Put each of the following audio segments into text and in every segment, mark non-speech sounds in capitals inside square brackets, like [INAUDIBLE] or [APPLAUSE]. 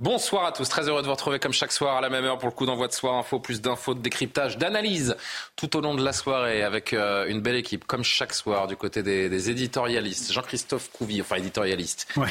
Bonsoir à tous, très heureux de vous retrouver comme chaque soir à la même heure pour le coup d'envoi de soir info, plus d'infos, de décryptage, d'analyse tout au long de la soirée avec euh, une belle équipe comme chaque soir du côté des, des éditorialistes. Jean-Christophe Couvi, enfin éditorialiste, Ouais.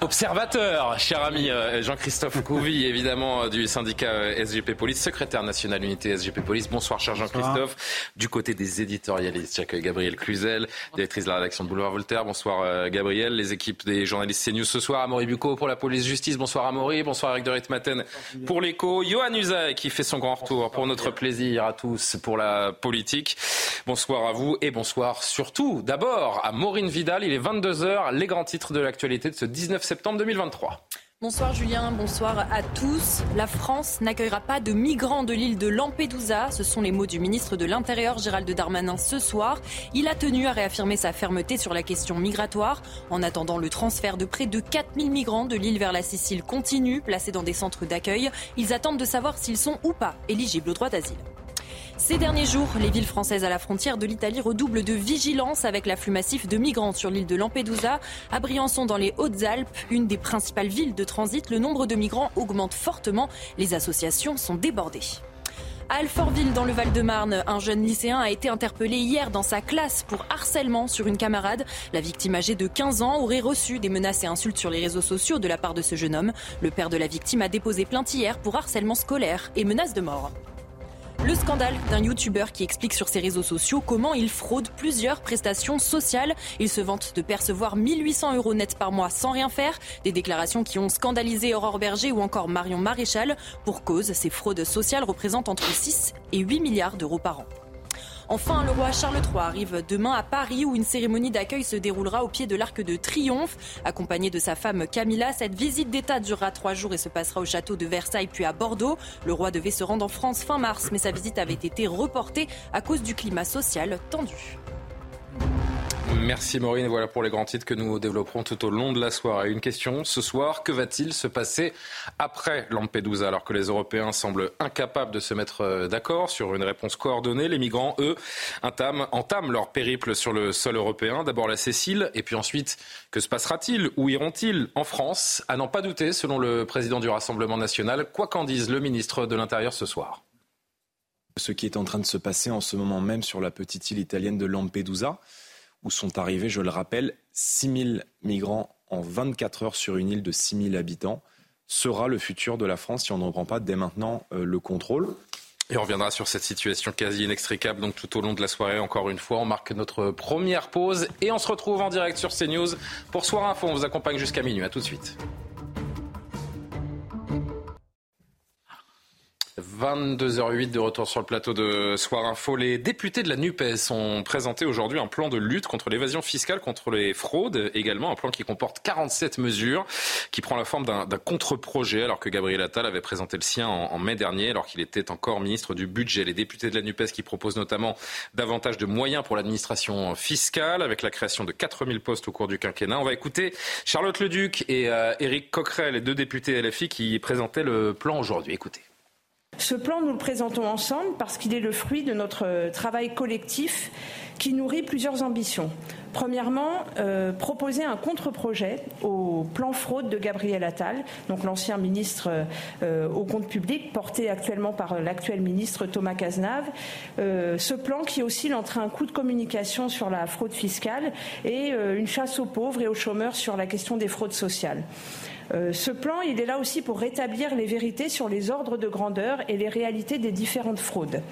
observateur, cher ami euh, Jean-Christophe Couvi, évidemment euh, du syndicat SGP Police, secrétaire national unité SGP Police. Bonsoir cher Jean-Christophe. Du côté des éditorialistes, j'accueille Gabriel Cluzel, directrice de la rédaction de Boulevard Voltaire. Bonsoir Gabriel, les équipes des journalistes CNews ce soir, Amaury Bucco pour la police justice. Bonsoir Amaury, bonsoir Eric de Ritmaten pour l'écho. Johan Usaï qui fait son grand retour pour notre plaisir à tous pour la politique. Bonsoir à vous et bonsoir surtout d'abord à Maureen Vidal. Il est 22h, les grands titres de l'actualité de ce 19 septembre 2023. Bonsoir Julien, bonsoir à tous. La France n'accueillera pas de migrants de l'île de Lampedusa. Ce sont les mots du ministre de l'Intérieur Gérald Darmanin ce soir. Il a tenu à réaffirmer sa fermeté sur la question migratoire. En attendant, le transfert de près de 4000 migrants de l'île vers la Sicile continue, placés dans des centres d'accueil. Ils attendent de savoir s'ils sont ou pas éligibles au droit d'asile. Ces derniers jours, les villes françaises à la frontière de l'Italie redoublent de vigilance avec l'afflux massif de migrants sur l'île de Lampedusa. À Briançon, dans les Hautes-Alpes, une des principales villes de transit, le nombre de migrants augmente fortement. Les associations sont débordées. À Alfortville, dans le Val-de-Marne, un jeune lycéen a été interpellé hier dans sa classe pour harcèlement sur une camarade. La victime âgée de 15 ans aurait reçu des menaces et insultes sur les réseaux sociaux de la part de ce jeune homme. Le père de la victime a déposé plainte hier pour harcèlement scolaire et menace de mort. Le scandale d'un youtubeur qui explique sur ses réseaux sociaux comment il fraude plusieurs prestations sociales. Il se vante de percevoir 1800 euros net par mois sans rien faire. Des déclarations qui ont scandalisé Aurore Berger ou encore Marion Maréchal. Pour cause, ces fraudes sociales représentent entre 6 et 8 milliards d'euros par an. Enfin, le roi Charles III arrive demain à Paris où une cérémonie d'accueil se déroulera au pied de l'Arc de Triomphe. Accompagné de sa femme Camilla, cette visite d'État durera trois jours et se passera au château de Versailles puis à Bordeaux. Le roi devait se rendre en France fin mars, mais sa visite avait été reportée à cause du climat social tendu. Merci Maureen. Voilà pour les grands titres que nous développerons tout au long de la soirée. Une question ce soir, que va-t-il se passer après Lampedusa alors que les Européens semblent incapables de se mettre euh, d'accord sur une réponse coordonnée? Les migrants, eux, entament, leur périple sur le sol européen. D'abord la Sicile et puis ensuite, que se passera-t-il? Où iront-ils? En France À n'en pas douter, selon le président du Rassemblement national, quoi qu'en dise le ministre de l'Intérieur ce soir. Ce qui est en train de se passer en ce moment même sur la petite île italienne de Lampedusa, où sont arrivés, je le rappelle, 6000 migrants en 24 heures sur une île de 6000 habitants, sera le futur de la France si on ne reprend pas dès maintenant euh, le contrôle. Et on reviendra sur cette situation quasi inextricable donc tout au long de la soirée. Encore une fois, on marque notre première pause et on se retrouve en direct sur CNews pour Soir Info. On vous accompagne jusqu'à minuit. À tout de suite. 22h08 de retour sur le plateau de Soir Info. Les députés de la NUPES ont présenté aujourd'hui un plan de lutte contre l'évasion fiscale, contre les fraudes, également un plan qui comporte 47 mesures, qui prend la forme d'un contre-projet, alors que Gabriel Attal avait présenté le sien en, en mai dernier, alors qu'il était encore ministre du Budget. Les députés de la NUPES qui proposent notamment davantage de moyens pour l'administration fiscale, avec la création de 4000 postes au cours du quinquennat. On va écouter Charlotte Leduc et euh, Éric Coquerel, les deux députés LFI qui présentaient le plan aujourd'hui. Écoutez. Ce plan, nous le présentons ensemble parce qu'il est le fruit de notre travail collectif qui nourrit plusieurs ambitions. Premièrement, euh, proposer un contre-projet au plan fraude de Gabriel Attal, donc l'ancien ministre euh, au compte public, porté actuellement par l'actuel ministre Thomas Cazenave. Euh, ce plan qui oscille entre un coup de communication sur la fraude fiscale et euh, une chasse aux pauvres et aux chômeurs sur la question des fraudes sociales. Euh, ce plan, est là aussi pour rétablir les vérités sur les ordres de grandeur et les réalités des différentes fraudes.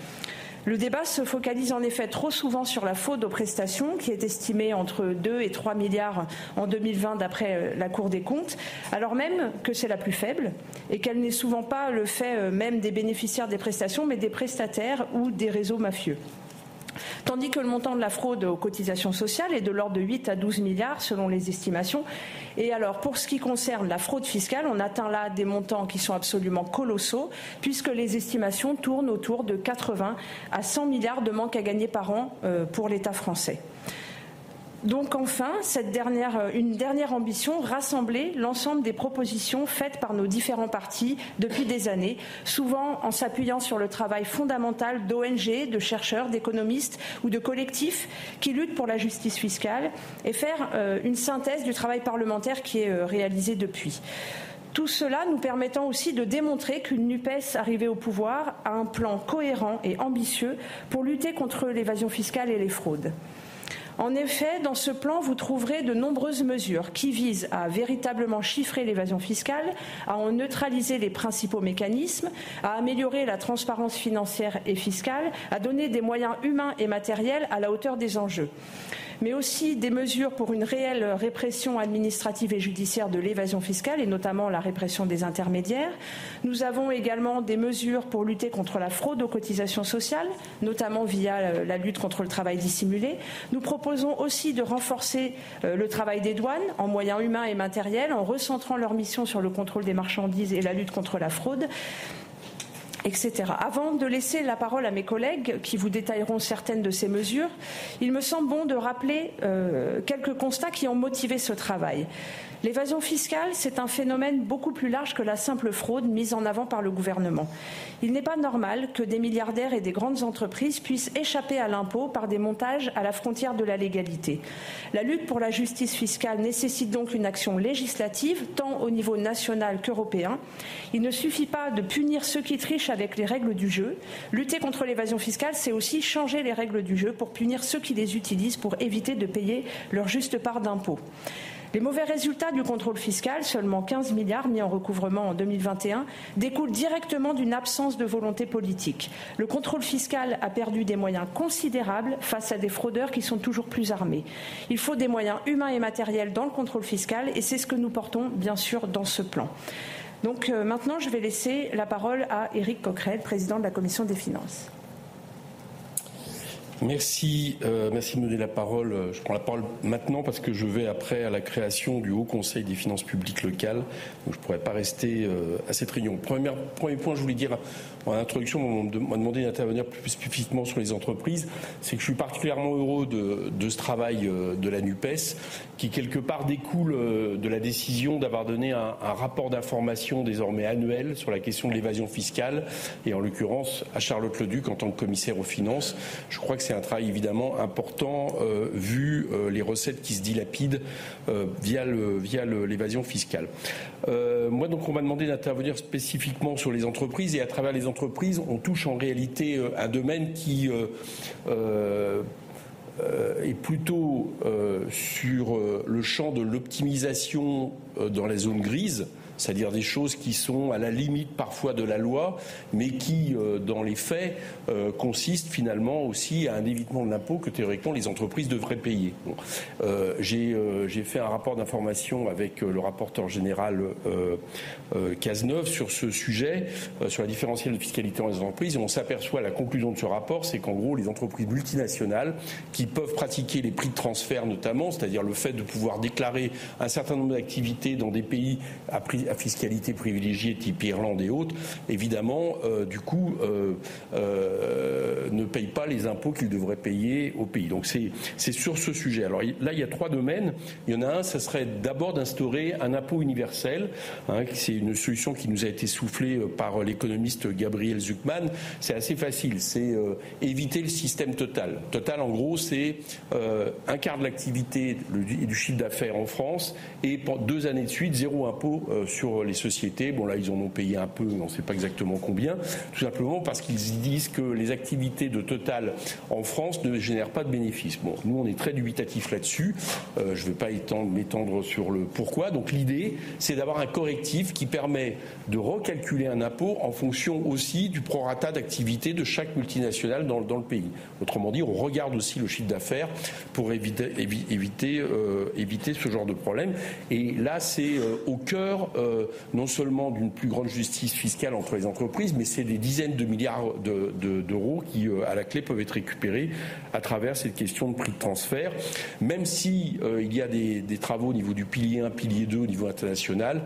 Le débat se focalise en effet trop souvent sur la fraude aux prestations, qui est estimée entre 2 et 3 milliards en 2020 d'après euh, la Cour des comptes, alors même que c'est la plus faible et qu'elle n'est souvent pas le fait euh, même des bénéficiaires des prestations, mais des prestataires ou des réseaux mafieux. Tandis que le montant de la fraude aux cotisations sociales est de l'ordre de 8 à 12 milliards selon les estimations. Et alors, pour ce qui concerne la fraude fiscale, on atteint là des montants qui sont absolument colossaux, puisque les estimations tournent autour de 80 à 100 milliards de manques à gagner par an euh, pour l'État français. Donc enfin, euh, une dernière ambition, rassembler l'ensemble des propositions faites par nos différents partis depuis des années, souvent en s'appuyant sur le travail fondamental d'ONG, de chercheurs, d'économistes ou de collectifs qui luttent pour la justice fiscale et faire euh, une synthèse du travail parlementaire qui est euh, réalisé depuis. Tout cela nous permettant aussi de démontrer qu'une NUPES arrivée au pouvoir a un plan cohérent et ambitieux pour lutter contre l'évasion fiscale et les fraudes. En effet, dans ce plan, vous trouverez de nombreuses mesures qui visent à véritablement chiffrer l'évasion fiscale, à en neutraliser les principaux mécanismes, à améliorer la transparence financière et fiscale, à donner des moyens humains et matériels à la hauteur des enjeux mais aussi des mesures pour une réelle répression administrative et judiciaire de l'évasion fiscale et notamment la répression des intermédiaires. Nous avons également des mesures pour lutter contre la fraude aux cotisations sociales, notamment via euh, la lutte contre le travail dissimulé. Nous proposons aussi de renforcer euh, le travail des douanes en moyens humains et matériels en recentrant leur mission sur le contrôle des marchandises et la lutte contre la fraude etc. Avant de laisser la parole à mes collègues qui vous détailleront certaines de ces mesures, il me semble bon de rappeler euh, quelques constats qui ont motivé ce travail. L'évasion fiscale, c'est un phénomène beaucoup plus large que la simple fraude mise en avant par le gouvernement. Il n'est pas normal que des milliardaires et des grandes entreprises puissent échapper à l'impôt par des montages à la frontière de la légalité. La lutte pour la justice fiscale nécessite donc une action législative, tant au niveau national qu'européen. Il ne suffit pas de punir ceux qui trichent avec les règles du jeu. Lutter contre l'évasion fiscale, c'est aussi changer les règles du jeu pour punir ceux qui les utilisent pour éviter de payer leur juste part d'impôt. Les mauvais résultats du contrôle fiscal, seulement 15 milliards mis en recouvrement en 2021, découlent directement d'une absence de volonté politique. Le contrôle fiscal a perdu des moyens considérables face à des fraudeurs qui sont toujours plus armés. Il faut des moyens humains et matériels dans le contrôle fiscal et c'est ce que nous portons bien sûr dans ce plan. Donc euh, maintenant, je vais laisser la parole à Éric Coquerel, président de la Commission des finances. Merci, euh, merci de me donner la parole. Je prends la parole maintenant parce que je vais après à la création du Haut Conseil des finances publiques locales. Je ne pourrais pas rester à cette réunion. Premier, point, je voulais dire en introduction, on m'a demandé d'intervenir plus spécifiquement sur les entreprises. C'est que je suis particulièrement heureux de, ce travail euh, de la NUPES qui quelque part découle euh, de la décision d'avoir donné un, rapport d'information désormais annuel sur la question de l'évasion fiscale et en l'occurrence à Charlotte Leduc en tant que commissaire aux finances. Je crois que c'est un travail évidemment important euh, vu les recettes qui se dilapident via l'évasion fiscale. moi donc on m'a demandé d'intervenir spécifiquement sur les entreprises et à travers les entreprises on touche en réalité un domaine qui est plutôt sur le champ de l'optimisation dans la zone grise c'est-à-dire des choses qui sont à la limite parfois de la loi, mais qui, euh, dans les faits, euh, consistent finalement aussi à un évitement de l'impôt que théoriquement les entreprises devraient payer. Euh, j'ai fait un rapport d'information avec le rapporteur général Cazeneuve sur ce sujet, sur la différentielle de fiscalité dans les entreprises, et on s'aperçoit, la conclusion de ce rapport, c'est qu'en gros, les entreprises multinationales qui peuvent pratiquer les prix de transfert notamment, c'est-à-dire le fait de pouvoir déclarer un certain nombre d'activités dans des pays à prix à fiscalité privilégiée type Irlande et autres, évidemment, euh, du coup, euh, euh, ne payent pas les impôts qu'ils devraient payer au pays. Donc c'est sur ce sujet. Alors là, il y a trois domaines. Il y en a un, ce serait d'abord d'instaurer un impôt universel. Hein, c'est une solution qui nous a été soufflée par l'économiste Gabriel Zuckman. C'est assez facile. C'est éviter le système total. Total, en gros, c'est un quart de l'activité et du chiffre d'affaires en France et deux années de suite, zéro impôt sur sur les sociétés. Bon, là, ils en ont payé un peu, on ne sait pas exactement combien, tout simplement parce qu'ils disent que les activités de Total en France ne génèrent pas de bénéfices. Bon, nous, on est très dubitatif là-dessus. Euh, je ne vais pas m'étendre sur le pourquoi. Donc, l'idée, c'est d'avoir un correctif qui permet de recalculer un impôt en fonction aussi du prorata d'activité de chaque multinationale dans, le pays. Autrement dit, on regarde aussi le chiffre d'affaires pour éviter, éviter, euh, éviter ce genre de problème. Et là, c'est euh, au cœur non seulement d'une plus grande justice fiscale entre les entreprises, mais c'est des dizaines de milliards d'euros qui, à la clé, peuvent être récupérés à travers cette question de prix de transfert. Même si il y a des, travaux au niveau du pilier 1, pilier 2 au niveau international,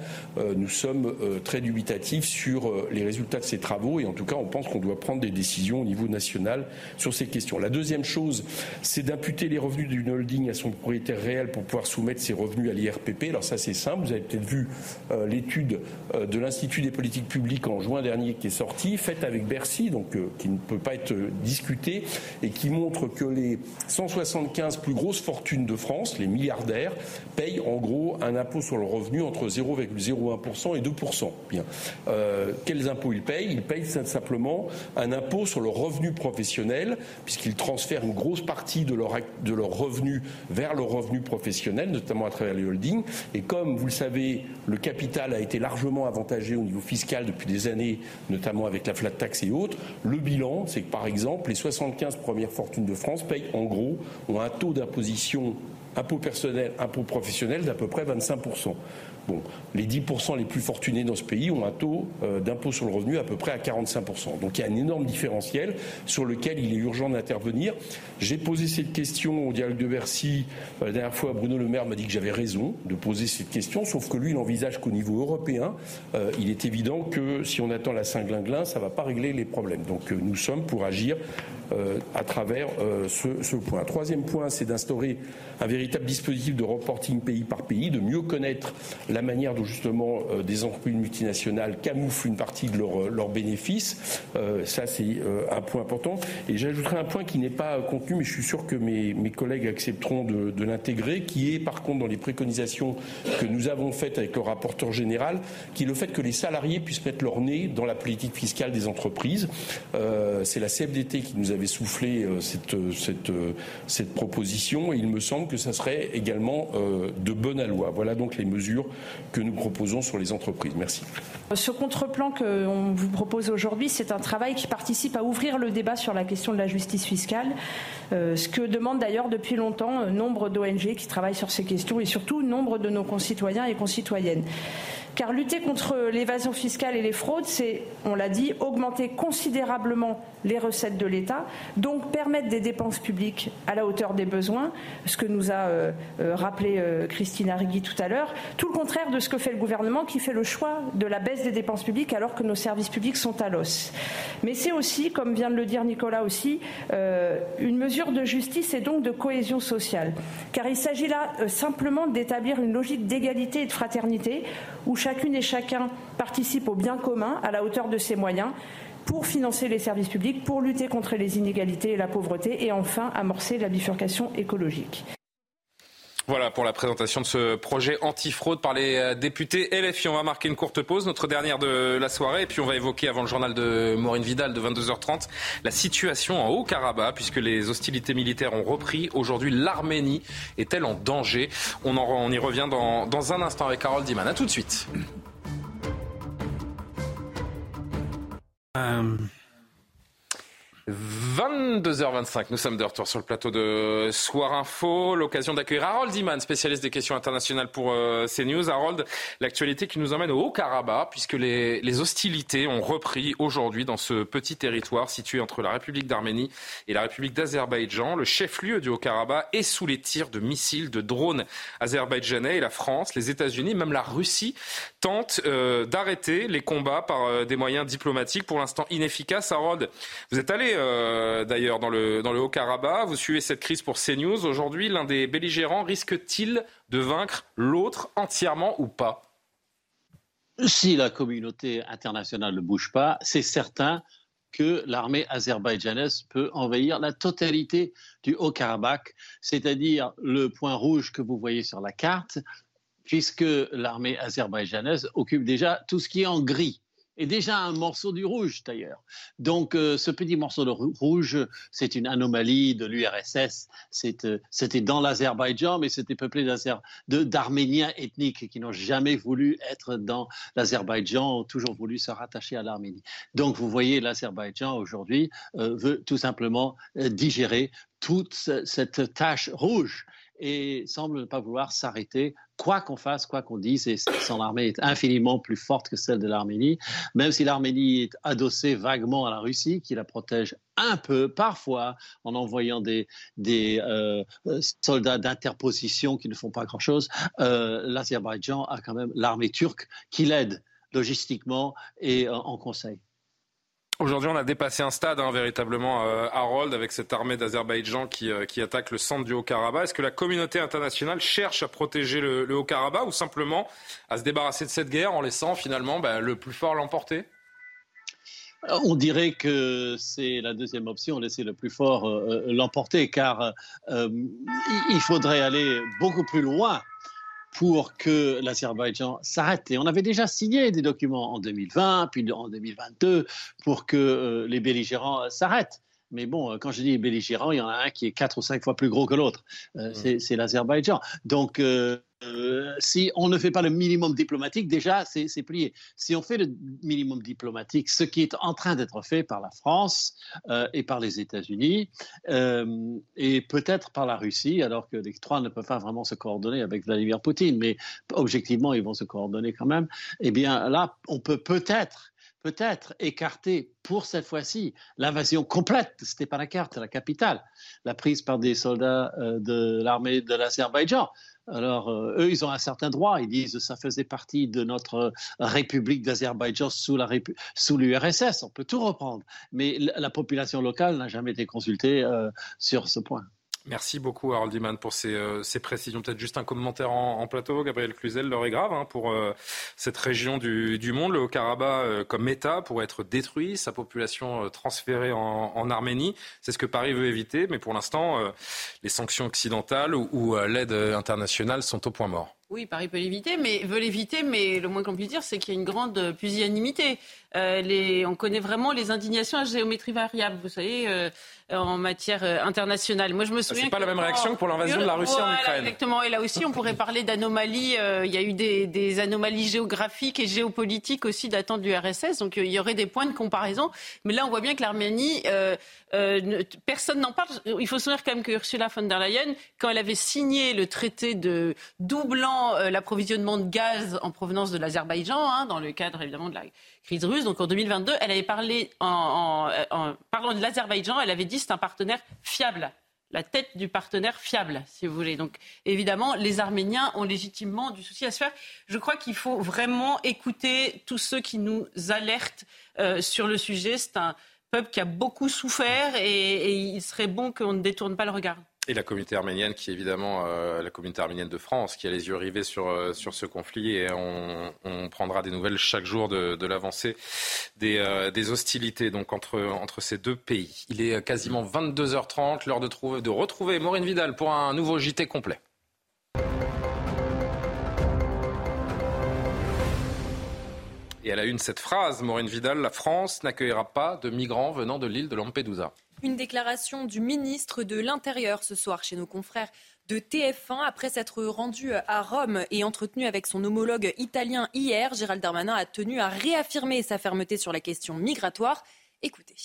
nous sommes très dubitatifs sur les résultats de ces travaux et en tout cas, on pense qu'on doit prendre des décisions au niveau national sur ces questions. La deuxième chose, c'est d'imputer les revenus d'une holding à son propriétaire réel pour pouvoir soumettre ses revenus à l'IRPP. Alors ça, c'est simple. Vous avez peut-être vu euh, l'étude euh, de l'Institut des politiques publiques en juin dernier qui est sortie, faite avec Bercy, donc euh, qui ne peut pas être discutée, et qui montre que les 175 plus grosses fortunes de France, les milliardaires, payent en gros un impôt sur le revenu entre 0,01% et 2%. Bien. quels impôts ils payent? Ils payent simplement un impôt sur le revenu professionnel, puisqu'ils transfèrent une grosse partie de leur, de leur revenu vers le revenu professionnel, notamment à travers les holdings. Et comme vous le savez, le capital a été largement avantagé au niveau fiscal depuis des années, notamment avec la flat tax et autres, le bilan, c'est que par exemple, les 75 premières fortunes de France payent en gros, ont un taux d'imposition impôt personnel, impôt professionnel d'à peu près 25%. Bon, les 10% les plus fortunés dans ce pays ont un taux euh, d'impôt sur le revenu à peu près à 45%. Donc il y a un énorme différentiel sur lequel il est urgent d'intervenir. J'ai posé cette question au dialogue de Bercy. Euh, la dernière fois, Bruno Le Maire m'a dit que j'avais raison de poser cette question, sauf que lui, il envisage qu'au niveau européen, euh, il est évident que si on attend la Saint-Glinglin, ça ne va pas régler les problèmes. Donc nous sommes pour agir à travers ce, ce, point. Troisième point, c'est d'instaurer un véritable dispositif de reporting pays par pays, de mieux connaître la manière dont justement euh, des entreprises multinationales camouflent une partie de leurs leur euh, bénéfices. Euh, ça, c'est un point important. Et j'ajouterai un point qui n'est pas contenu, mais je suis sûr que mes, collègues accepteront de, l'intégrer, qui est par contre dans les préconisations que nous avons faites avec le rapporteur général, qui est le fait que les salariés puissent mettre leur nez dans la politique fiscale des entreprises. Euh, c'est la CFDT qui nous avait soufflé cette, cette, cette proposition et il me semble que ça serait également de bonne loi. Voilà donc les mesures que nous proposons sur les entreprises. Merci. Ce contre-plan qu'on vous propose aujourd'hui, c'est un travail qui participe à ouvrir le débat sur la question de la justice fiscale, euh, ce que demandent d'ailleurs depuis longtemps euh, nombre d'ONG qui travaillent sur ces questions et surtout nombre de nos concitoyens et concitoyennes. Car lutter contre l'évasion fiscale et les fraudes, c'est, on l'a dit, augmenter considérablement les recettes de l'État, donc permettre des dépenses publiques à la hauteur des besoins, ce que nous a euh, euh, rappelé euh, Christine Arrigui tout à l'heure, tout le contraire de ce que fait le gouvernement qui fait le choix de la baisse des dépenses publiques alors que nos services publics sont à l'os. Mais c'est aussi, comme vient de le dire Nicolas aussi, une mesure de justice et donc de cohésion sociale. Car il s'agit là simplement d'établir une logique d'égalité et de fraternité où chacune et chacun participe au bien commun à la hauteur de ses moyens pour financer les services publics, pour lutter contre les inégalités et la pauvreté et enfin amorcer la bifurcation écologique. Voilà pour la présentation de ce projet antifraude par les euh, députés LFI. On va marquer une courte pause, notre dernière de la soirée, et puis on va évoquer avant le journal de Maureen Vidal de 22h30 la situation en Haut-Karabakh, puisque les hostilités militaires ont repris. Aujourd'hui, l'Arménie est-elle en danger? On, y revient dans, dans un instant avec Carole Diman. A tout de suite. 22h25, nous sommes de retour sur le plateau de Soir Info. L'occasion d'accueillir Harold Iman, spécialiste des questions internationales pour euh, CNews. Harold, l'actualité qui nous emmène au Haut-Karabakh, puisque les, hostilités ont repris aujourd'hui dans ce petit territoire situé entre la République d'Arménie et la République d'Azerbaïdjan. Le chef-lieu du Haut-Karabakh est sous les tirs de missiles, de drones azerbaïdjanais la France, les États-Unis, même la Russie tentent euh, d'arrêter les combats par euh, des moyens diplomatiques pour l'instant inefficaces. Harold, vous êtes allé euh, d'ailleurs dans le, dans le Haut-Karabakh. Vous suivez cette crise pour CNews. Aujourd'hui, l'un des belligérants risque-t-il de vaincre l'autre entièrement ou pas? Si la communauté internationale ne bouge pas, c'est certain que l'armée azerbaïdjanaise peut envahir la totalité du Haut-Karabakh, c'est-à-dire le point rouge que vous voyez sur la carte, puisque l'armée azerbaïdjanaise occupe déjà tout ce qui est en gris et déjà un morceau du rouge d'ailleurs. Donc euh, ce petit morceau de rouge, c'est une anomalie de l'URSS. Euh, c'était dans l'Azerbaïdjan, mais c'était peuplé d'Arméniens ethniques qui n'ont jamais voulu être dans l'Azerbaïdjan, ont toujours voulu se rattacher à l'Arménie. Donc vous voyez, l'Azerbaïdjan aujourd'hui euh, veut tout simplement digérer toute cette tache rouge et semble ne pas vouloir s'arrêter quoi qu'on fasse, quoi qu'on dise, et son armée est infiniment plus forte que celle de l'Arménie, même si l'Arménie est adossée vaguement à la Russie, qui la protège un peu, parfois, en envoyant des, des euh, soldats d'interposition qui ne font pas grand-chose. Euh, L'Azerbaïdjan a quand même l'armée turque qui l'aide logistiquement et en conseil. Aujourd'hui, on a dépassé un stade, hein, véritablement, euh, Harold, avec cette armée d'Azerbaïdjan qui, euh, qui, attaque le centre du Haut-Karabakh. Est-ce que la communauté internationale cherche à protéger le, Haut-Karabakh ou simplement à se débarrasser de cette guerre en laissant finalement ben, le plus fort l'emporter? Euh, on dirait que c'est la deuxième option, laisser le plus fort l'emporter, car il faudrait aller beaucoup plus loin pour que l'Azerbaïdjan s'arrête. Et on avait déjà signé des documents en 2020, puis en 2022, pour que euh, les belligérants s'arrêtent. Mais bon, euh, quand je dis belligérant, il y en a un qui est quatre ou cinq fois plus gros que l'autre. Euh, mmh. C'est l'Azerbaïdjan. Donc, euh, si on ne fait pas le minimum diplomatique, déjà, c'est plié. Si on fait le minimum diplomatique, ce qui est en train d'être fait par la France euh, et par les États-Unis, euh, et peut-être par la Russie, alors que les trois ne peuvent pas vraiment se coordonner avec Vladimir Poutine, mais objectivement, ils vont se coordonner quand même, eh bien là, on peut peut-être peut-être écarter pour cette fois-ci l'invasion complète de Stepanakert, la capitale, la prise par des soldats de l'armée de l'Azerbaïdjan. Alors, euh, eux, ils ont un certain droit. Ils disent que ça faisait partie de notre République d'Azerbaïdjan sous l'URSS. On peut tout reprendre. Mais la population locale n'a jamais été consultée euh, sur ce point. Merci beaucoup Harold Diman pour euh, ces, précisions. Peut-être juste un commentaire en, plateau. Gabriel Cluzel, l'heure est grave hein, pour euh, cette région du, monde. Le Haut-Karabakh, euh, comme État, pourrait être détruit, sa population transférée en, Arménie. C'est ce que Paris veut éviter, mais pour l'instant, les sanctions occidentales ou l'aide internationale sont au point mort. Oui, Paris peut l'éviter, mais veut l'éviter, mais le moins qu'on puisse dire, c'est qu'il y a une grande pusillanimité. Euh, on connaît vraiment les indignations à géométrie variable, vous savez, en matière euh, internationale. Moi, je me souviens. C'est pas la même réaction que pour l'invasion de la Russie en Ukraine. Exactement. Et là aussi, on pourrait parler d'anomalies. il y a eu des, anomalies géographiques et géopolitiques aussi datant de l'URSS. Donc, il y aurait des points de comparaison. Mais là, on voit bien que l'Arménie, personne n'en parle. Il faut se souvenir quand même que Ursula von der Leyen, quand elle avait signé le traité de doublant euh, l'approvisionnement de gaz en provenance de l'Azerbaïdjan, hein, dans le cadre évidemment de la crise russe. Donc en 2022, elle avait parlé, en, parlant de l'Azerbaïdjan, elle avait dit c'est un partenaire fiable la tête du partenaire fiable, si vous voulez. Donc, évidemment, les Arméniens ont légitimement du souci à se faire. Je crois qu'il faut vraiment écouter tous ceux qui nous alertent euh, sur le sujet. C'est un peuple qui a beaucoup souffert et il serait bon qu'on ne détourne pas le regard. Et la communauté arménienne, qui est évidemment euh, la communauté arménienne de France, qui a les yeux rivés sur, euh, ce conflit, et on, prendra des nouvelles chaque jour de, l'avancée des, euh, des, hostilités donc entre, ces deux pays. Il est quasiment 22h30, l'heure de, trouver, de retrouver Maureen Vidal pour un nouveau JT complet. Et elle a une cette phrase, Maureen Vidal, la France n'accueillera pas de migrants venant de l'île de Lampedusa. Une déclaration du ministre de l'Intérieur ce soir chez nos confrères de TF1 après s'être rendu à Rome et entretenu avec son homologue italien hier. Gérald Darmanin a tenu à réaffirmer sa fermeté sur la question migratoire. Écoutez.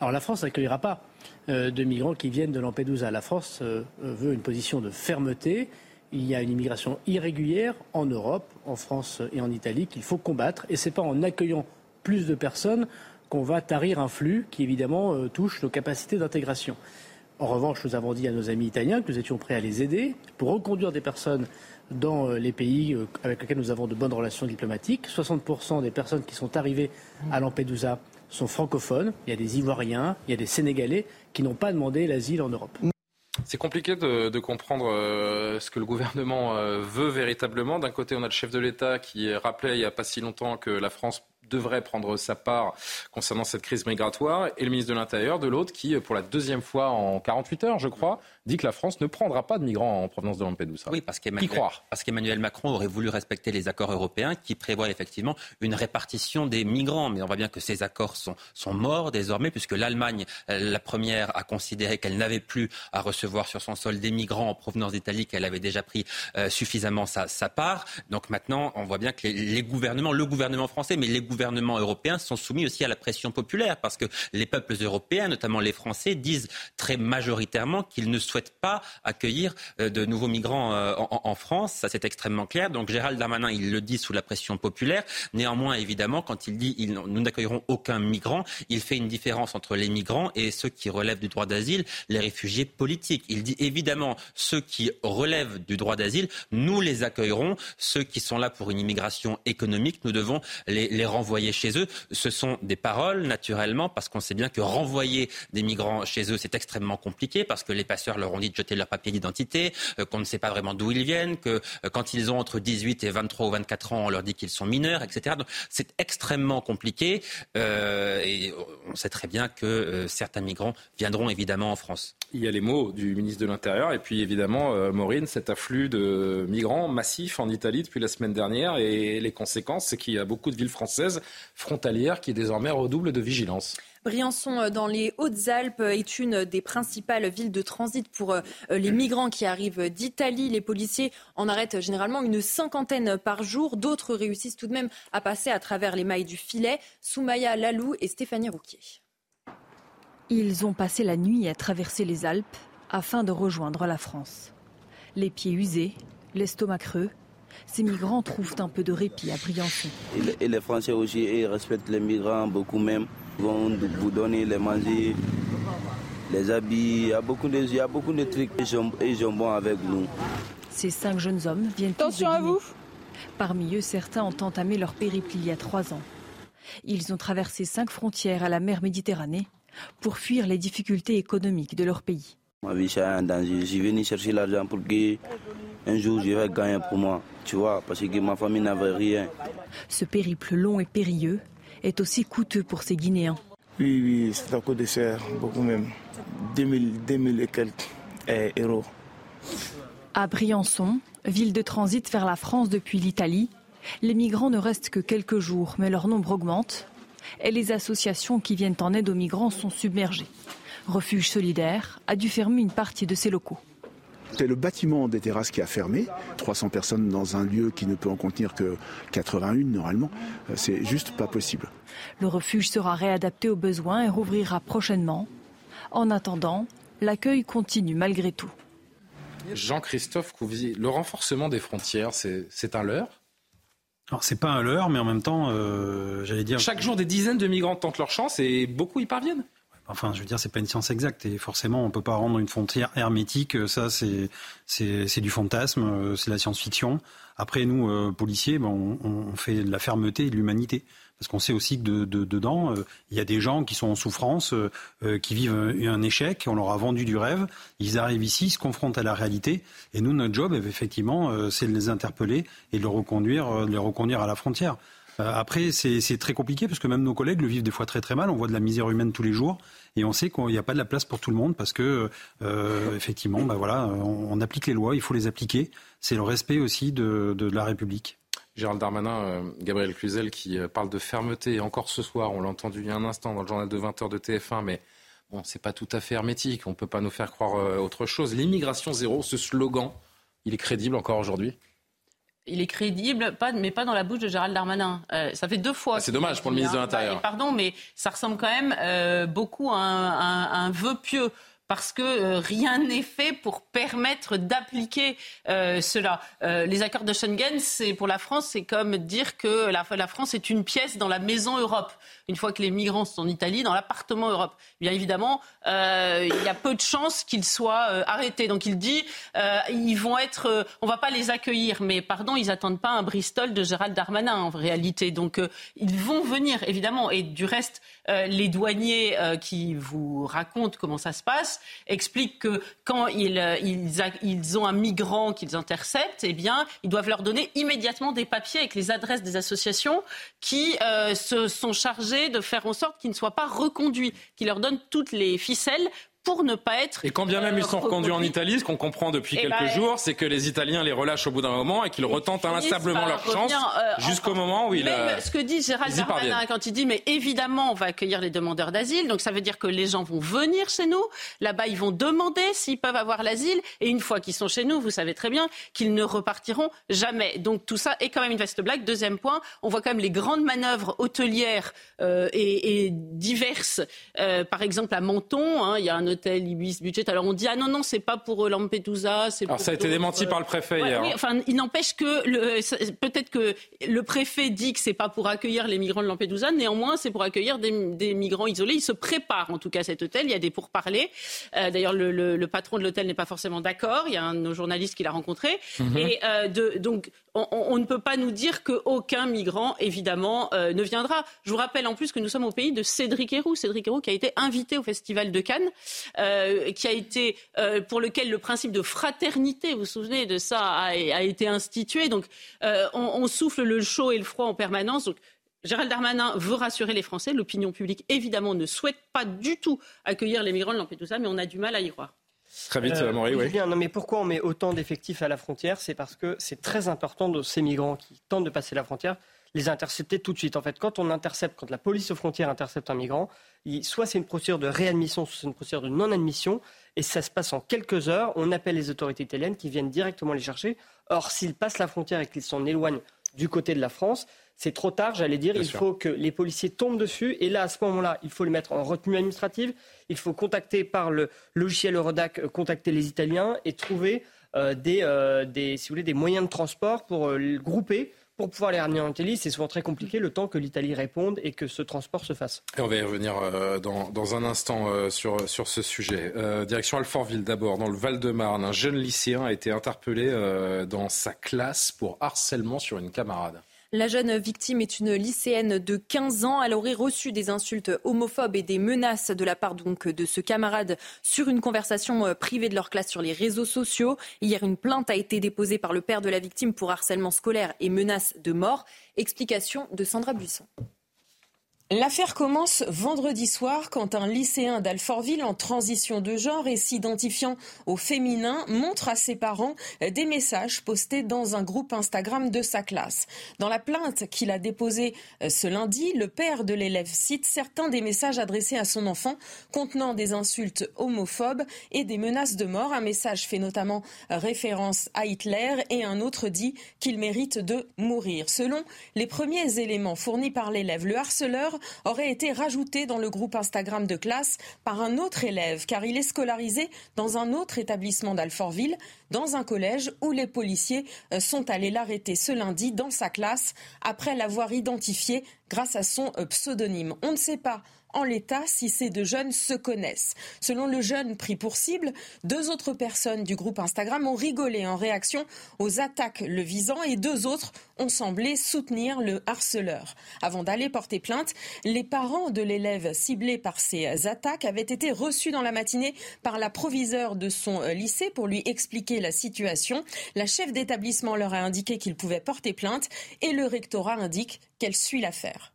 Alors la France n'accueillera pas euh, de migrants qui viennent de Lampedusa. La France euh, veut une position de fermeté. Il y a une immigration irrégulière en Europe, en France et en Italie qu'il faut combattre. Et ce n'est pas en accueillant plus de personnes qu'on va tarir un flux qui évidemment euh, touche nos capacités d'intégration. En revanche, nous avons dit à nos amis italiens que nous étions prêts à les aider pour reconduire des personnes dans euh, les pays euh, avec lesquels nous avons de bonnes relations diplomatiques. 60% des personnes qui sont arrivées à Lampedusa sont francophones. Il y a des Ivoiriens, il y a des Sénégalais qui n'ont pas demandé l'asile en Europe. C'est compliqué de, comprendre ce que le gouvernement veut véritablement. D'un côté, on a le chef de l'État qui rappelait il n'y a pas si longtemps que la France devrait prendre sa part concernant cette crise migratoire, et le ministre de l'Intérieur de l'autre qui, pour la deuxième fois en 48 heures, je crois, dit que la France ne prendra pas de migrants en provenance de Lampedusa. Oui, parce qu'Emmanuel, Macron aurait voulu respecter les accords européens qui prévoient effectivement une répartition des migrants. Mais on voit bien que ces accords sont, sont morts désormais, puisque l'Allemagne, euh, la première, a considéré qu'elle n'avait plus à recevoir sur son sol des migrants en provenance d'Italie, qu'elle avait déjà pris euh, suffisamment sa, part. Donc maintenant, on voit bien que les, les, gouvernements, le gouvernement français, mais les gouvernements européens sont soumis aussi à la pression populaire parce que les peuples européens, notamment les Français, disent très majoritairement qu'ils ne souhaitent pas accueillir euh, de nouveaux migrants euh, en, France. Ça, c'est extrêmement clair. Donc Gérald Darmanin, il le dit sous la pression populaire. Néanmoins, évidemment, quand il dit nous n'accueillerons aucun migrant, il fait une différence entre les migrants et ceux qui relèvent du droit d'asile, les réfugiés politiques. Il dit évidemment ceux qui relèvent du droit d'asile, nous les accueillerons. Ceux qui sont là pour une immigration économique, nous devons les, les renvoyer chez eux. Ce sont des paroles, naturellement, parce qu'on sait bien que renvoyer des migrants chez eux, c'est extrêmement compliqué, parce que les passeurs leur ont dit de jeter leur papier d'identité, euh, qu'on ne sait pas vraiment d'où ils viennent, que euh, quand ils ont entre 18 et 23 ou 24 ans, on leur dit qu'ils sont mineurs, etc. Donc c'est extrêmement compliqué. Euh, et on sait très bien que certains migrants viendront évidemment en France. Il y a les mots du ministre de l'Intérieur et puis évidemment, Maureen, cet afflux de migrants massifs en Italie depuis la semaine dernière et les conséquences, c'est qu'il y a beaucoup de villes françaises frontalières qui désormais redoublent de vigilance. Briançon, dans les Hautes-Alpes, est une des principales villes de transit pour les migrants qui arrivent d'Italie. Les policiers en arrêtent généralement une cinquantaine par jour. D'autres réussissent tout de même à passer à travers les mailles du filet. Soumaya Lalou et Stéphanie Rouquier. Ils ont passé la nuit à traverser les Alpes afin de rejoindre la France. Les pieds usés, l'estomac creux, ces migrants trouvent un peu de répit à Briançon. Et les Français aussi, ils respectent les migrants beaucoup même. Ils vont vous donner les manger, les habits, il y a beaucoup de, il y a beaucoup de trucs. Ils sont, ils sont bons avec nous. Ces cinq jeunes hommes viennent Attention tous de à vous. Parmi eux, certains ont entamé leur périple il y a trois ans. Ils ont traversé cinq frontières à la mer Méditerranée pour fuir les difficultés économiques de leur pays. Ma vie, c'est un danger. Je suis venu chercher l'argent pour que un jour je vais gagner pour moi. Tu vois, parce que ma famille n'avait rien. Ce périple long et périlleux est aussi coûteux pour ces Guinéens. Oui, oui, c'est un coup de cher, beaucoup même. 2000, 2000 et quelques eh, euros. À Briançon, ville de transit vers la France depuis l'Italie, les migrants ne restent que quelques jours, mais leur nombre augmente et les associations qui viennent en aide aux migrants sont submergées. Refuge solidaire a dû fermer une partie de ses locaux. C'est le bâtiment des terrasses qui a fermé. 300 personnes dans un lieu qui ne peut en contenir que 81 normalement. C'est juste pas possible. Le refuge sera réadapté aux besoins et rouvrira prochainement. En attendant, l'accueil continue malgré tout. Jean-Christophe Couvier, le renforcement des frontières, c'est un leurre? Alors c'est pas un leurre, mais en même temps, euh, j'allais dire. Chaque jour, des dizaines de migrants tentent leur chance et beaucoup y parviennent. Enfin, je veux dire, c'est pas une science exacte et forcément, on peut pas rendre une frontière hermétique. Ça, c'est c'est du fantasme, c'est la science-fiction. Après, nous, euh, policiers, ben, on, on, fait de la fermeté et de l'humanité. Parce qu'on sait aussi que de, de, dedans, euh, il y a des gens qui sont en souffrance, euh, qui vivent un, échec, on leur a vendu du rêve, ils arrivent ici, se confrontent à la réalité, et nous, notre job, effectivement, euh, c'est de les interpeller et de les reconduire, de les reconduire à la frontière. Après, c'est très compliqué parce que même nos collègues le vivent des fois très très mal. On voit de la misère humaine tous les jours et on sait qu'il n'y a pas de la place pour tout le monde parce que euh, effectivement, bah voilà, on, applique les lois, il faut les appliquer. C'est le respect aussi de, la République. Gérald Darmanin, euh, Gabriel Cluzel qui euh, parle de fermeté. Encore ce soir, on l'a entendu il y a un instant dans le journal de 20h de TF1, mais bon, c'est pas tout à fait hermétique. On ne peut pas nous faire croire euh, autre chose. L'immigration zéro, ce slogan, il est crédible encore aujourd'hui? Il est crédible, pas, mais pas dans la bouche de Gérald Darmanin. Euh, ça fait deux fois. Ah, c'est dommage pour le ministre de l'Intérieur. Pardon, mais ça ressemble quand même euh, beaucoup à un, à un, vœu pieux parce que euh, rien n'est fait pour permettre d'appliquer euh, cela. Euh, les accords de Schengen, c'est pour la France, c'est comme dire que la, la, France est une pièce dans la maison Europe. Une fois que les migrants sont en Italie, dans l'appartement Europe, bien évidemment, euh, il y a peu de chances qu'ils soient arrêtés. Donc il dit, ils vont être, on va pas les accueillir, mais pardon, ils attendent pas un Bristol de Gérald Darmanin en réalité. Donc ils vont venir évidemment. Et du reste, les douaniers qui vous racontent comment ça se passe explique que quand ils, ils, ont un migrant qu'ils interceptent, eh bien, ils doivent leur donner immédiatement des papiers avec les adresses des associations qui euh, se sont chargées de faire en sorte qu'il ne soit pas reconduit, qui leur donnent toutes les ficelles pour ne pas être. Et quand bien même ils sont euh, reconduits en Italie, ce qu'on comprend depuis Eh quelques ben, jours, c'est que les Italiens les relâchent au bout d'un moment et qu'ils retentent inlassablement leur chance euh, jusqu'au moment où il Même a... ce que dit Gérald ils Darmanin quand il dit mais évidemment on va accueillir les demandeurs d'asile, donc ça veut dire que les gens vont venir chez nous, là-bas ils vont demander s'ils peuvent avoir l'asile, et une fois qu'ils sont chez nous, vous savez très bien qu'ils ne repartiront jamais. Donc tout ça est quand même une vaste blague. Deuxième point, on voit quand même les grandes manœuvres hôtelières euh, et, et diverses, Euh, par exemple à Menton, hein, il y a un hôtel Ibis Budget, alors on dit ah non non c'est pas pour euh, Lampedusa, c'est Alors pour ça a été démenti euh, par le préfet Ouais, hier. oui, enfin, il n'empêche que c'est- peut-être que le préfet dit que c'est pas pour accueillir les migrants de Lampedusa, néanmoins c'est pour accueillir des, des migrants isolés. Il se prépare en tout cas cet hôtel. Il y a des pourparlers. Euh, D'ailleurs, le, le- le patron de l'hôtel n'est pas forcément d'accord. Il y a un de nos journalistes qui l'a rencontré. Mhm. Et euh, de- donc on, on- on ne peut pas nous dire qu'aucun migrant évidemment euh, ne viendra. Je vous rappelle en plus que nous sommes au pays de Cédric Héroux. Cédric Héroux qui a été invité au festival de Cannes, euh, qui a été euh, pour lequel le principe de fraternité, vous vous souvenez de ça, a, a été institué. Donc euh, on, on souffle le chaud et le froid en permanence. Donc Gérald Darmanin veut rassurer les Français. L'opinion publique, évidemment, ne souhaite pas du tout accueillir les migrants de Lampedusa, mais on a du mal à y croire. Très vite, Euh, oui, oui. Julien, non, mais pourquoi on met autant d'effectifs à la frontière? C'est parce que c'est très important de ces migrants qui tentent de passer la frontière, les intercepter tout de suite. En fait, quand on intercepte, quand la police aux frontières intercepte un migrant, il- soit c'est une procédure de réadmission, soit c'est une procédure de non-admission, et ça se passe en quelques heures. On appelle les autorités italiennes qui viennent directement les chercher. Or, s'ils passent la frontière et qu'ils s'en éloignent du côté de la France, c'est trop tard, j'allais dire. Bien il sûr. faut que les policiers tombent dessus. Et là, à ce moment-là, il faut les mettre en retenue administrative. Il faut contacter par le logiciel Eurodac, euh, contacter les Italiens et trouver euh, des, euh, des, si vous voulez, des moyens de transport pour euh, grouper, pour pouvoir les ramener en Italie. C'est souvent très compliqué le temps que l'Italie réponde et que ce transport se fasse. On va y revenir euh, dans, un instant euh, sur, ce sujet. Euh, direction Alfortville d'abord, dans le Val-de-Marne. Un jeune lycéen a été interpellé dans sa classe pour harcèlement sur une camarade. La jeune victime est une lycéenne de 15 ans. Elle aurait reçu des insultes homophobes et des menaces de la part de ce camarade sur une conversation euh, privée de leur classe sur les réseaux sociaux. Hier, une plainte a été déposée par le père de la victime pour harcèlement scolaire et menaces de mort. Explication de Sandra Buisson. L'affaire commence vendredi soir quand un lycéen d'Alfortville en transition de genre et s'identifiant au féminin montre à ses parents des messages postés dans un groupe Instagram de sa classe. Dans la plainte qu'il a déposée euh, ce lundi, le père de l'élève cite certains des messages adressés à son enfant contenant des insultes homophobes et des menaces de mort. Un message fait notamment référence à Hitler et un autre dit qu'il mérite de mourir. Selon les premiers éléments fournis par l'élève, le harceleur aurait été rajouté dans le groupe Instagram de classe par un autre élève, car il est scolarisé dans un autre établissement d'Alfortville, dans un collège où les policiers euh, sont allés l'arrêter ce lundi dans sa classe après l'avoir identifié grâce à son euh, pseudonyme. On ne sait pas en l'état si ces deux jeunes se connaissent. Selon le jeune pris pour cible, deux autres personnes du groupe Instagram ont rigolé en réaction aux attaques le visant et deux autres ont semblé soutenir le harceleur. Avant d'aller porter plainte, les parents de l'élève ciblé par ces attaques avaient été reçus dans la matinée par la proviseure de son lycée pour lui expliquer la situation. La chef d'établissement leur a indiqué qu'ils pouvaient porter plainte et le rectorat indique qu'elle suit l'affaire.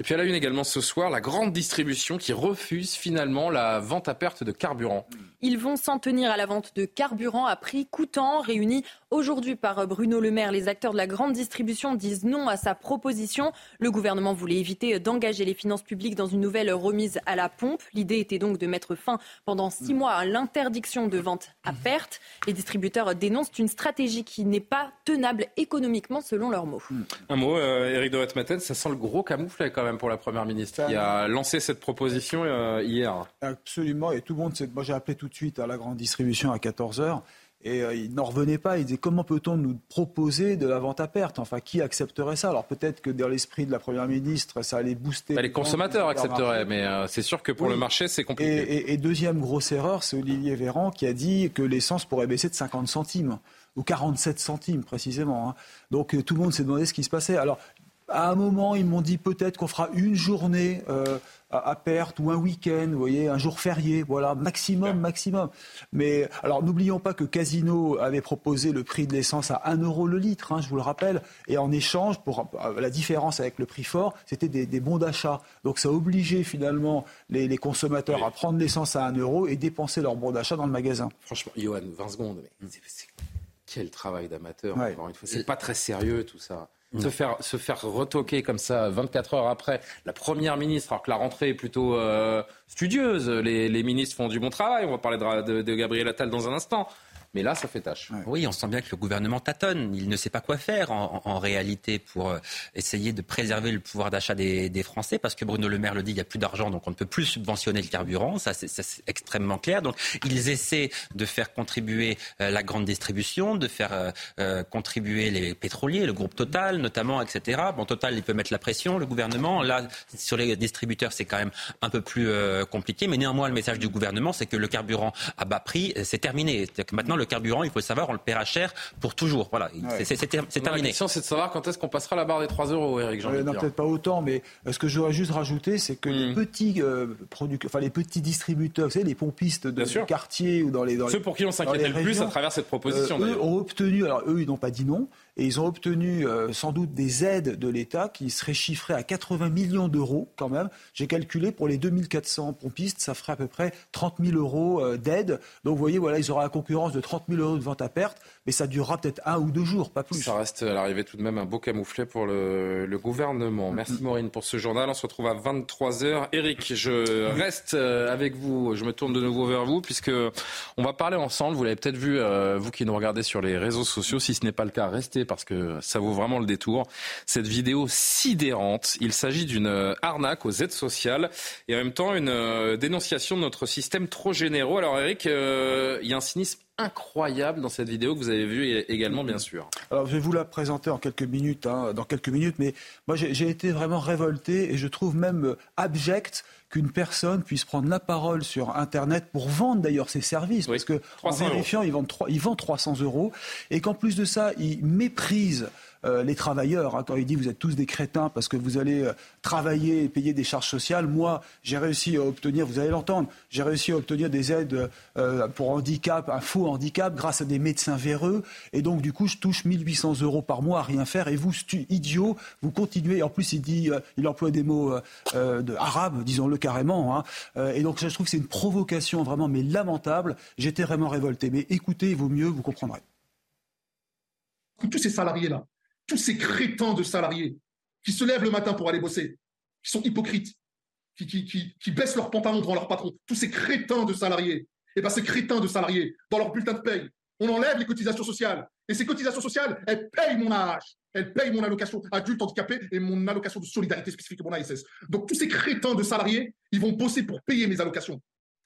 Et puis à la une également ce soir, la grande distribution qui refuse finalement la vente à perte de carburant. Ils vont s'en tenir à la vente de carburant à prix coûtant. Réunis aujourd'hui par Bruno Le Maire, les acteurs de la grande distribution disent non à sa proposition. Le gouvernement voulait éviter d'engager les finances publiques dans une nouvelle remise à la pompe. L'idée était donc de mettre fin pendant six mois à l'interdiction de vente à perte. Les distributeurs dénoncent une stratégie qui n'est pas tenable économiquement selon leurs mots. Un mot, euh, Éric de Maten, ça sent le gros camouflet quand même pour la Première ministre qui a lancé cette proposition euh, hier. Absolument, et tout le monde, sait- moi j'ai appelé tout de suite à la grande distribution à 14h, et euh, ils n'en revenaient pas, ils disaient comment peut-on nous proposer de la vente à perte? Enfin, qui accepterait ça? Alors peut-être que dans l'esprit de la Première ministre, ça allait booster... Bah, les consommateurs accepteraient, mais euh, c'est sûr que pour Oui. le marché, c'est compliqué. et- et deuxième grosse erreur, c'est Olivier Véran qui a dit que l'essence pourrait baisser de 50 centimes, ou 47 centimes précisément. hein. Donc euh, tout le monde s'est demandé ce qui se passait. Alors, À un moment, ils m'ont dit peut-être qu'on fera une journée euh, à, perte ou un week-end, vous voyez, un jour férié, voilà, maximum, maximum. Mais alors n'oublions pas que Casino avait proposé le prix de l'essence à 1 euro le litre, hein, je vous le rappelle, et en échange, pour euh, la différence avec le prix fort, c'était des, bons d'achat. Donc ça a obligé finalement les, consommateurs à prendre l'essence à 1 euro et dépenser leur bon d'achat dans le magasin. Franchement, Johan, 20 secondes, mais quel travail d'amateur, C'est pas très sérieux tout ça. Se faire, se faire retoquer comme ça 24 heures après la première ministre, alors que la rentrée est plutôt euh, studieuse. Les, les, ministres font du bon travail. On va parler de, de Gabriel Attal dans un instant. Mais là, ça fait tâche. Oui, on sent bien que le gouvernement tâtonne. Il ne sait pas quoi faire en, réalité pour euh, essayer de préserver le pouvoir d'achat des, Français, parce que Bruno Le Maire le dit, il n'y a plus d'argent, donc on ne peut plus subventionner le carburant. Ça, c'est extrêmement clair. Donc, ils essaient de faire contribuer euh, la grande distribution, de faire euh, contribuer les pétroliers, le groupe Total notamment, etc. Bon, Total, il peut mettre la pression, le gouvernement. Là, sur les distributeurs, c'est quand même un peu plus compliqué. Mais néanmoins, le message du gouvernement, c'est que le carburant à bas prix, c'est terminé. Que maintenant, le carburant, il faut savoir, on le paiera cher pour toujours. Voilà, c'est terminé. La question, c'est de savoir quand est-ce qu'on passera la barre des 3 euros, Eric Jean. non, peut-être pas autant, mais euh, ce que je voudrais juste rajouter, c'est que les hmm. petits euh, enfin les petits distributeurs, vous savez, les pompistes de quartier ou dans les ceux pour qui on s'inquiétait le plus à travers cette proposition. Euh, eux ont obtenu, alors eux, ils n'ont pas dit non, et ils ont obtenu euh, sans doute des aides de l'État qui seraient chiffrées à 80 millions d'euros quand même. J'ai calculé pour les 2400 pompistes, ça ferait à peu près 30 000 euros euh, d'aide. Donc vous voyez, voilà, ils auront la concurrence de 30 000 euros de vente à perte, mais ça durera peut-être un ou deux jours, pas plus. Ça reste à l'arrivée tout de même un beau camouflet pour le, le gouvernement. Merci Maureen pour ce journal. On se retrouve à 23h. Eric, je reste euh, avec vous. Je me tourne de nouveau vers vous puisque on va parler ensemble. Vous l'avez peut-être vu, vous qui nous regardez sur les réseaux sociaux. Si ce n'est pas le cas, restez parce que ça vaut vraiment le détour. Cette vidéo sidérante, il s'agit d'une euh, arnaque aux aides sociales et en même temps une euh, dénonciation de notre système trop généreux. Alors Eric, euh, il y a un cynisme incroyable dans cette vidéo que vous avez vue également, bien sûr. Alors, je vais vous la présenter en quelques minutes, hein, dans quelques minutes, mais moi, j'ai été vraiment révolté et je trouve même abject qu'une personne puisse prendre la parole sur Internet pour vendre d'ailleurs ses services, parce que en vérifiant, ils vendent, ils vendent 300 euros, et qu'en plus de ça, ils méprisent euh, les travailleurs. Hein, quand il dit vous êtes tous des crétins parce que vous allez euh, travailler et payer des charges sociales, moi j'ai réussi à obtenir, vous allez l'entendre, j'ai réussi à obtenir des aides euh, pour handicap, un faux handicap grâce à des médecins véreux, et donc du coup je touche 1800 euros par mois à rien faire, et vous, idiot, vous continuez. En plus il dit, il emploie des mots de arabes, disons-le carrément, hein, et donc je trouve que c'est une provocation vraiment mais lamentable. J'étais vraiment révolté. Mais écoutez, il vaut mieux, vous comprendrez. Tous ces salariés là, tous ces crétins de salariés qui se lèvent le matin pour aller bosser, qui sont hypocrites, qui, qui, baissent leurs pantalons devant leur patron, tous ces crétins de salariés, et eh bien ces crétins de salariés, dans leur bulletin de paye, on enlève les cotisations sociales. Et ces cotisations sociales, elles payent mon AH, elles payent mon allocation adulte handicapé et mon allocation de solidarité spécifique, mon ASS. Donc tous ces crétins de salariés, ils vont bosser pour payer mes allocations.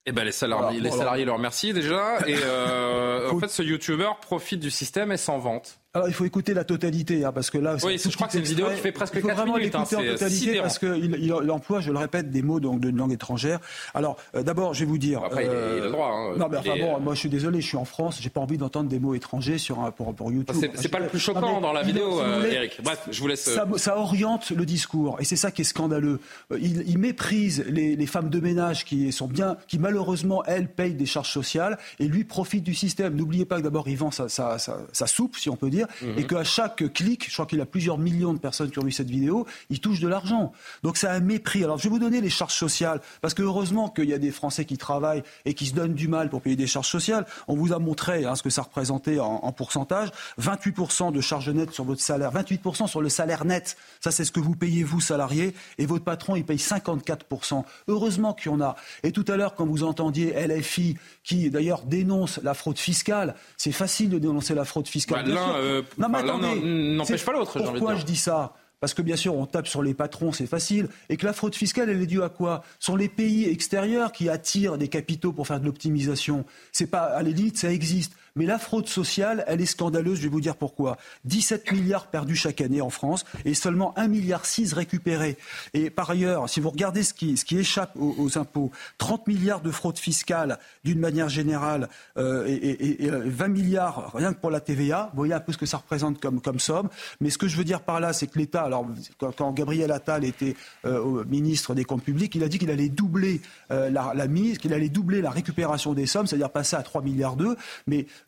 Eh ben les salariés, les salariés leur remercient déjà. Et euh, [LAUGHS] en fait, ce YouTuber profite du système et s'en vante. Alors il faut écouter la totalité, hein, parce que là, oui, je crois que c'est une vidéo qui fait presque il faut vraiment minutes. L'écouter hein, en totalité parce qu'il il, emploie, je le répète, des mots donc d'une langue étrangère. Alors euh, d'abord, je vais vous dire. Après, il, a le droit. Hein, non, mais enfin bon, moi je suis désolé, je suis en France, j'ai pas envie d'entendre des mots étrangers sur un, pour, pour YouTube. C'est pas le plus choquant dans la vidéo, euh, Eric. Bref, je vous laisse. Ça, ça oriente le discours, et c'est ça qui est scandaleux. Euh, il, il méprise les, les, femmes de ménage qui sont bien, qui malheureusement elles payent des charges sociales, et lui profite du système. N'oubliez pas que d'abord il vend sa, sa, sa, soupe, si on peut dire, mhm. et qu'à chaque clic, je crois qu'il y a plusieurs millions de personnes qui ont vu cette vidéo, il touche de l'argent. Donc c'est un mépris. Alors je vais vous donner les charges sociales, parce que heureusement qu'il y a des Français qui travaillent et qui se donnent du mal pour payer des charges sociales. On vous a montré hein, ce que ça représentait en, pourcentage. 28% de charges nettes sur votre salaire, 28% sur le salaire net. Ça c'est ce que vous payez vous salariés, et votre patron il paye 54%. Heureusement qu'il y en a. Et tout à l'heure, quand vous entendiez LFI, qui d'ailleurs dénonce la fraude fiscale, c'est facile de dénoncer la fraude fiscale. Bah, euh, non, mais n'empêche pas l'autre. Pourquoi je dis ça? Parce que bien sûr, on tape sur les patrons, c'est facile, et que la fraude fiscale, elle est due à quoi? Ce sont les pays extérieurs qui attirent des capitaux pour faire de l'optimisation. C'est pas à l'élite, ça existe. Mais la fraude sociale, elle est scandaleuse, je vais vous dire pourquoi. 17 milliards perdus chaque année en France et seulement 1,6 milliard récupérés. Et par ailleurs, si vous regardez ce qui, ce qui échappe aux, impôts, 30 milliards de fraude fiscale d'une manière générale euh, et, 20 milliards rien que pour la TVA, vous voyez un peu ce que ça représente comme, comme somme. Mais ce que je veux dire par là, c'est que l'État, alors quand, Gabriel Attal était euh, ministre des Comptes publics, il a dit qu'il allait doubler euh, la, mise, qu'il allait doubler la récupération des sommes, c'est-à-dire passer à 3 milliards d'euros.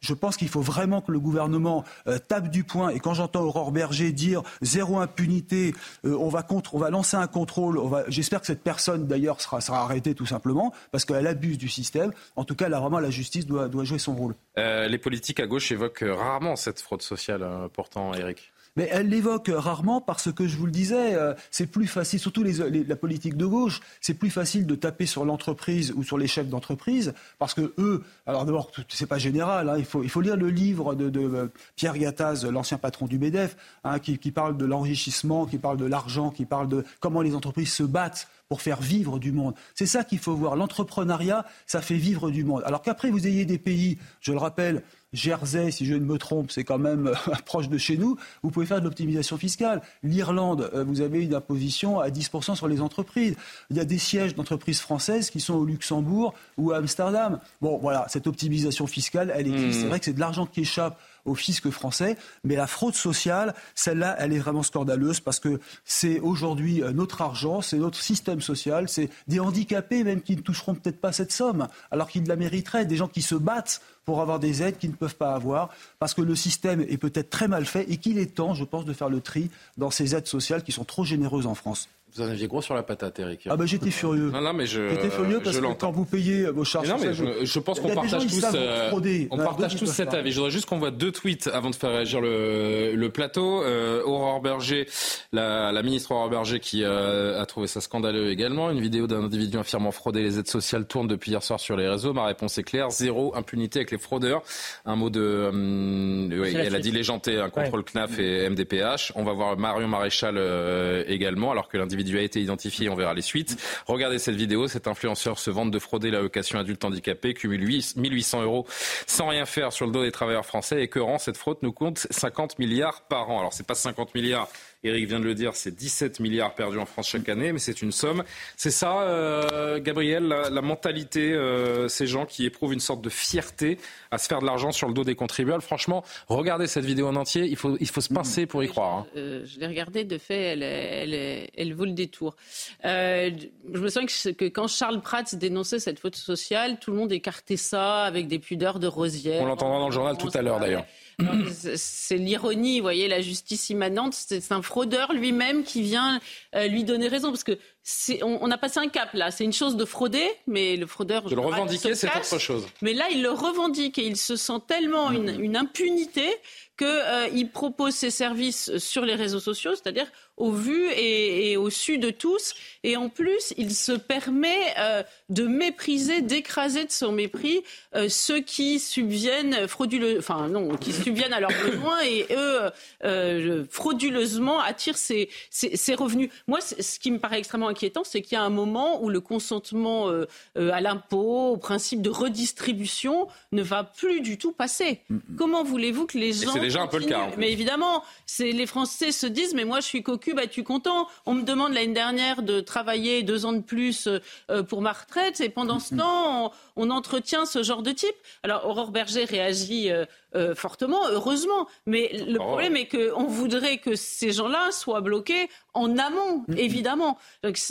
Je pense qu'il faut vraiment que le gouvernement euh, tape du poing. Et quand j'entends Aurore Berger dire zéro impunité, euh, on, va lancer un contrôle, j'espère que cette personne d'ailleurs sera, arrêtée tout simplement, parce qu'elle abuse du système. En tout cas, là, vraiment, la justice doit, doit jouer son rôle. les politiques à gauche évoquent rarement cette fraude sociale, pourtant, Eric. Mais elle l'évoque rarement parce que, je vous le disais, euh, c'est plus facile, surtout la politique de gauche, c'est plus facile de taper sur l'entreprise ou sur les chefs d'entreprise parce que eux, alors d'abord, c'est pas général, hein, il, faut, il faut lire le livre de, euh, Pierre Gattaz, l'ancien patron du MEDEF, hein, qui, qui parle de l'enrichissement, qui parle de l'argent, qui parle de comment les entreprises se battent pour faire vivre du monde. C'est ça qu'il faut voir. L'entrepreneuriat, ça fait vivre du monde. Alors qu'après, vous ayez des pays, je le rappelle, Jersey, si je ne me trompe, c'est quand même euh, [LAUGHS] proche de chez nous, vous pouvez faire de l'optimisation fiscale. L'Irlande, euh, vous avez une imposition à 10% sur les entreprises. Il y a des sièges d'entreprises françaises qui sont au Luxembourg ou à Amsterdam. Bon, voilà, cette optimisation fiscale, elle existe. Hmm. C'est vrai que c'est de l'argent qui échappe au fisc français. Mais la fraude sociale, celle-là, elle est vraiment scandaleuse parce que c'est aujourd'hui euh, notre argent, c'est notre système social, c'est des handicapés même qui ne toucheront peut-être pas cette somme alors qu'ils la mériteraient, des gens qui se battent pour avoir des aides qu'ils ne peuvent pas avoir, parce que le système est peut-être très mal fait et qu'il est temps, je pense, de faire le tri dans ces aides sociales qui sont trop généreuses en France. Vous en aviez gros sur la patate, Eric. Ah ben j'étais furieux. Non, non, mais je. J'étais furieux parce que quand vous payez vos charges. non, mais je, pense qu'on partage tous. Euh, on partage tous cet avis. Je voudrais juste qu'on voit deux tweets avant de faire réagir le, le plateau. Euh, Aurore Berger, la, la, ministre Aurore Berger, qui euh, a trouvé ça scandaleux également. Une vidéo d'un individu affirmant frauder les aides sociales tourne depuis hier soir sur les réseaux. Ma réponse est claire zéro impunité avec les fraudeurs. Un mot de. Euh, elle a diligenté un contrôle CNAF et MDPH. On va voir Marion Maréchal euh, également, alors que l'individu a été identifié, on verra les suites. Regardez cette vidéo, cet influenceur se vante de frauder l'allocation adulte handicapé, cumule 1800 euros sans rien faire sur le dos des travailleurs français. Et que rend cette fraude nous compte 50 milliards par an. Alors c'est pas 50 milliards Eric vient de le dire, c'est 17 milliards perdus en France chaque année, mais c'est une somme. C'est ça, euh, Gabriel, la, mentalité, euh, ces gens qui éprouvent une sorte de fierté à se faire de l'argent sur le dos des contribuables? Franchement, regardez cette vidéo en entier, il faut, il faut se pincer pour y croire. Hein. Euh, je l'ai regardée, de fait, elle, elle, elle, vaut le détour. je me souviens que, que, quand Charles Pratt dénonçait cette faute sociale, tout le monde écartait ça avec des pudeurs de rosière. On l'entendra dans le journal tout à l'heure d'ailleurs. C'est l'ironie, vous voyez, la justice immanente. C'est un fraudeur lui-même qui vient euh, lui donner raison. Parce que on, on, a passé un cap là. C'est une chose de frauder, mais le fraudeur. De le revendiquer, c'est autre chose. Mais là, il le revendique et il se sent tellement une, une impunité qu'il euh, propose ses services sur les réseaux sociaux, c'est-à-dire au vu et, au su de tous. Et en plus, il se permet euh, de mépriser, d'écraser de son mépris euh, ceux qui subviennent frauduleux, enfin non, qui subviennent à leurs [COUGHS] besoins et eux euh, frauduleusement attirent ces, ces, revenus. Moi, ce qui me paraît extrêmement inquiétant, c'est qu'il y a un moment où le consentement à l'impôt, au principe de redistribution, ne va plus du tout passer. Comment voulez-vous que les gens C'est déjà un peu le cas. Mais évidemment, c'est les Français se disent, mais moi, je suis cocu es-tu content? On me demande l'année dernière de travailler deux ans de plus euh, pour ma retraite et pendant ce [LAUGHS] temps, on, entretient ce genre de type. Alors Aurore Berger réagit euh, euh, fortement, heureusement, mais le oh. problème est qu'on voudrait que ces gens-là soient bloqués en amont, évidemment.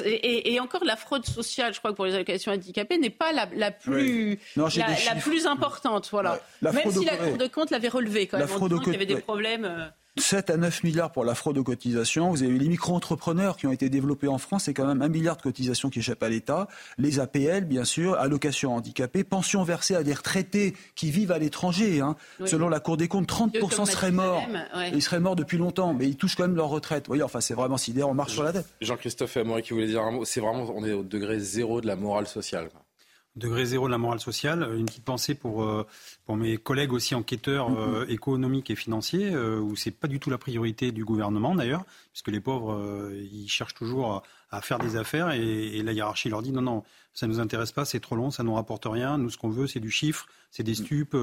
et, encore, la fraude sociale, je crois que pour les allocations handicapées, n'est pas la, plus, la, plus importante. Voilà. Même si la Cour de compte l'avait relevé quand même, en disant qu'il y avait des problèmes. 7 à 9 milliards pour la fraude aux cotisations. Vous avez eu les micro-entrepreneurs qui ont été développés en France. C'est quand même un milliard de cotisations qui échappent à l'État. Les APL, bien sûr, allocations handicapées, pensions versées à des retraités qui vivent à l'étranger. Hein. Selon la Cour des comptes, 30% seraient morts. Ils seraient morts depuis longtemps, mais ils touchent quand même leur retraite. Vous voyez, enfin, c'est vraiment sidérant. On marche sur la tête. Jean-Christophe Amaury qui voulait dire un mot. C'est vraiment, on est au degré zéro de la morale sociale. Degré zéro de la morale sociale. Une petite pensée pour, euh, pour mes collègues aussi enquêteurs euh, économiques et financiers, euh, où c'est pas du tout la priorité du gouvernement d'ailleurs, puisque les pauvres, ils cherchent toujours à, faire des affaires et, la hiérarchie leur dit non, non, ça nous intéresse pas, c'est trop long, ça nous rapporte rien. Nous, ce qu'on veut, c'est du chiffre, c'est des stupes,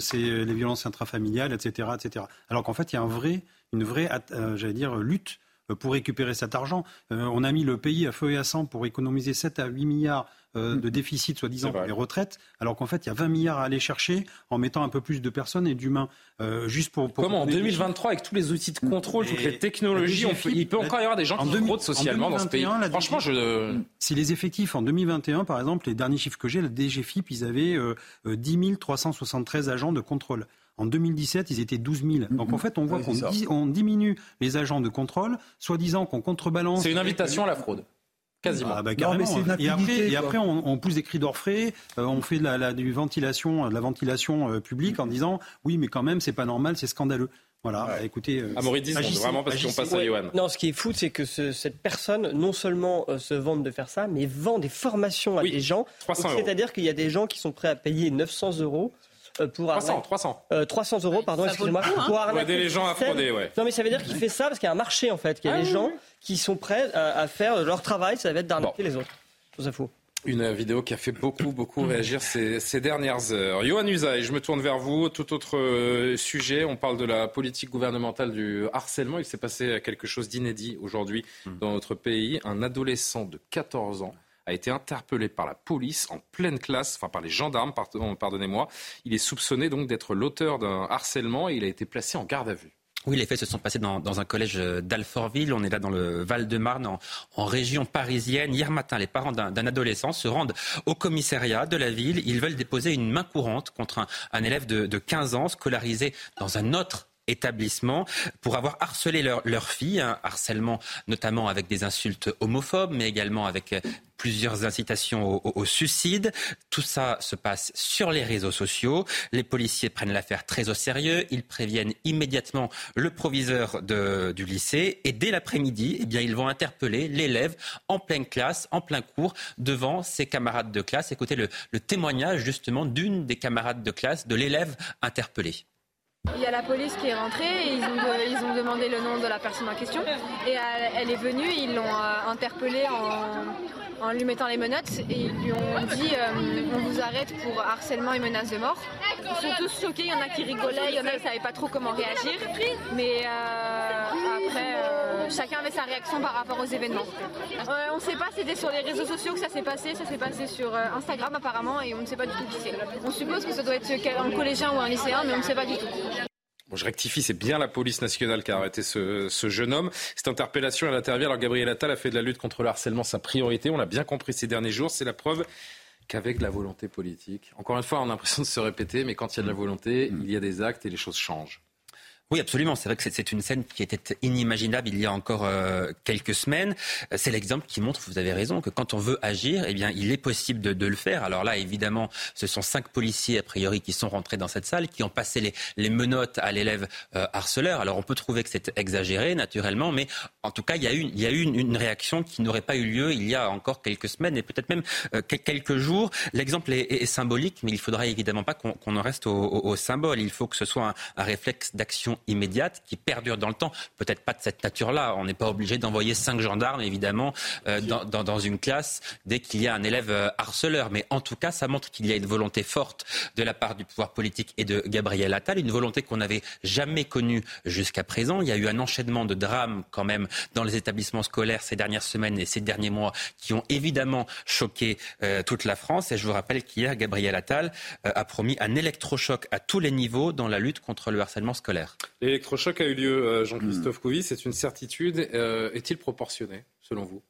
c'est les violences intrafamiliales, etc., etc. Alors qu'en fait, il y a un vrai, une vraie, j'allais dire, lutte pour récupérer cet argent. on a mis le pays à feu et à sang pour économiser 7 à 8 milliards euh, de déficit, soi-disant, pour les retraites, alors qu'en fait, il y a 20 milliards à aller chercher en mettant un peu plus de personnes et d'humains. Euh, juste pour, Comment en 2023, avec tous les outils de contrôle, toutes les technologies, il peut encore y avoir des gens qui fraudent socialement dans ce pays Franchement, je... Si les effectifs en 2021, par exemple, les derniers chiffres que j'ai, la DGFIP, ils avaient 10 373 agents de contrôle. En 2017, ils étaient 12 000. Donc en fait, on voit qu'on diminue les agents de contrôle, soi-disant qu'on contrebalance. C'est une invitation à la fraude. Quasiment. Ah bah, et après, on, pousse des cris d'orfraie, euh, on fait de la, du ventilation, de la ventilation euh, publique en disant oui, mais quand même, c'est pas normal, c'est scandaleux. Voilà, écoutez. Euh, vraiment parce qu'on passe à Johan. Non, ce qui est fou, c'est que cette personne, non seulement se vante de faire ça, mais vend des formations à des gens. C'est-à-dire qu'il y a des gens qui sont prêts à payer 900 euros pour 300, 300. 300 euros, pardon, excusez-moi. Pour arnaquer les gens à frauder, ouais. Non, mais ça veut dire qu'il fait ça parce qu'il y a un marché, en fait. Qu'il y a ah des gens qui sont prêts à, faire leur travail, ça va être d'arnaquer les autres. Ça faux. Une vidéo qui a fait beaucoup, beaucoup réagir ces, ces dernières heures. Johan Usaï, je me tourne vers vous. Tout autre euh, sujet, on parle de la politique gouvernementale du harcèlement. Il s'est passé quelque chose d'inédit aujourd'hui hmm. dans notre pays. Un adolescent de 14 ans a été interpellé par la police en pleine classe, enfin par les gendarmes, pardonnez-moi. Il est soupçonné donc d'être l'auteur d'un harcèlement et il a été placé en garde à vue. Oui, les faits se sont passés dans, un collège d'Alfortville. On est là dans le Val-de-Marne, en, région parisienne. Hier matin, les parents d'un adolescent se rendent au commissariat de la ville. Ils veulent déposer une main courante contre un, élève de, de 15 ans scolarisé dans un autre établissement pour avoir harcelé leur, leur fille, un harcèlement notamment avec des insultes homophobes, mais également avec euh, plusieurs incitations au, suicide. Tout ça se passe sur les réseaux sociaux. Les policiers prennent l'affaire très au sérieux. Ils préviennent immédiatement le proviseur du lycée et dès l'après-midi, eh ils vont interpeller l'élève en pleine classe, en plein cours, devant ses camarades de classe. Écoutez le, le témoignage justement d'une des camarades de classe de l'élève interpellé. Il y a la police qui est rentrée et ils ont, ils ont demandé le nom de la personne en question. Et elle, est venue, ils l'ont euh, interpellée en, en, lui mettant les menottes et ils lui ont dit euh, on vous arrête pour harcèlement et menace de mort. Ils sont tous choqués, il y en a qui rigolaient, il y en a qui ne savaient pas trop comment réagir. Mais euh, après, chacun avait sa réaction par rapport aux événements. on ne sait pas, c'était sur les réseaux sociaux que ça s'est passé, ça s'est passé sur Instagram apparemment et on ne sait pas du tout qui c'est. On suppose que ça doit être un collégien ou un lycéen, mais on ne sait pas du tout je rectifie, c'est bien la police nationale qui a arrêté ce, jeune homme. Cette interpellation, elle intervient alors Gabriel Attal a fait de la lutte contre le harcèlement sa priorité. On l'a bien compris ces derniers jours. C'est la preuve qu'avec la volonté politique, encore une fois, on a l'impression de se répéter, mais quand il y a de la volonté, il y a des actes et les choses changent. Oui, absolument. C'est vrai que c'est une scène qui était inimaginable il y a encore euh, quelques semaines. C'est l'exemple qui montre, vous avez raison, que quand on veut agir, eh bien, il est possible de, le faire. Alors là, évidemment, ce sont cinq policiers, a priori, qui sont rentrés dans cette salle, qui ont passé les, menottes à l'élève euh, harceleur. Alors on peut trouver que c'est exagéré, naturellement, mais en tout cas, il y a eu, une, réaction qui n'aurait pas eu lieu il y a encore quelques semaines et peut-être même euh, quelques jours. L'exemple est, symbolique, mais il ne faudra évidemment pas qu'on en reste au, symbole. Il faut que ce soit un réflexe d'action immédiate qui perdure dans le temps. Peut-être pas de cette nature-là. On n'est pas obligé d'envoyer cinq gendarmes, évidemment, euh, dans, une classe dès qu'il y a un élève euh, harceleur. Mais en tout cas, ça montre qu'il y a une volonté forte de la part du pouvoir politique et de Gabriel Attal, une volonté qu'on n'avait jamais connue jusqu'à présent. Il y a eu un enchaînement de drames quand même dans les établissements scolaires ces dernières semaines et ces derniers mois qui ont évidemment choqué euh, toute la France. Et je vous rappelle qu'hier, Gabriel Attal a promis un électrochoc à tous les niveaux dans la lutte contre le harcèlement scolaire. L'électrochoc a eu lieu, euh, Jean-Christophe Couvi, c'est une certitude. Euh, est-il proportionné, selon vous?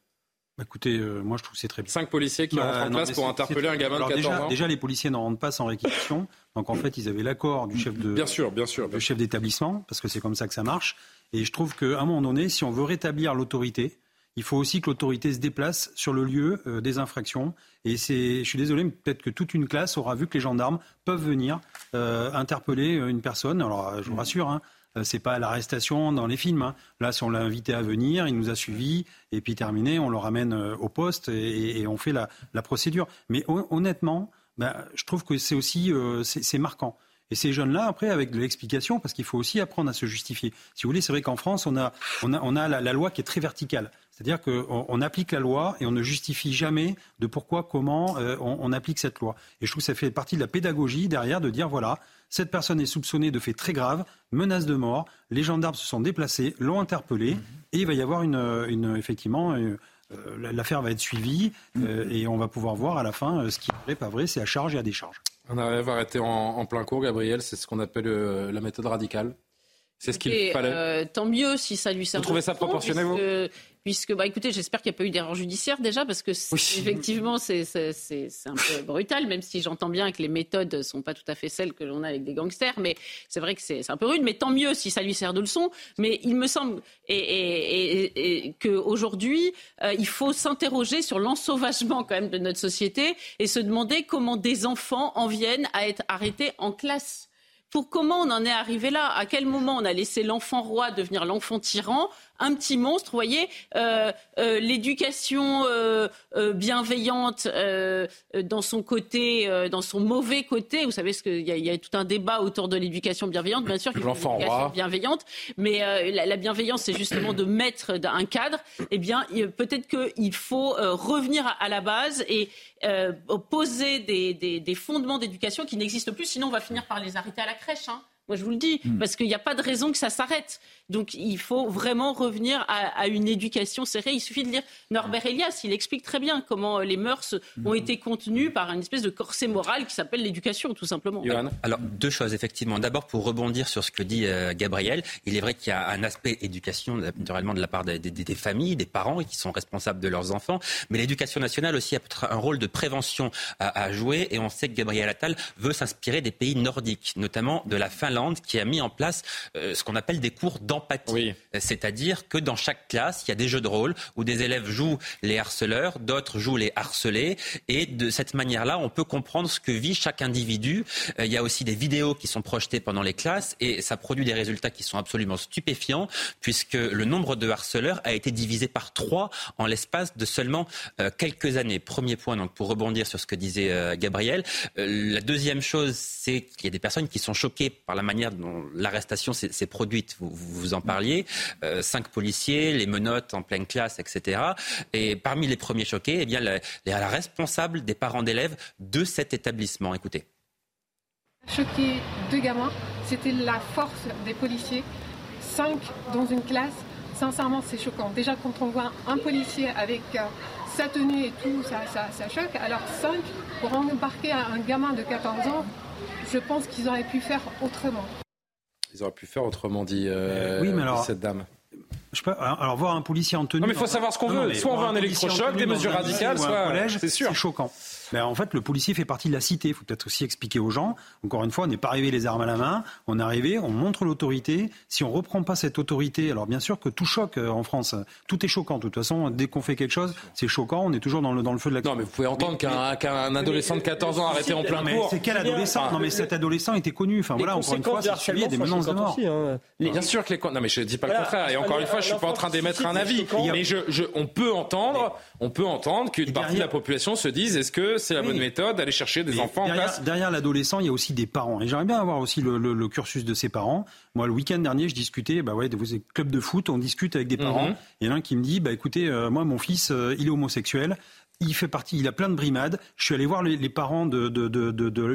Bah, Écoutez, euh, moi je trouve que c'est très bien. Cinq policiers qui bah, rentrent en place pour interpeller un gamin de 14 déjà, ans. Déjà, les policiers n'en rentrent pas sans réquisition. Donc en fait, ils avaient l'accord du chef de, bien sûr, bien sûr, du chef d'établissement, parce que c'est comme ça que ça marche. Et je trouve qu'à un moment donné, si on veut rétablir l'autorité, il faut aussi que l'autorité se déplace sur le lieu des infractions. Et c'est, je suis désolé, mais peut-être que toute une classe aura vu que les gendarmes peuvent venir interpeller une personne. Alors, je vous rassure, hein, c'est pas l'arrestation dans les films. Hein. Là, si on l'a invité à venir, il nous a suivis, et puis terminé, on le ramène au poste et, on fait la, procédure. Mais honnêtement, ben, je trouve que c'est aussi c'est marquant. Et ces jeunes-là, après, avec de l'explication, parce qu'il faut aussi apprendre à se justifier. Si vous voulez, c'est vrai qu'en France, on a, on a la, loi qui est très verticale. C'est-à-dire qu'on on applique la loi et on ne justifie jamais de pourquoi, comment euh, on, on, applique cette loi. Et je trouve que ça fait partie de la pédagogie derrière de dire, voilà, cette personne est soupçonnée de faits très graves, menace de mort, les gendarmes se sont déplacés, l'ont interpellé, et il va y avoir une, une effectivement... Une, euh, l'affaire va être suivie euh, et on va pouvoir voir à la fin ce qui est vrai, pas vrai, c'est à charge et à décharge. On arrive à arrêter en, en plein cours, Gabriel. C'est ce qu'on appelle euh, la méthode radicale. C'est ce qu'il fallait. Euh, tant mieux si ça lui sert. Vous trouvez ça proportionné, vous puisque, bah, écoutez, j'espère qu'il n'y a pas eu d'erreur judiciaire déjà, parce que effectivement, c'est un peu brutal, même si j'entends bien que les méthodes ne sont pas tout à fait celles que l'on a avec des gangsters, mais c'est vrai que c'est un peu rude, mais tant mieux si ça lui sert de leçon. Mais il me semble et, et, et, qu'aujourd'hui, euh, il faut s'interroger sur l'ensauvagement quand même de notre société et se demander comment des enfants en viennent à être arrêtés en classe pour comment on en est arrivé là? À quel moment on a laissé l'enfant roi devenir l'enfant tyran? Un petit monstre, vous voyez, euh, euh, l'éducation euh, bienveillante dans son côté, dans son mauvais côté. Vous savez, ce qu'il y, y, a tout un débat autour de l'éducation bienveillante, bien sûr, l'enfant roi bienveillante, mais la, bienveillance, c'est justement de mettre un cadre. Eh bien, peut-être qu'il faut revenir à, la base et poser des, des fondements d'éducation qui n'existent plus, sinon on va finir par les arrêter à la crèche. Hein. Moi, je vous le dis, hmm. parce qu'il n'y a pas de raison que ça s'arrête. Donc, il faut vraiment revenir à, une éducation serrée. Il suffit de lire Norbert Elias. Il explique très bien comment les mœurs ont hmm. été contenues par une espèce de corset moral qui s'appelle l'éducation, tout simplement. Alors, deux choses, effectivement. D'abord, pour rebondir sur ce que dit euh, Gabriel, il est vrai qu'il y a un aspect éducation, naturellement, de la part des, familles, des parents qui sont responsables de leurs enfants. Mais l'éducation nationale aussi a un rôle de prévention à, à jouer. Et on sait que Gabriel Attal veut s'inspirer des pays nordiques, notamment de la Finlande qui a mis en place euh, ce qu'on appelle des cours d'empathie. C'est-à-dire que dans chaque classe, il y a des jeux de rôle où des élèves jouent les harceleurs, d'autres jouent les harcelés. Et de cette manière-là, on peut comprendre ce que vit chaque individu. Euh, il y a aussi des vidéos qui sont projetées pendant les classes et ça produit des résultats qui sont absolument stupéfiants puisque le nombre de harceleurs a été divisé par trois en l'espace de seulement euh, quelques années. Premier point, donc pour rebondir sur ce que disait Gabriel. la deuxième chose, c'est qu'il y a des personnes qui sont choquées par la manière dont l'arrestation s'est produite. Vous, vous, en parliez. Euh, cinq policiers, les menottes en pleine classe, etc. Et parmi les premiers choqués, eh bien, la, la responsable des parents d'élèves de cet établissement. Écoutez. Choqué deux gamins, c'était la force des policiers. Cinq dans une classe, sincèrement, c'est choquant. Déjà, quand on voit un policier avec euh, sa tenue et tout, ça, ça choque. Alors, cinq pour embarquer un gamin de 14 ans, je pense qu'ils auraient pu faire autrement. Ils auraient pu faire autrement, dit, euh, oui, mais alors, cette dame. Je peux, alors, voir un policier en tenue. Non, mais il faut savoir ce qu'on veut. Soit on veut un électrochoc, des mesures radicales, soit. C'est sûr. C'est choquant. Mais en fait, le policier fait partie de la cité. Il faut peut-être aussi expliquer aux gens. Encore une fois, on n'est pas arrivé les armes à la main. On est arrivé, on montre l'autorité. Si on reprend pas cette autorité, alors bien sûr que tout choque euh, en France. Tout est choquant. De toute façon, dès qu'on fait quelque chose, c'est choquant. On est toujours dans le, dans le feu de la. Non, mais vous pouvez entendre qu'un adolescent de 14 ans arrêté en plein cours. C'est quel adolescent Non, mais cet adolescent était connu. Enfin voilà, encore une fois, c'est suivi des menaces de mort. Hein. Bien sûr que les. Non, mais je dis pas le contraire. Et encore une fois, je suis pas en train d'émettre un avis. Mais on peut entendre, on peut entendre qu'une partie de la population se dise est-ce que c'est la bonne méthode d'aller chercher des enfants derrière, en classe. Derrière l'adolescent, il y a aussi des parents. Et j'aimerais bien avoir aussi le, cursus de ses parents. Moi, le week-end dernier, je discutais, bah ouais, des clubs de foot, on discute avec des parents. Mhm. Il y en a un qui me dit, bah écoutez, euh, moi, mon fils, euh, il est homosexuel. Il fait partie, il a plein de brimades. Je suis allé voir les, parents de,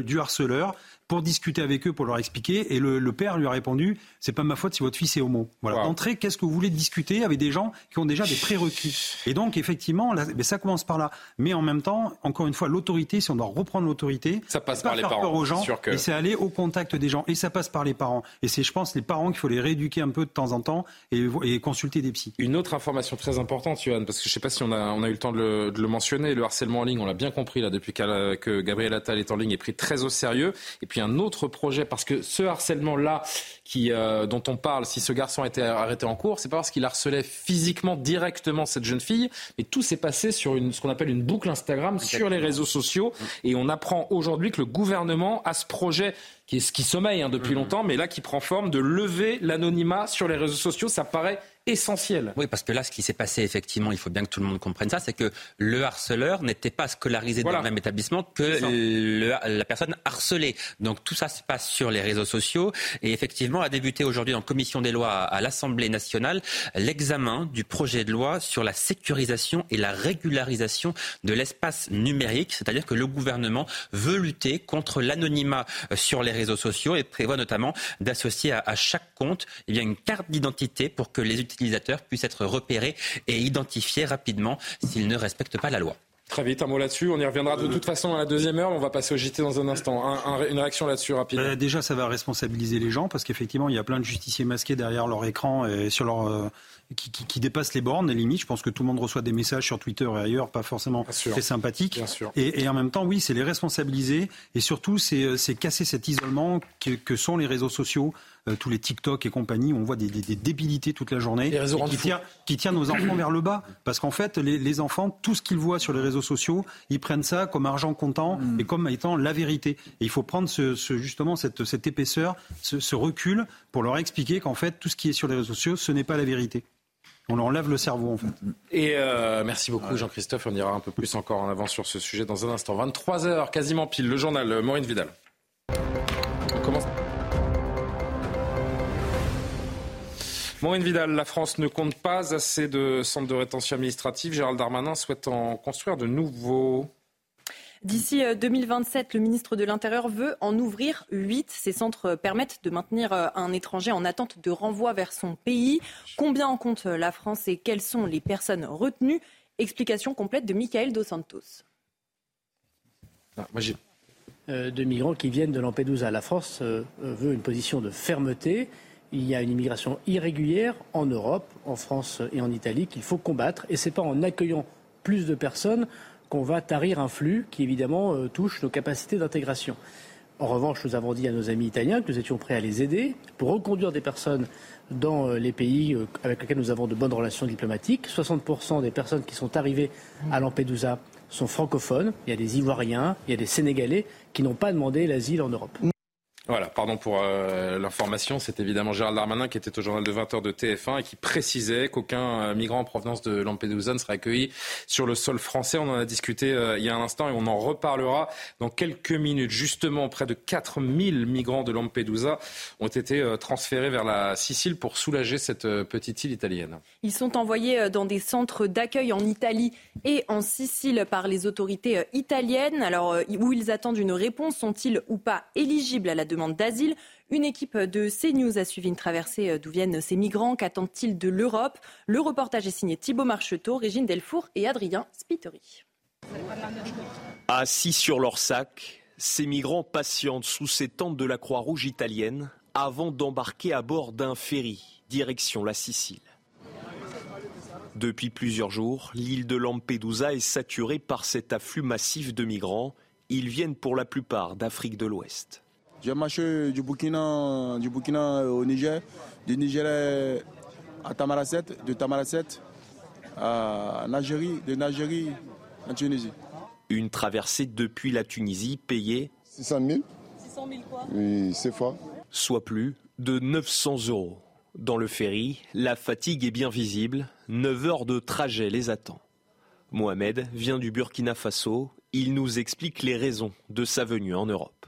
du harceleur pour discuter avec eux, pour leur expliquer. Et le, père lui a répondu c'est pas ma faute si votre fils est homo. Voilà. D'entrée, qu'est-ce que vous voulez discuter avec des gens qui ont déjà des prérequis? Et donc, effectivement, mais ça commence par là. Mais en même temps, encore une fois, l'autorité, si on doit reprendre l'autorité, ça passe par les faire parents. Peur aux gens, Et c'est aller au contact des gens. Et ça passe par les parents. Et c'est, je pense, les parents qu'il faut les rééduquer un peu de temps en temps et, et, consulter des psys. Une autre information très importante, Yohann, parce que je sais pas si on a, on a eu le temps de le, de le mentionner, le harcèlement en ligne, on l'a bien compris là depuis que Gabriel Attal est en ligne, est pris très au sérieux. Et puis un autre projet parce que ce harcèlement-là qui, euh, dont on parle, si ce garçon a été arrêté en cours, c'est pas parce qu'il harcelait physiquement directement cette jeune fille, mais tout s'est passé sur une, ce qu'on appelle une boucle Instagram sur les réseaux sociaux. Et on apprend aujourd'hui que le gouvernement a ce projet qui, est, qui sommeille hein, depuis mhm. longtemps, mais là qui prend forme de lever l'anonymat sur les réseaux sociaux. Ça paraît essentiel. Oui, parce que là, ce qui s'est passé, effectivement, il faut bien que tout le monde comprenne ça, c'est que le harceleur n'était pas scolarisé dans le même établissement que la personne harcelée. Donc tout ça se passe sur les réseaux sociaux. Et effectivement, a débuté aujourd'hui en commission des lois à l'Assemblée nationale l'examen du projet de loi sur la sécurisation et la régularisation de l'espace numérique. C'est-à-dire que le gouvernement veut lutter contre l'anonymat sur les réseaux sociaux et prévoit notamment d'associer à, chaque compte eh bien, une carte d'identité pour que les utilisateurs puissent être repérés et identifiés rapidement s'ils ne respectent pas la loi. Très vite, un mot là-dessus. On y reviendra de toute façon à la deuxième heure. On va passer au JT dans un instant. une réaction là-dessus rapide. Euh, déjà, ça va responsabiliser les gens parce qu'effectivement, il y a plein de justiciers masqués derrière leur écran et sur leur euh, qui, dépassent les bornes, les limites. Je pense que tout le monde reçoit des messages sur Twitter et ailleurs, pas forcément très sympathiques. Et, en même temps, oui, c'est les responsabiliser et surtout, c'est euh, casser cet isolement que sont les réseaux sociaux. Euh, tous les TikTok et compagnie, on voit des, débilités toute la journée qui, tient, qui tient nos enfants vers le bas. Parce qu'en fait, les, enfants, tout ce qu'ils voient sur les réseaux sociaux, ils prennent ça comme argent comptant mm. et comme étant la vérité. Et il faut prendre ce, justement cette, cette épaisseur, ce, recul pour leur expliquer qu'en fait, tout ce qui est sur les réseaux sociaux, ce n'est pas la vérité. On leur enlève le cerveau, en fait. Et euh, merci beaucoup, Jean-Christophe. On ira un peu plus encore en avant sur ce sujet dans un instant. 23h, quasiment pile, le journal euh, Maureen Vidal. On commence. Maureen Vidal, la France ne compte pas assez de centres de rétention administrative. Gérald Darmanin souhaite en construire de nouveaux. D'ici 2027, euh, le ministre de l'Intérieur veut en ouvrir 8. Ces centres permettent de maintenir euh, un étranger en attente de renvoi vers son pays. Combien en compte euh, la France et quelles sont les personnes retenues? Explication complète de Michael Dos Santos. Ah, de migrants qui viennent de Lampedusa. La France veut une position de fermeté il y a une immigration irrégulière en Europe, en France et en Italie qu'il faut combattre. Et ce n'est pas en accueillant plus de personnes qu'on va tarir un flux qui évidemment euh, touche nos capacités d'intégration. En revanche, nous avons dit à nos amis italiens que nous étions prêts à les aider pour reconduire des personnes dans euh, les pays euh, avec lesquels nous avons de bonnes relations diplomatiques. 60% des personnes qui sont arrivées à Lampedusa sont francophones. Il y a des Ivoiriens, il y a des Sénégalais qui n'ont pas demandé l'asile en Europe. Voilà, pardon pour euh, l'information. C'est évidemment Gérald Darmanin qui était au journal de 20h de TF1 et qui précisait qu'aucun euh, migrant en provenance de Lampedusa ne serait accueilli sur le sol français. On en a discuté euh, il y a un instant et on en reparlera dans quelques minutes. Justement, près de 4000 migrants de Lampedusa ont été transférés vers la Sicile pour soulager cette petite île italienne. Ils sont envoyés dans des centres d'accueil en Italie et en Sicile par les autorités italiennes. Alors, où ils attendent une réponse, sont-ils ou pas éligibles à la demande d'asile. Une équipe de CNews a suivi une traversée euh, d'où viennent ces migrants. Qu'attendent-ils de l'Europe? Le reportage est signé Thibault Marcheteau, Régine Delfour et Adrien Spiteri. Assis sur leur sac, ces migrants patientent sous ces tentes de la Croix-Rouge italienne avant d'embarquer à bord d'un ferry, direction la Sicile. Depuis plusieurs jours, l'île de Lampedusa est saturée par cet afflux massif de migrants. Ils viennent pour la plupart d'Afrique de l'Ouest. J'ai marché du Burkina, du Burkina au Niger, du Niger à Tamaracet, de Tamaracet à Nagérie, de Nagérie en Tunisie. Une traversée depuis la Tunisie payée 600 000. 600 000 quoi? Oui, c'est fois. Soit plus de 900 euros. Dans le ferry, la fatigue est bien visible. 9 heures de trajet les attend. Mohamed vient du Burkina Faso. Il nous explique les raisons de sa venue en Europe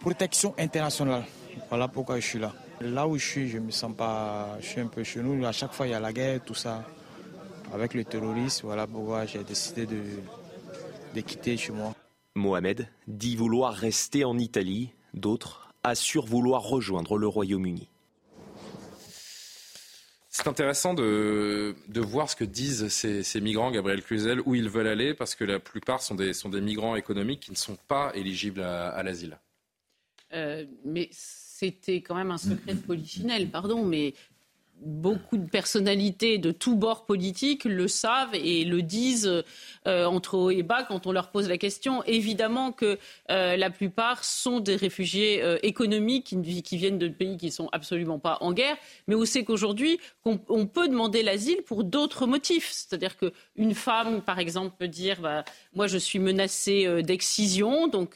protection internationale. Voilà pourquoi je suis là. Là où je suis, je me sens pas. Je suis un peu chez nous. À chaque fois, il y a la guerre, tout ça. Avec le terrorisme, voilà pourquoi j'ai décidé de, de quitter chez moi. Mohamed dit vouloir rester en Italie. D'autres assurent vouloir rejoindre le Royaume-Uni. C'est intéressant de, de, voir ce que disent ces, ces, migrants, Gabriel Cluzel, où ils veulent aller, parce que la plupart sont des, sont des migrants économiques qui ne sont pas éligibles à l'asile. Euh, mais c'était quand même un secret de polichinelle, pardon, mais beaucoup de personnalités de tous bords politiques le savent et le disent euh, entre haut et bas quand on leur pose la question. Évidemment que euh, la plupart sont des réfugiés euh, économiques qui, viennent de pays qui ne sont absolument pas en guerre, mais on sait qu'aujourd'hui, on, peut demander l'asile pour d'autres motifs. C'est-à-dire qu'une femme, par exemple, peut dire bah, Moi, je suis menacée d'excision, donc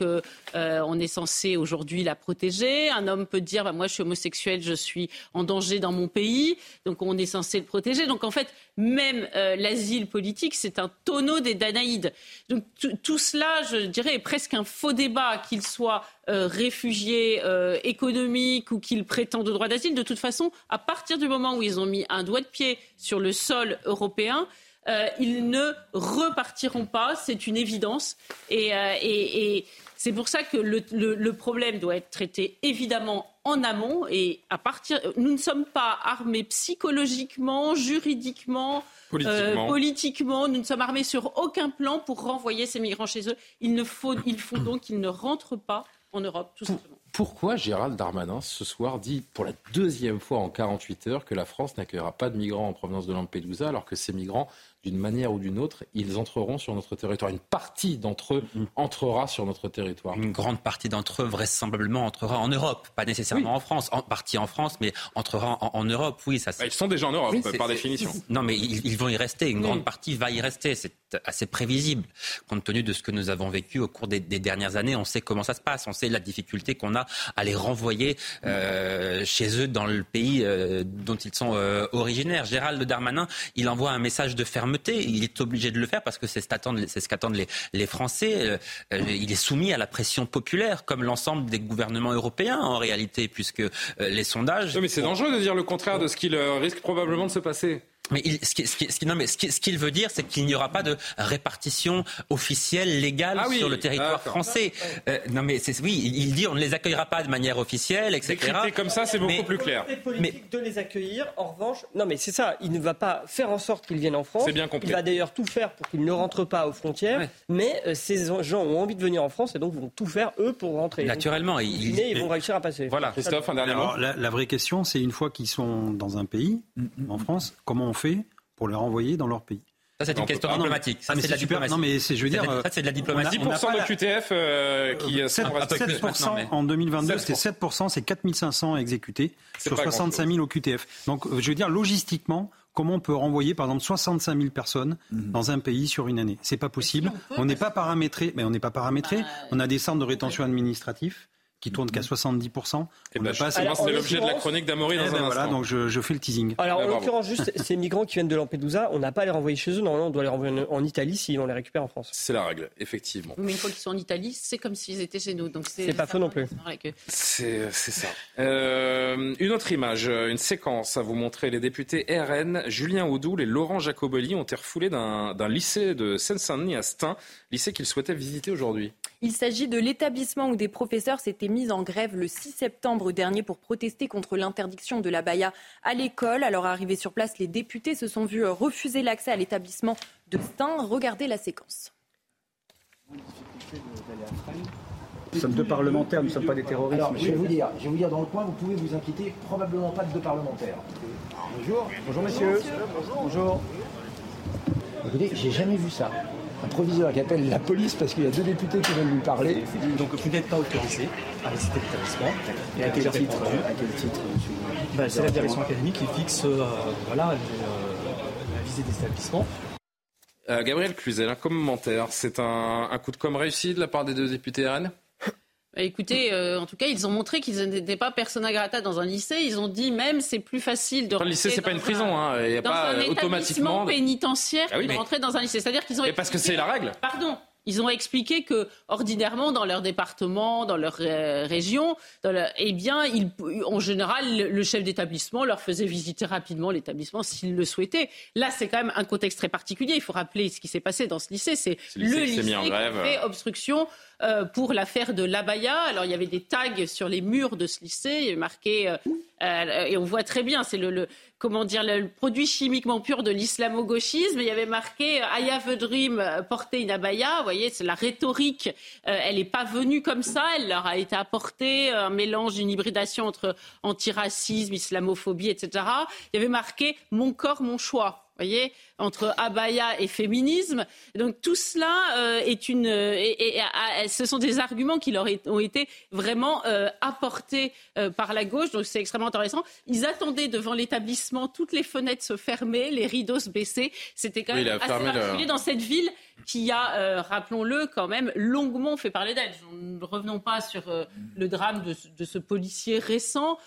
on est censé aujourd'hui la protéger. Un homme peut dire bah, Moi, je suis homosexuel, je suis en danger dans mon pays, donc on est censé le protéger. Donc en fait, même l'asile politique, c'est un tonneau des Danaïde. Donc tout cela, je dirais, est presque un faux débat, qu'il soit euh, réfugié euh, économique ou qu'il prétende au droit d'asile. De toute façon, à partir du moment où ils ont mis un doigt de pied sur le sol européen, euh, ils ne repartiront pas, c'est une évidence. Et, c'est pour ça que le, problème doit être traité évidemment en amont. Et à partir, nous ne sommes pas armés psychologiquement, juridiquement, euh, politiquement. nous ne sommes armés sur aucun plan pour renvoyer ces migrants chez eux. Il, ne faut, il faut donc qu'ils ne rentrent pas en Europe, tout simplement. Pourquoi Gérald Darmanin, ce soir, dit pour la deuxième fois en 48 heures que la France n'accueillera pas de migrants en provenance de Lampedusa, alors que ces migrants d'une manière ou d'une autre, ils entreront sur notre territoire. Une partie d'entre eux mm. entrera sur notre territoire. Une grande partie d'entre eux, vraisemblablement, entrera en Europe. Pas nécessairement en France, en partie en France, mais entrera en, Europe. Oui, ça. Bah, ils sont déjà en Europe, par définition. Non, mais ils, vont y rester. Une grande partie va y rester. C'est assez prévisible. Compte tenu de ce que nous avons vécu au cours des, dernières années, on sait comment ça se passe. On sait la difficulté qu'on a à les renvoyer euh, chez eux dans le pays euh, dont ils sont euh, originaires. Gérald Darmanin, il envoie un message de fermeté il est obligé de le faire parce que c'est ce qu'attendent les, les, Français. Euh, euh, il est soumis à la pression populaire, comme l'ensemble des gouvernements européens en réalité, puisque euh, les sondages. Oui, mais c'est dangereux de dire le contraire de ce qu'il risque probablement de se passer. Mais, il, ce, qui, ce, qui, non, mais ce, qu'il veut dire, c'est qu'il n'y aura pas de répartition officielle, légale ah sur le territoire français. Euh, non, mais c'est, oui, il dit on ne les accueillera pas de manière officielle, etc. Décrypté comme ça, c'est beaucoup plus clair. Mais de les accueillir. En revanche, non, mais c'est ça. Il ne va pas faire en sorte qu'ils viennent en France. C'est bien compris. Il va d'ailleurs tout faire pour qu'ils ne rentrent pas aux frontières. Mais euh, ces gens ont envie de venir en France et donc vont tout faire eux pour rentrer. Naturellement, ils, ils vont réussir à passer. Voilà, Christophe, un dernier mot. La, la vraie question, c'est une fois qu'ils sont dans un pays, en France, comment on fait pour les renvoyer dans leur pays. Ça, c'est une question diplomatique. Ça, c'est de la diplomatie. Non, mais c'est, je veux dire. Ça, c'est de la diplomatie. 10% de QTF euh, qui 7, 7% en 2022, c'était 7%, c'est 4500 exécutés sur 65 000 au QTF. Donc, je veux dire, logistiquement, comment on peut renvoyer, par exemple, 65 000 personnes mhm. dans un pays sur une année? C'est pas possible. On n'est pas paramétré, mais on n'est pas paramétré. Bah, on a des centres de rétention administratif qui tourne qu'à 70%. Et ben, c'est l'objet de la chronique d'Amory dans eh un ben voilà, donc je, fais le teasing. Alors, en l'occurrence, juste ces migrants qui viennent de Lampedusa, on n'a pas à les renvoyer chez eux. Normalement, on doit les renvoyer en Italie si on les récupère en France. C'est la règle, effectivement. Mais une fois qu'ils sont en Italie, c'est comme s'ils étaient chez nous. Donc c'est pas faux non plus. C'est ça. Euh, une autre image, une séquence à vous montrer. Les députés RN, Julien Audoul et Laurent Jacobelli ont été refoulés d'un lycée de Seine-Saint-Denis à Stein, lycée qu'ils souhaitaient visiter aujourd'hui. Il s'agit de l'établissement où des professeurs s'étaient mis en grève le 6 septembre dernier pour protester contre l'interdiction de la baya à l'école. Alors arrivés sur place, les députés se sont vus refuser l'accès à l'établissement de Stein. Regardez la séquence. Nous sommes deux parlementaires, nous ne sommes pas des terroristes. Alors, je vais vous dire, je vais vous dire dans le coin, vous pouvez vous inquiéter, probablement pas de deux parlementaires. Bonjour, bonjour messieurs. Bonjour. bonjour. Écoutez, j'ai jamais vu ça un proviseur qui appelle la police parce qu'il y a deux députés qui veulent lui parler. Donc vous n'êtes pas autorisé à visiter l'établissement. Et à quel titre, à quel titre ben, C'est la direction académique qui fixe euh, voilà, euh, la visite des établissements. Euh, Gabriel Cluzel, un commentaire. C'est un, un, coup de com' réussi de la part des deux députés RN bah, écoutez, euh, en tout cas, ils ont montré qu'ils n'étaient pas persona grata dans un lycée. Ils ont dit même c'est plus facile de. rentrer. Le lycée, c'est pas une prison, hein. Il y a dans pas un automatiquement pénitentiaire ah de rentrer dans un lycée. C'est-à-dire qu'ils ont. Et parce que c'est la règle. Pardon. Ils ont expliqué que, ordinairement, dans leur département, dans leur euh, région, eh bien, en général, le chef d'établissement leur faisait visiter rapidement l'établissement s'il le souhaitait. Là, c'est quand même un contexte très particulier. Il faut rappeler ce qui s'est passé dans ce lycée. C'est le lycée, qui fait obstruction euh, pour l'affaire de l'abaya. Alors il y avait des tags sur les murs de ce lycée, il y avait marqué, euh, euh, et on voit très bien, c'est le, comment dire, le produit chimiquement pur de l'islamo-gauchisme. Il y avait marqué I have a dream, porter une abaya. Vous voyez, c'est la rhétorique. elle n'est pas venue comme ça. Elle leur a été apportée un mélange, une hybridation entre antiracisme, islamophobie, etc. Il y avait marqué mon corps, mon choix voyez, entre abaya et féminisme. Donc tout cela euh, est une, et, ce sont des arguments qui leur ont été vraiment euh, apportés euh, par la gauche. Donc c'est extrêmement intéressant. Ils attendaient devant l'établissement toutes les fenêtres se fermer, les rideaux se baisser. C'était quand même assez particulier dans cette ville qui a, rappelons-le, quand même longuement fait parler d'elle. Ne revenons pas sur le drame de, de, ce policier récent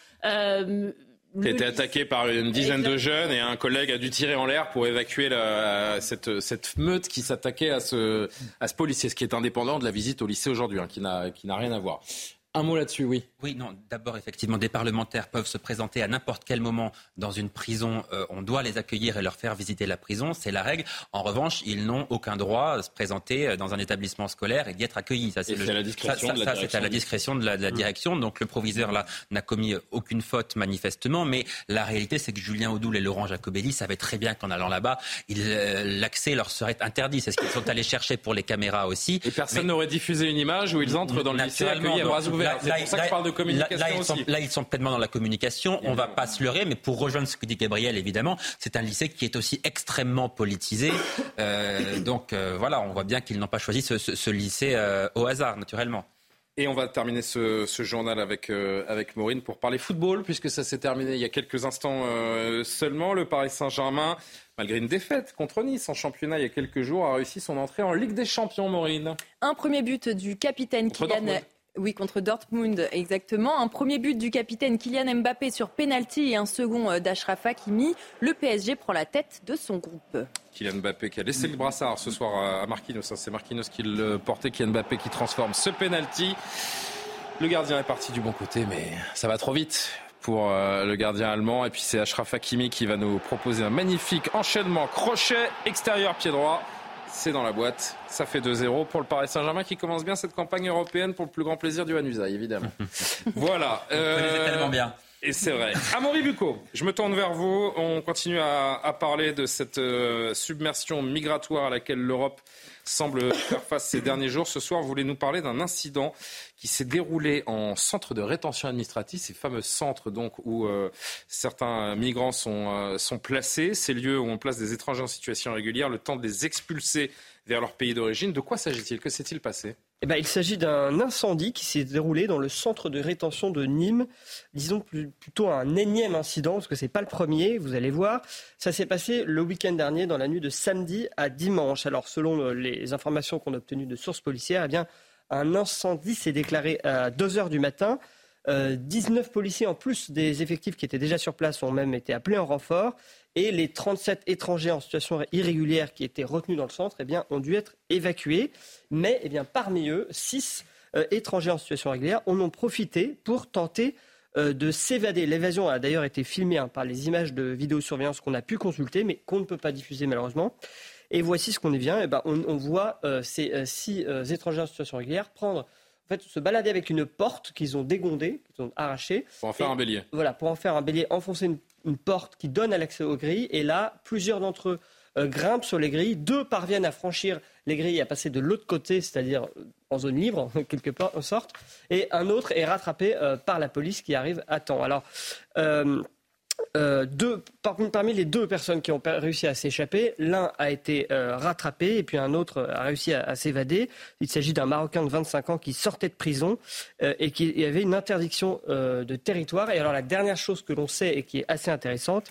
qui a été attaqué par une dizaine de jeunes et un collègue a dû tirer en l'air pour évacuer la, cette, cette, meute qui s'attaquait à ce, à ce policier, ce qui est indépendant de la visite au lycée aujourd'hui, hein, qui n'a rien à voir. Un mot là-dessus, oui. Oui, non. D'abord, effectivement, des parlementaires peuvent se présenter à n'importe quel moment dans une prison. Euh, on doit les accueillir et leur faire visiter la prison. C'est la règle. En revanche, ils n'ont aucun droit à se présenter euh, dans un établissement scolaire et d'y être accueillis. Ça, c'est à la discrétion de la ça, c'est à la discrétion de la, mmh. direction. Donc, le proviseur, là, n'a commis aucune faute, manifestement. Mais la réalité, c'est que Julien Audoul et Laurent Jacobelli savaient très bien qu'en allant là-bas, euh, l'accès leur serait interdit. C'est ce qu'ils sont allés chercher pour les caméras aussi. Et personne n'aurait diffusé une image où ils entrent dans le lycée accueillis à bras ouverts. C'est pour ça que je parle de communication là, ils sont, là, ils sont pleinement dans la communication. On ne va pas se leurrer, mais pour rejoindre ce que dit Gabriel, évidemment, c'est un lycée qui est aussi extrêmement politisé. Euh, donc euh, voilà, on voit bien qu'ils n'ont pas choisi ce, lycée euh, au hasard, naturellement. Et on va terminer ce, journal avec, avec Maureen pour parler football, puisque ça s'est terminé il y a quelques instants seulement. Le Paris Saint-Germain, malgré une défaite contre Nice en championnat il y a quelques jours, a réussi son entrée en Ligue des Champions, Maureen. Un premier but du capitaine Kylian oui, contre Dortmund, exactement. Un premier but du capitaine Kylian Mbappé sur penalty et un second euh, d'Ashraf Hakimi. Le PSG prend la tête de son groupe. Kylian Mbappé qui a laissé le brassard ce soir à Marquinhos. C'est Marquinhos qui le portait. Kylian Mbappé qui transforme ce penalty. Le gardien est parti du bon côté, mais ça va trop vite pour euh, le gardien allemand. Et puis c'est Ashraf Hakimi qui va nous proposer un magnifique enchaînement crochet extérieur pied droit. C'est dans la boîte. Ça fait 2-0 pour le Paris Saint-Germain qui commence bien cette campagne européenne pour le plus grand plaisir du Hanusa, évidemment. [LAUGHS] voilà. Euh... tellement bien. Et c'est vrai. Amaury Bucco, je me tourne vers vous. On continue à, parler de cette euh, submersion migratoire à laquelle l'Europe semble faire face ces derniers jours. Ce soir, vous voulez nous parler d'un incident qui s'est déroulé en centre de rétention administrative, ces fameux centres donc où euh, certains migrants sont, euh, sont placés, ces lieux où on place des étrangers en situation régulière, le temps de les expulser vers leur pays d'origine. De quoi s'agit-il? Que s'est-il passé? Eh ben, il s'agit d'un incendie qui s'est déroulé dans le centre de rétention de Nîmes. Disons plutôt un énième incident, parce que ce n'est pas le premier, vous allez voir. Ça s'est passé le week-end dernier, dans la nuit de samedi à dimanche. Alors, selon les informations qu'on a obtenues de sources policières, eh bien, un incendie s'est déclaré à 2 heures du matin. 19 euh, policiers en plus des effectifs qui étaient déjà sur place ont même été appelés en renfort et les 37 étrangers en situation irrégulière qui étaient retenus dans le centre eh bien, ont dû être évacués. Mais eh parmi eux, 6 euh, étrangers en situation régulière en ont profité pour tenter euh, de s'évader. L'évasion a d'ailleurs été filmée hein, par les images de vidéosurveillance qu'on a pu consulter, mais qu'on ne peut pas diffuser malheureusement. Et voici ce qu'on y vient. Eh ben, on, voit euh, ces six étrangers en situation régulière prendre, en fait, se balader avec une porte qu'ils ont dégondée, qu'ils ont arrachée. Pour en faire un bélier. Voilà, pour en faire un bélier, enfoncer une, porte qui donne à l'accès aux grilles. Et là, plusieurs d'entre eux grimpent sur les grilles. Deux parviennent à franchir les grilles et à passer de l'autre côté, c'est-à-dire en zone libre, [LAUGHS] quelque part, en sorte. Et un autre est rattrapé par la police qui arrive à temps. Alors, euh, parmi, les deux personnes qui ont réussi à s'échapper, l'un a été euh, rattrapé et puis un autre a réussi à, s'évader. Il s'agit d'un Marocain de 25 ans qui sortait de prison euh, et qui avait une interdiction de territoire. Et alors la dernière chose que l'on sait et qui est assez intéressante,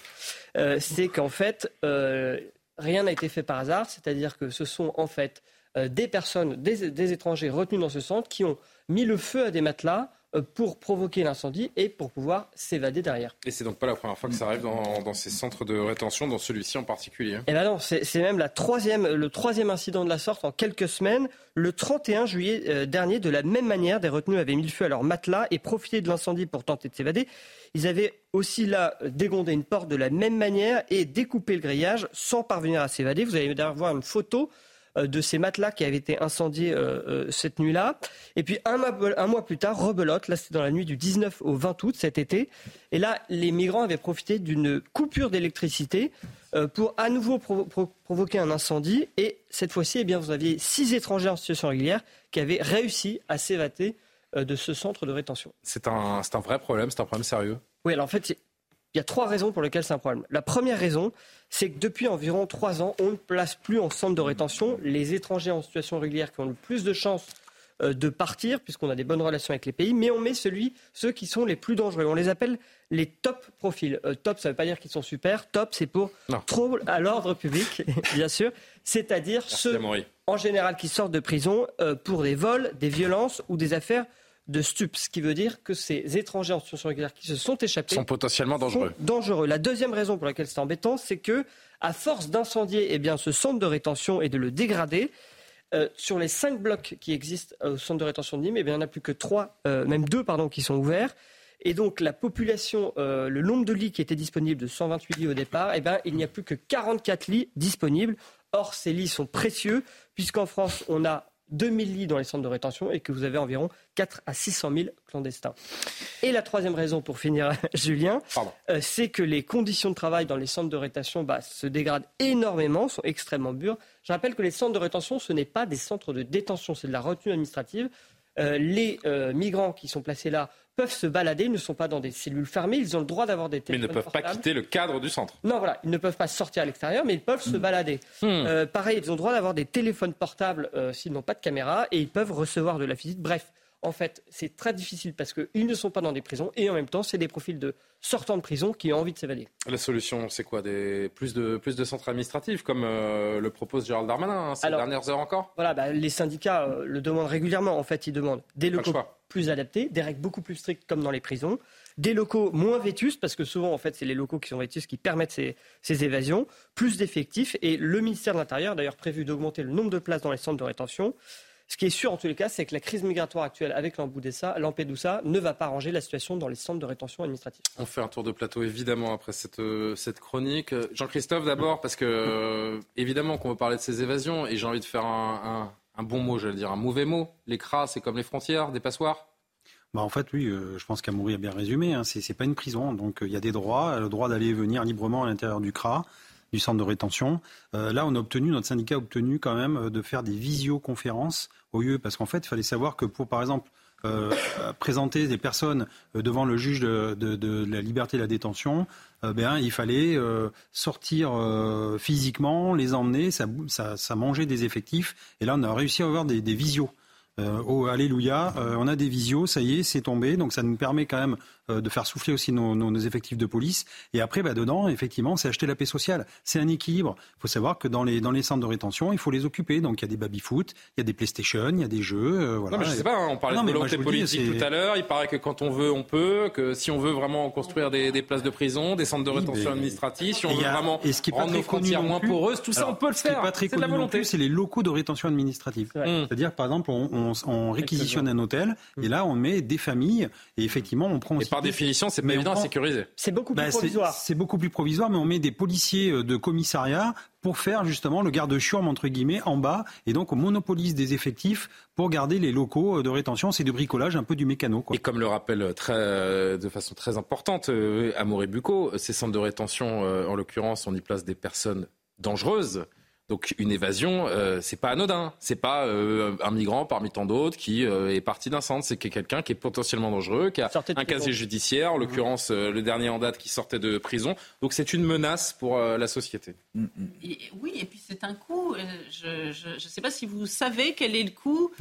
c'est qu'en fait, rien n'a été fait par hasard. C'est-à-dire que ce sont en fait des personnes, des étrangers retenus dans ce centre qui ont mis le feu à des matelas euh, pour provoquer l'incendie et pour pouvoir s'évader derrière. Et c'est donc pas la première fois que ça arrive dans, ces centres de rétention, dans celui-ci en particulier. Eh ben non, c'est même la troisième, le troisième incident de la sorte en quelques semaines. Le 31 juillet euh, dernier, de la même manière, des retenus avaient mis le feu à leur matelas et profité de l'incendie pour tenter de s'évader. Ils avaient aussi là dégondé une porte de la même manière et découpé le grillage sans parvenir à s'évader. Vous allez d'ailleurs voir une photo euh, de ces matelas qui avaient été incendiés euh, cette nuit-là. Et puis un mois, un mois plus tard, rebelote, là c'était dans la nuit du 19 au 20 août cet été. Et là, les migrants avaient profité d'une coupure d'électricité pour à nouveau provoquer un incendie. Et cette fois-ci, eh bien, vous aviez six étrangers en situation régulière qui avaient réussi à s'évader de ce centre de rétention. C'est un, un vrai problème, c'est un problème sérieux. Oui, alors en fait, il y a trois raisons pour lesquelles c'est un problème. La première raison, c'est que depuis environ trois ans, on ne place plus en centre de rétention les étrangers en situation régulière qui ont le plus de chances euh, de partir, puisqu'on a des bonnes relations avec les pays, mais on met celui, ceux qui sont les plus dangereux. On les appelle les top profils. Euh, top, ça ne veut pas dire qu'ils sont super. Top, c'est pour trouble à l'ordre public, [LAUGHS] bien sûr. C'est-à-dire ceux, en général, qui sortent de prison euh, pour des vols, des violences ou des affaires de stupes, ce qui veut dire que ces étrangers en situation régulière qui se sont échappés sont potentiellement dangereux. dangereux. La deuxième raison pour laquelle c'est embêtant, c'est que à force d'incendier eh bien, ce centre de rétention et de le dégrader, euh, sur les cinq blocs qui existent au centre de rétention de Nîmes, eh bien, il n'y en a plus que trois, euh, même deux, pardon, qui sont ouverts. Et donc la population, euh, le nombre de lits qui étaient disponibles de 128 lits au départ, eh bien, il n'y a plus que 44 lits disponibles. Or, ces lits sont précieux, puisqu'en France, on a 2000 lits dans les centres de rétention et que vous avez environ 4 à 600 000 clandestins. Et la troisième raison, pour finir, [LAUGHS] Julien, euh, c'est que les conditions de travail dans les centres de rétention bah, se dégradent énormément, sont extrêmement dures. Je rappelle que les centres de rétention, ce n'est pas des centres de détention, c'est de la retenue administrative. Euh, les euh, migrants qui sont placés là peuvent se balader, ils ne sont pas dans des cellules fermées, ils ont le droit d'avoir des téléphones Mais ils ne peuvent pas quitter le cadre du centre. Non, voilà, ils ne peuvent pas sortir à l'extérieur, mais ils peuvent se hmm. balader. Hmm. Euh, pareil, ils ont le droit d'avoir des téléphones portables euh, s'ils n'ont pas de caméra, et ils peuvent recevoir de la visite. Bref, en fait, c'est très difficile parce qu'ils ne sont pas dans des prisons, et en même temps, c'est des profils de sortant de prison qui ont envie de s'évader. La solution, c'est quoi? Des... plus, de, plus de centres administratifs, comme euh, le propose Gérald Darmanin, hein, ces dernières heures encore? Voilà, bah, les syndicats le demandent régulièrement. En fait, ils demandent des locaux plus adaptés, des règles beaucoup plus strictes comme dans les prisons, des locaux moins vétustes, parce que souvent, en fait, c'est les locaux qui sont vétustes qui permettent ces, ces évasions, plus d'effectifs. Et le ministère de l'Intérieur a d'ailleurs prévu d'augmenter le nombre de places dans les centres de rétention. Ce qui est sûr en tous les cas, c'est que la crise migratoire actuelle avec Lampedusa ne va pas arranger la situation dans les centres de rétention administrative. On fait un tour de plateau évidemment après cette, euh, cette chronique. Jean-Christophe d'abord, parce que euh, évidemment qu'on veut parler de ces évasions et j'ai envie de faire un, un bon mot, j'allais dire un mauvais mot. Les cras, c'est comme les frontières, des passoires? Bah en fait, oui, euh, je pense qu'Amoury a bien résumé. Hein, c'est pas une prison, donc euh, il y a des droits, le droit d'aller et venir librement à l'intérieur du CRA, du centre de rétention. Euh, là, on a obtenu, notre syndicat a obtenu quand même de faire des visioconférences au lieu, parce qu'en fait, il fallait savoir que pour, par exemple, [COUGHS] présenter des personnes devant le juge de, la liberté de la détention, ben, il fallait sortir physiquement, les emmener, ça, ça, mangeait des effectifs. Et là, on a réussi à avoir des, des visios. oh, alléluia, on a des visios, ça y est, c'est tombé. Donc ça nous permet quand même euh, de faire souffler aussi nos, effectifs de police. Et après, bah, dedans, effectivement, c'est acheter la paix sociale. C'est un équilibre. Il faut savoir que dans les, dans les centres de rétention, il faut les occuper. Donc il y a des baby-foot, il y a des PlayStation, il y a des jeux. Euh, voilà. Non, mais je sais pas, hein, on parlait de volonté politique tout à l'heure. Il paraît que quand on veut, on peut. Que si on veut vraiment construire des, places de prison, des centres de rétention administrative, si on veut vraiment et ce qui est rendre nos frontières moins poreuses, tout ça, on peut le faire. Ce qui n'est pas très connu non plus, c'est les locaux de rétention administrative. C'est-à-dire, par exemple, on, réquisitionne un hôtel et là, on met des familles et effectivement, on prend aussi. Par définition, c'est c'est beaucoup plus bah, provisoire. C'est beaucoup plus provisoire, mais on met des policiers euh, de commissariat pour faire justement le garde-chiourme entre guillemets en bas et donc on monopolise des effectifs pour garder les locaux euh, de rétention. C'est du bricolage un peu du mécano. Et comme le rappelle très, euh, de façon très importante Amoré Bucco, ces centres de rétention, en l'occurrence, on y place des personnes dangereuses donc une évasion, euh, c'est pas anodin. C'est pas euh, un migrant parmi tant d'autres qui euh, est parti d'un centre. C'est quelqu'un qui est potentiellement dangereux, qui a un casier judiciaire, en l'occurrence le dernier en date qui sortait de prison. Donc c'est une menace pour la société. Mm, mm. oui, et puis c'est un coût. je ne sais pas si vous savez quel est le coût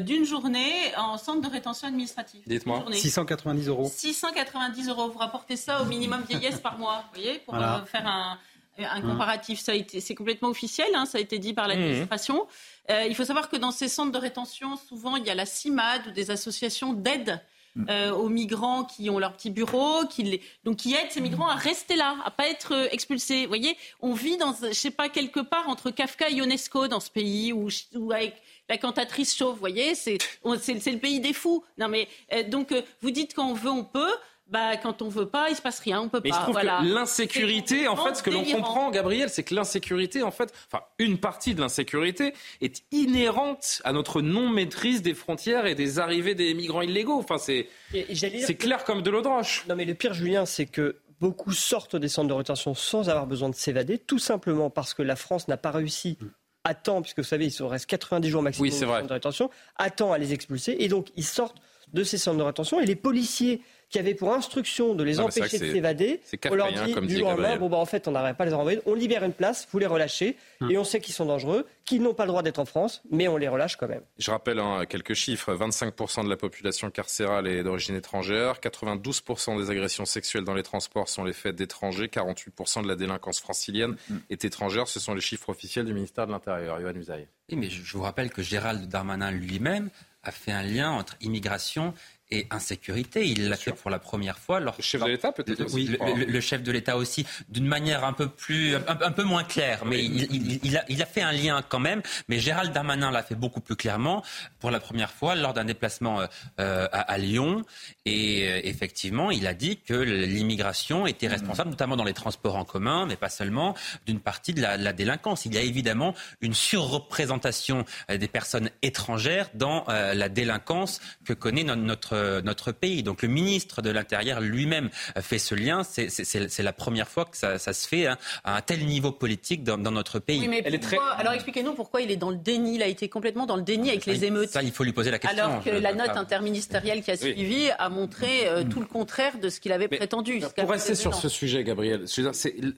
d'une journée en centre de rétention administrative. Dites-moi. 690 euros. 690 euros. Vous rapportez ça au minimum vieillesse par mois, vous voyez, pour faire un un comparatif, ça a été, c'est complètement officiel, hein, ça a été dit par l'administration. Mmh. Euh, il faut savoir que dans ces centres de rétention, souvent, il y a la CIMAD ou des associations d'aide mmh. euh, aux migrants qui ont leur petit bureau, qui les... donc qui aident ces migrants à rester là, à pas être euh, expulsés. Vous voyez, on vit dans, je sais pas, quelque part entre Kafka et Ionesco dans ce pays, ou, avec la cantatrice chauve. Vous voyez, c'est, c'est, le pays des fous. Non mais donc vous dites quand on veut, on peut bah, quand on veut pas, il se passe rien, on peut Mais pas. je trouve voilà. que l'insécurité, en fait, ce que l'on comprend, Gabriel, c'est que l'insécurité, en fait, enfin, une partie de l'insécurité est inhérente à notre non-maîtrise des frontières et des arrivées des migrants illégaux. Enfin, c'est, c'est clair comme de l'eau de roche. Non, mais le pire, Julien, c'est que beaucoup sortent des centres de rétention sans avoir besoin de s'évader, tout simplement parce que la France n'a pas réussi à temps, puisque vous savez, il se reste 90 jours maximum Oui, c'est dans les vrai. centres de rétention, à temps à les expulser, et donc ils sortent de ces centres de rétention, et les policiers qui avaient pour instruction de les Non, empêcher de s'évader, c'est on leur dit comme du dit jour au lendemain, bon bah en fait on n'arrête pas de les renvoyer, on libère une place, vous les relâchez, Hum. et on sait qu'ils sont dangereux, qu'ils n'ont pas le droit d'être en France, mais on les relâche quand même. Je rappelle hein, quelques chiffres. 25% de la population carcérale est d'origine étrangère. 92% des agressions sexuelles dans les transports sont les faits d'étrangers. 48% de la délinquance francilienne est étrangère. Ce sont les chiffres officiels du ministère de l'Intérieur. Yohann Usaï. Oui, mais je je vous rappelle que Gérald Darmanin lui-même a fait un lien entre immigration et insécurité. Il l'a fait pour la première fois. Le chef de l'État peut-être aussi, Oui, le, chef de l'État aussi, d'une manière un peu plus, un, un peu moins claire, mais il, il- il a, il a fait un lien quand même. Mais Gérald Darmanin l'a fait beaucoup plus clairement pour la première fois lors d'un déplacement euh, euh, à, à Lyon. Et euh, effectivement, il a dit que l'immigration était responsable, notamment dans les transports en commun, mais pas seulement, d'une partie de la, de la délinquance. Il y a évidemment une surreprésentation des personnes étrangères dans euh, la délinquance que connaît no- notre, notre pays. Donc le ministre de l'Intérieur lui-même euh, fait ce lien. C'est- la première fois que ça, ça se fait hein, à un tel niveau politique dans, dans notre pays. Oui, mais pourquoi- Alors expliquez-nous pourquoi il est dans le déni. Il a été complètement dans le déni avec les émeutes. Ça, il faut lui poser la question. Alors que Je- la note ah. interministérielle qui a Oui. suivi a montré euh, tout le contraire de ce qu'il avait prétendu. Pour rester sur ce sujet, Gabriel,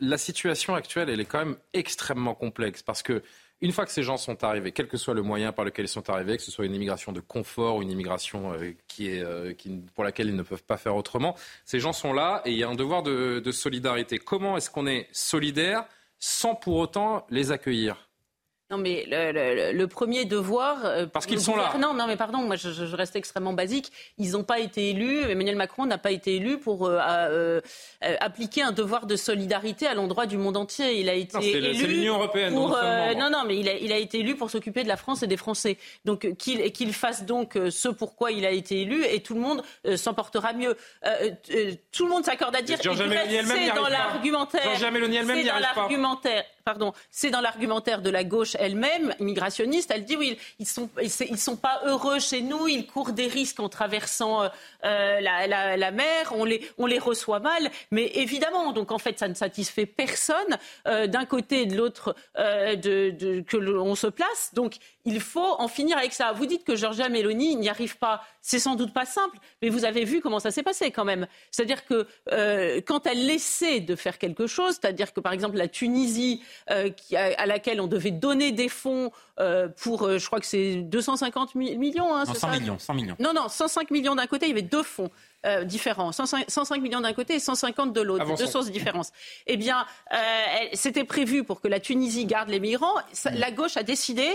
la situation actuelle, elle est quand même extrêmement complexe parce que une fois que ces gens sont arrivés, quel que soit le moyen par lequel ils sont arrivés, que ce soit une immigration de confort ou une immigration euh, qui est, euh, pour laquelle ils ne peuvent pas faire autrement, ces gens sont là et il y a un devoir de, de solidarité. Comment est-ce qu'on est solidaire sans pour autant les accueillir? Non, mais le, le- le premier devoir. euh, Parce qu'ils sont là. gouvernement- Non, mais pardon, moi je, je- reste extrêmement basique. Ils n'ont pas été élus. Emmanuel Macron n'a pas été élu pour euh, euh, appliquer un devoir de solidarité à l'endroit du monde entier. Il a été Non, élu. c'est l'Union européenne, Pour, non, non, mais il a, il a été élu pour s'occuper de la France et des Français. Donc qu'il qu'il fasse donc ce pourquoi il a été élu et tout le monde s'en portera mieux. Tout le monde s'accorde à dire. C'est dans l'argumentaire. C'est dans l'argumentaire. Pardon, c'est dans l'argumentaire de la gauche elle-même, immigrationniste. Elle dit oui, ils sont, sont pas heureux chez nous, ils courent des risques en traversant euh, euh, la, mer, on les, reçoit mal. Mais évidemment, donc en fait, ça ne satisfait personne euh, d'un côté et de l'autre que l'on se place. Donc il faut en finir avec ça. Vous dites que Georgia Meloni n'y arrive pas. C'est sans doute pas simple, mais vous avez vu comment ça s'est passé quand même. C'est-à-dire que quand elle essaie de faire quelque chose, c'est-à-dire que par exemple la Tunisie, euh, qui à laquelle on devait donner des fonds euh, pour, euh, je crois que c'est 250 mi- millions. Hein, Non, c'est 100 ça millions, 100 millions. non, non, 105 millions d'un côté, il y avait deux fonds différents. 105, 105 millions d'un côté et 150 de l'autre, deux sources différentes. Eh bien, c'était prévu pour que la Tunisie garde les migrants. Ça- La gauche a décidé.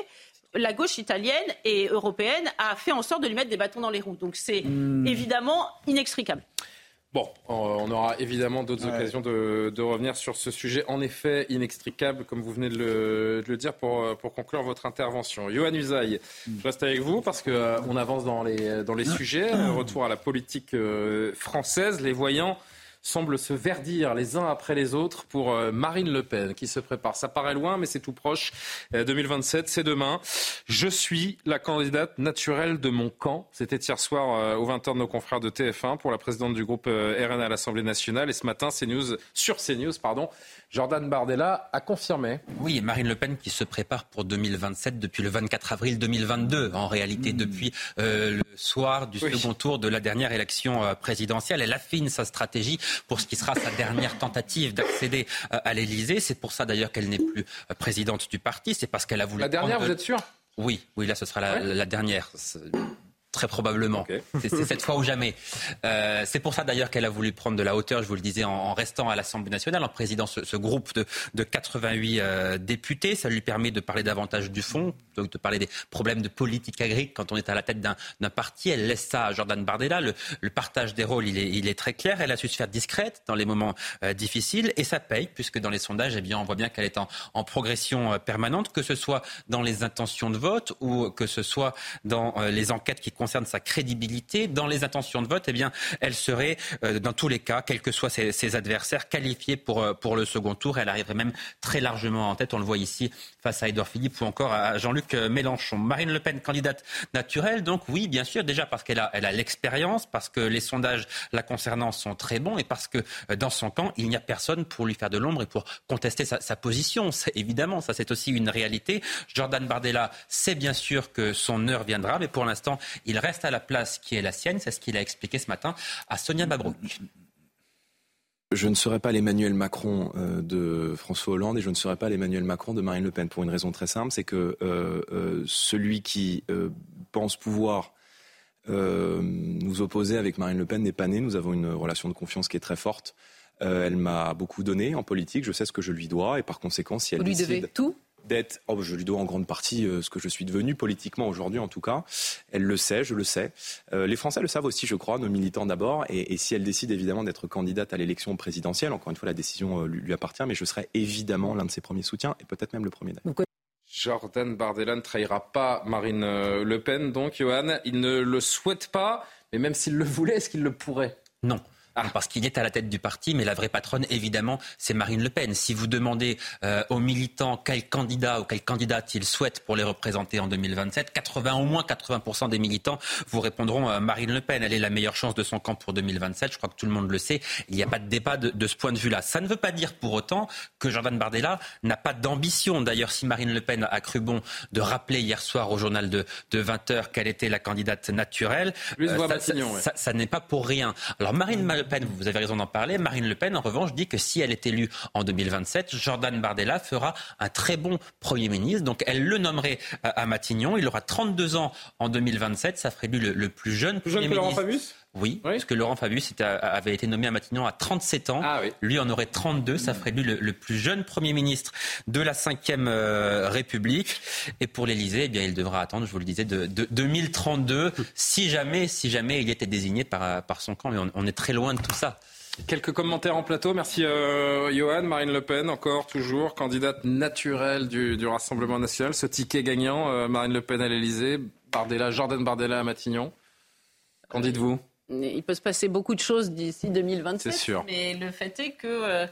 La gauche italienne et européenne a fait en sorte de lui mettre des bâtons dans les roues. Donc c'est évidemment inextricable. Bon, euh, on aura évidemment d'autres occasions de, de revenir sur ce sujet, en effet inextricable, comme vous venez de le, de le dire, pour, euh, pour conclure votre intervention. Johan Usaï, je reste avec vous parce qu'on avance dans les, dans les sujets. Euh, Retour à la politique euh, française. Les voyants semblent se verdir les uns après les autres pour euh, Marine Le Pen qui se prépare. Ça paraît loin, mais c'est tout proche. Euh, 2027, c'est demain. Je suis la candidate naturelle de mon camp. C'était hier soir euh, aux 20h de nos confrères de TF1 pour la présidente du groupe euh, RN à l'Assemblée nationale. Et ce matin, CNews, sur CNews, pardon, Jordan Bardella a confirmé. Oui, Marine Le Pen qui se prépare pour 2027 depuis le 24 avril 2022. En réalité, depuis euh, le soir du second tour de la dernière élection euh, présidentielle, elle affine sa stratégie pour ce qui sera sa dernière tentative d'accéder euh, à l'Élysée. C'est pour ça d'ailleurs qu'elle n'est plus euh, présidente du parti. C'est parce qu'elle a voulu. La dernière, prendre- vous êtes sûr? Oui, oui, là ce sera la, la dernière. Très probablement. C'est c'est cette fois ou jamais. Euh, c'est pour ça d'ailleurs qu'elle a voulu prendre de la hauteur, je vous le disais, en, en restant à l'Assemblée nationale, en présidant ce, ce groupe de, de 88 euh, députés. Ça lui permet de parler davantage du fond, de parler des problèmes de politique agricole quand on est à la tête d'un parti. Elle laisse ça à Jordan Bardella. Le, partage des rôles, il est, très clair. Elle a su se faire discrète dans les moments euh, difficiles et ça paye, puisque dans les sondages, eh bien, on voit bien qu'elle est en, progression euh, permanente, que ce soit dans les intentions de vote ou que ce soit dans euh, les enquêtes qui concerne sa crédibilité, dans les intentions de vote, eh bien, elle serait, dans tous les cas, quels que soient ses, adversaires, qualifiée pour, pour le second tour. Elle arriverait même très largement en tête. On le voit ici face à Edouard Philippe ou encore à Jean-Luc Mélenchon. Marine Le Pen, candidate naturelle, donc oui, bien sûr, déjà parce qu'elle a, l'expérience, parce que les sondages la concernant sont très bons et parce que dans son camp, il n'y a personne pour lui faire de l'ombre et pour contester sa, sa position. [LAUGHS] Évidemment, ça c'est aussi une réalité. Jordan Bardella sait bien sûr que son heure viendra, mais pour l'instant, il reste à la place qui est la sienne. C'est ce qu'il a expliqué ce matin à Sonia Mabrouk. Je ne serai pas l'Emmanuel Macron euh, de François Hollande et je ne serai pas l'Emmanuel Macron de Marine Le Pen pour une raison très simple, c'est que euh, euh, celui qui pense pouvoir nous opposer avec Marine Le Pen n'est pas né. Nous avons une relation de confiance qui est très forte. elle m'a beaucoup donné en politique. Je sais ce que je lui dois et par conséquent, si elle Vous lui devez tout d'être, oh, je lui dois en grande partie euh, ce que je suis devenu politiquement aujourd'hui en tout cas. Elle le sait, je le sais. Euh, les Français le savent aussi, je crois, nos militants d'abord. Et, si elle décide évidemment d'être candidate à l'élection présidentielle, encore une fois, la décision euh, lui, appartient, mais je serai évidemment l'un de ses premiers soutiens et peut-être même le premier. Jordan Bardella ne trahira pas Marine Le Pen, donc Johan, il ne le souhaite pas, mais même s'il le voulait, est-ce qu'il le pourrait? Non. Ah, parce qu'il est à la tête du parti, mais la vraie patronne, évidemment, c'est Marine Le Pen. Si vous demandez euh, aux militants quel candidat ou quelle candidate ils souhaitent pour les représenter en 2027, 80 au moins 80% des militants vous répondront euh, Marine Le Pen. Elle est la meilleure chance de son camp pour 2027. Je crois que tout le monde le sait. Il n'y a pas de débat de, ce point de vue-là. Ça ne veut pas dire pour autant que Jordan Bardella n'a pas d'ambition. D'ailleurs, si Marine Le Pen a cru bon de rappeler hier soir au journal de, 20 h qu'elle était la candidate naturelle, euh, ça, ça, n'est pas pour rien. Alors Marine vous avez raison d'en parler. Marine Le Pen, en revanche, dit que si elle est élue en 2027, Jordan Bardella fera un très bon Premier ministre. Donc elle le nommerait à Matignon. Il aura 32 ans en 2027. Ça ferait lui le, plus jeune plus jeune que Laurent Fabius? Oui, parce que Laurent Fabius avait été nommé à Matignon à 37 ans. Ah lui en aurait 32. Ça ferait lui le, plus jeune Premier ministre de la Ve euh, République. Et pour l'Élysée, eh bien, il devra attendre, je vous le disais, de, 2032, si jamais, si jamais il était désigné par, par son camp. Mais on, est très loin de tout ça. Quelques commentaires en plateau. Merci euh, Johan. Marine Le Pen, encore, toujours, candidate naturelle du, Rassemblement national. Ce ticket gagnant, euh, Marine Le Pen à l'Elysée, Bardella, Jordan Bardella à Matignon. Qu'en dites-vous? Il peut se passer beaucoup de choses d'ici 2027. C'est sûr. Mais le fait est que euh,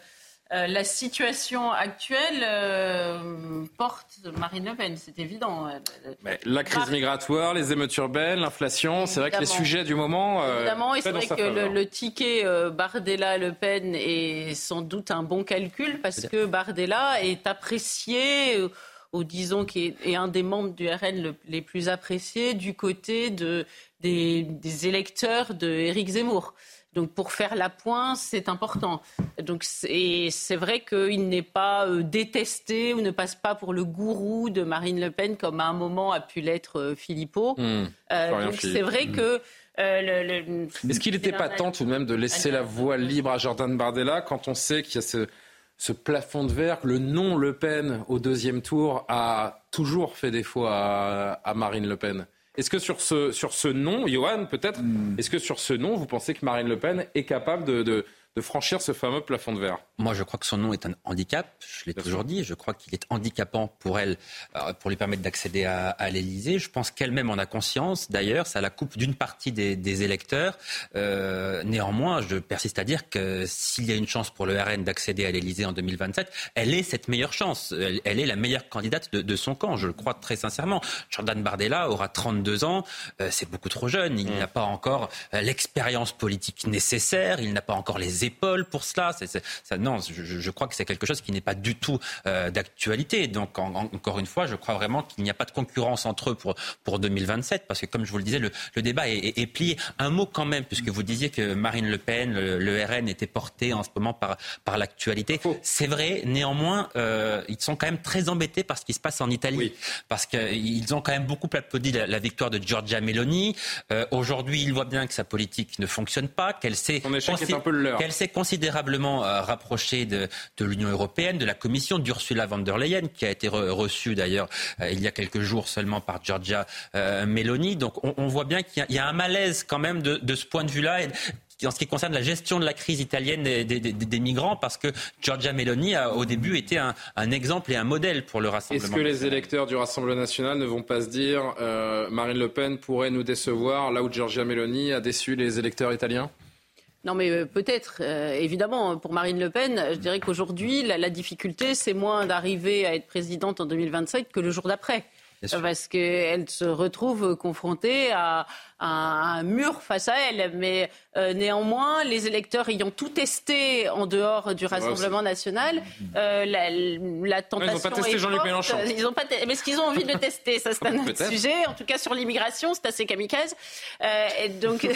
euh, la situation actuelle euh, porte Marine Le Pen, c'est évident. la crise migratoire, les émeutes urbaines, l'inflation, c'est vrai que les sujets du moment. évidemment, et c'est vrai que le, ticket Bardella-Le Pen est sans doute un bon calcul parce que Bardella est apprécié ou disons qui est, un des membres du RN les plus appréciés du côté de, des, électeurs de Éric Zemmour. Donc pour faire la pointe, c'est important. Donc c'est vrai qu'il n'est pas euh, détesté ou ne passe pas pour le gourou de Marine Le Pen comme à un moment a pu l'être euh, Philippot. Hmm. Euh, donc c'est vrai hmm. que Est-ce qu'il n'était pas temps tout de même de laisser la voie libre à Jordan Bardella quand on sait qu'il y a ce, ce plafond de verre, le nom Le Pen au deuxième tour a toujours fait défaut à, à Marine Le Pen? Est-ce que sur ce, sur ce nom, Johan, peut-être, hmm. est-ce que sur ce nom, vous pensez que Marine Le Pen est capable de de franchir ce fameux plafond de verre Moi, je crois que son nom est un handicap. Je l'ai toujours dit. Je crois qu'il est handicapant pour elle, euh, pour lui permettre d'accéder à, à l'Élysée. Je pense qu'elle-même en a conscience. D'ailleurs, ça la coupe d'une partie des, électeurs. Euh, néanmoins, je persiste à dire que s'il y a une chance pour le RN d'accéder à l'Élysée en 2027, elle est cette meilleure chance. Elle, est la meilleure candidate de, son camp. Je le crois très sincèrement. Jordan Bardella aura 32 ans. Euh, c'est beaucoup trop jeune. Il mm. n'a pas encore l'expérience politique nécessaire. Il n'a pas encore les épaules pour cela. ça, non, je, crois que c'est quelque chose qui n'est pas du tout euh, d'actualité. Donc, encore une fois, je crois vraiment qu'il n'y a pas de concurrence entre eux pour, pour 2027, parce que, comme je vous le disais, le, débat est, plié. Un mot quand même, puisque vous disiez que Marine Le Pen, le, RN, était porté en ce moment par, par l'actualité. C'est vrai, néanmoins, euh, ils sont quand même très embêtés par ce qui se passe en Italie, parce qu'ils ont quand même beaucoup applaudi la, victoire de Giorgia Meloni. Euh, aujourd'hui, ils voient bien que sa politique ne fonctionne pas, qu'elle s'est... Son échec est un peu le leur s'est considérablement euh, rapprochée de, l'Union européenne, de la Commission, d'Ursula von der Leyen, qui a été reçue d'ailleurs euh, il y a quelques jours seulement par Giorgia euh, Meloni. Donc on, voit bien qu'il y, a un malaise quand même de, ce point de vue-là en ce qui concerne la gestion de la crise italienne des, migrants, parce que Giorgia Meloni a au début été un, exemple et un modèle pour le Rassemblement. Est-ce que les électeurs du Rassemblement national ne vont pas se dire euh, Marine Le Pen pourrait nous décevoir là où Giorgia Meloni a déçu les électeurs italiens? Non, mais euh, peut-être, euh, évidemment, pour Marine Le Pen, je dirais qu'aujourd'hui, la, difficulté, c'est moins d'arriver à être présidente en 2027 que le jour d'après. Parce qu'elle se retrouve confrontée à, un mur face à elle. Mais euh, néanmoins, les électeurs ayant tout testé en dehors du Rassemblement national, la, la, tentation. ils n'ont pas testé Jean-Luc Mélenchon. Ils pas Mais est-ce qu'ils ont envie de le tester Ça, c'est un [LAUGHS] autre sujet. En tout cas, sur l'immigration, c'est assez kamikaze. et donc [LAUGHS]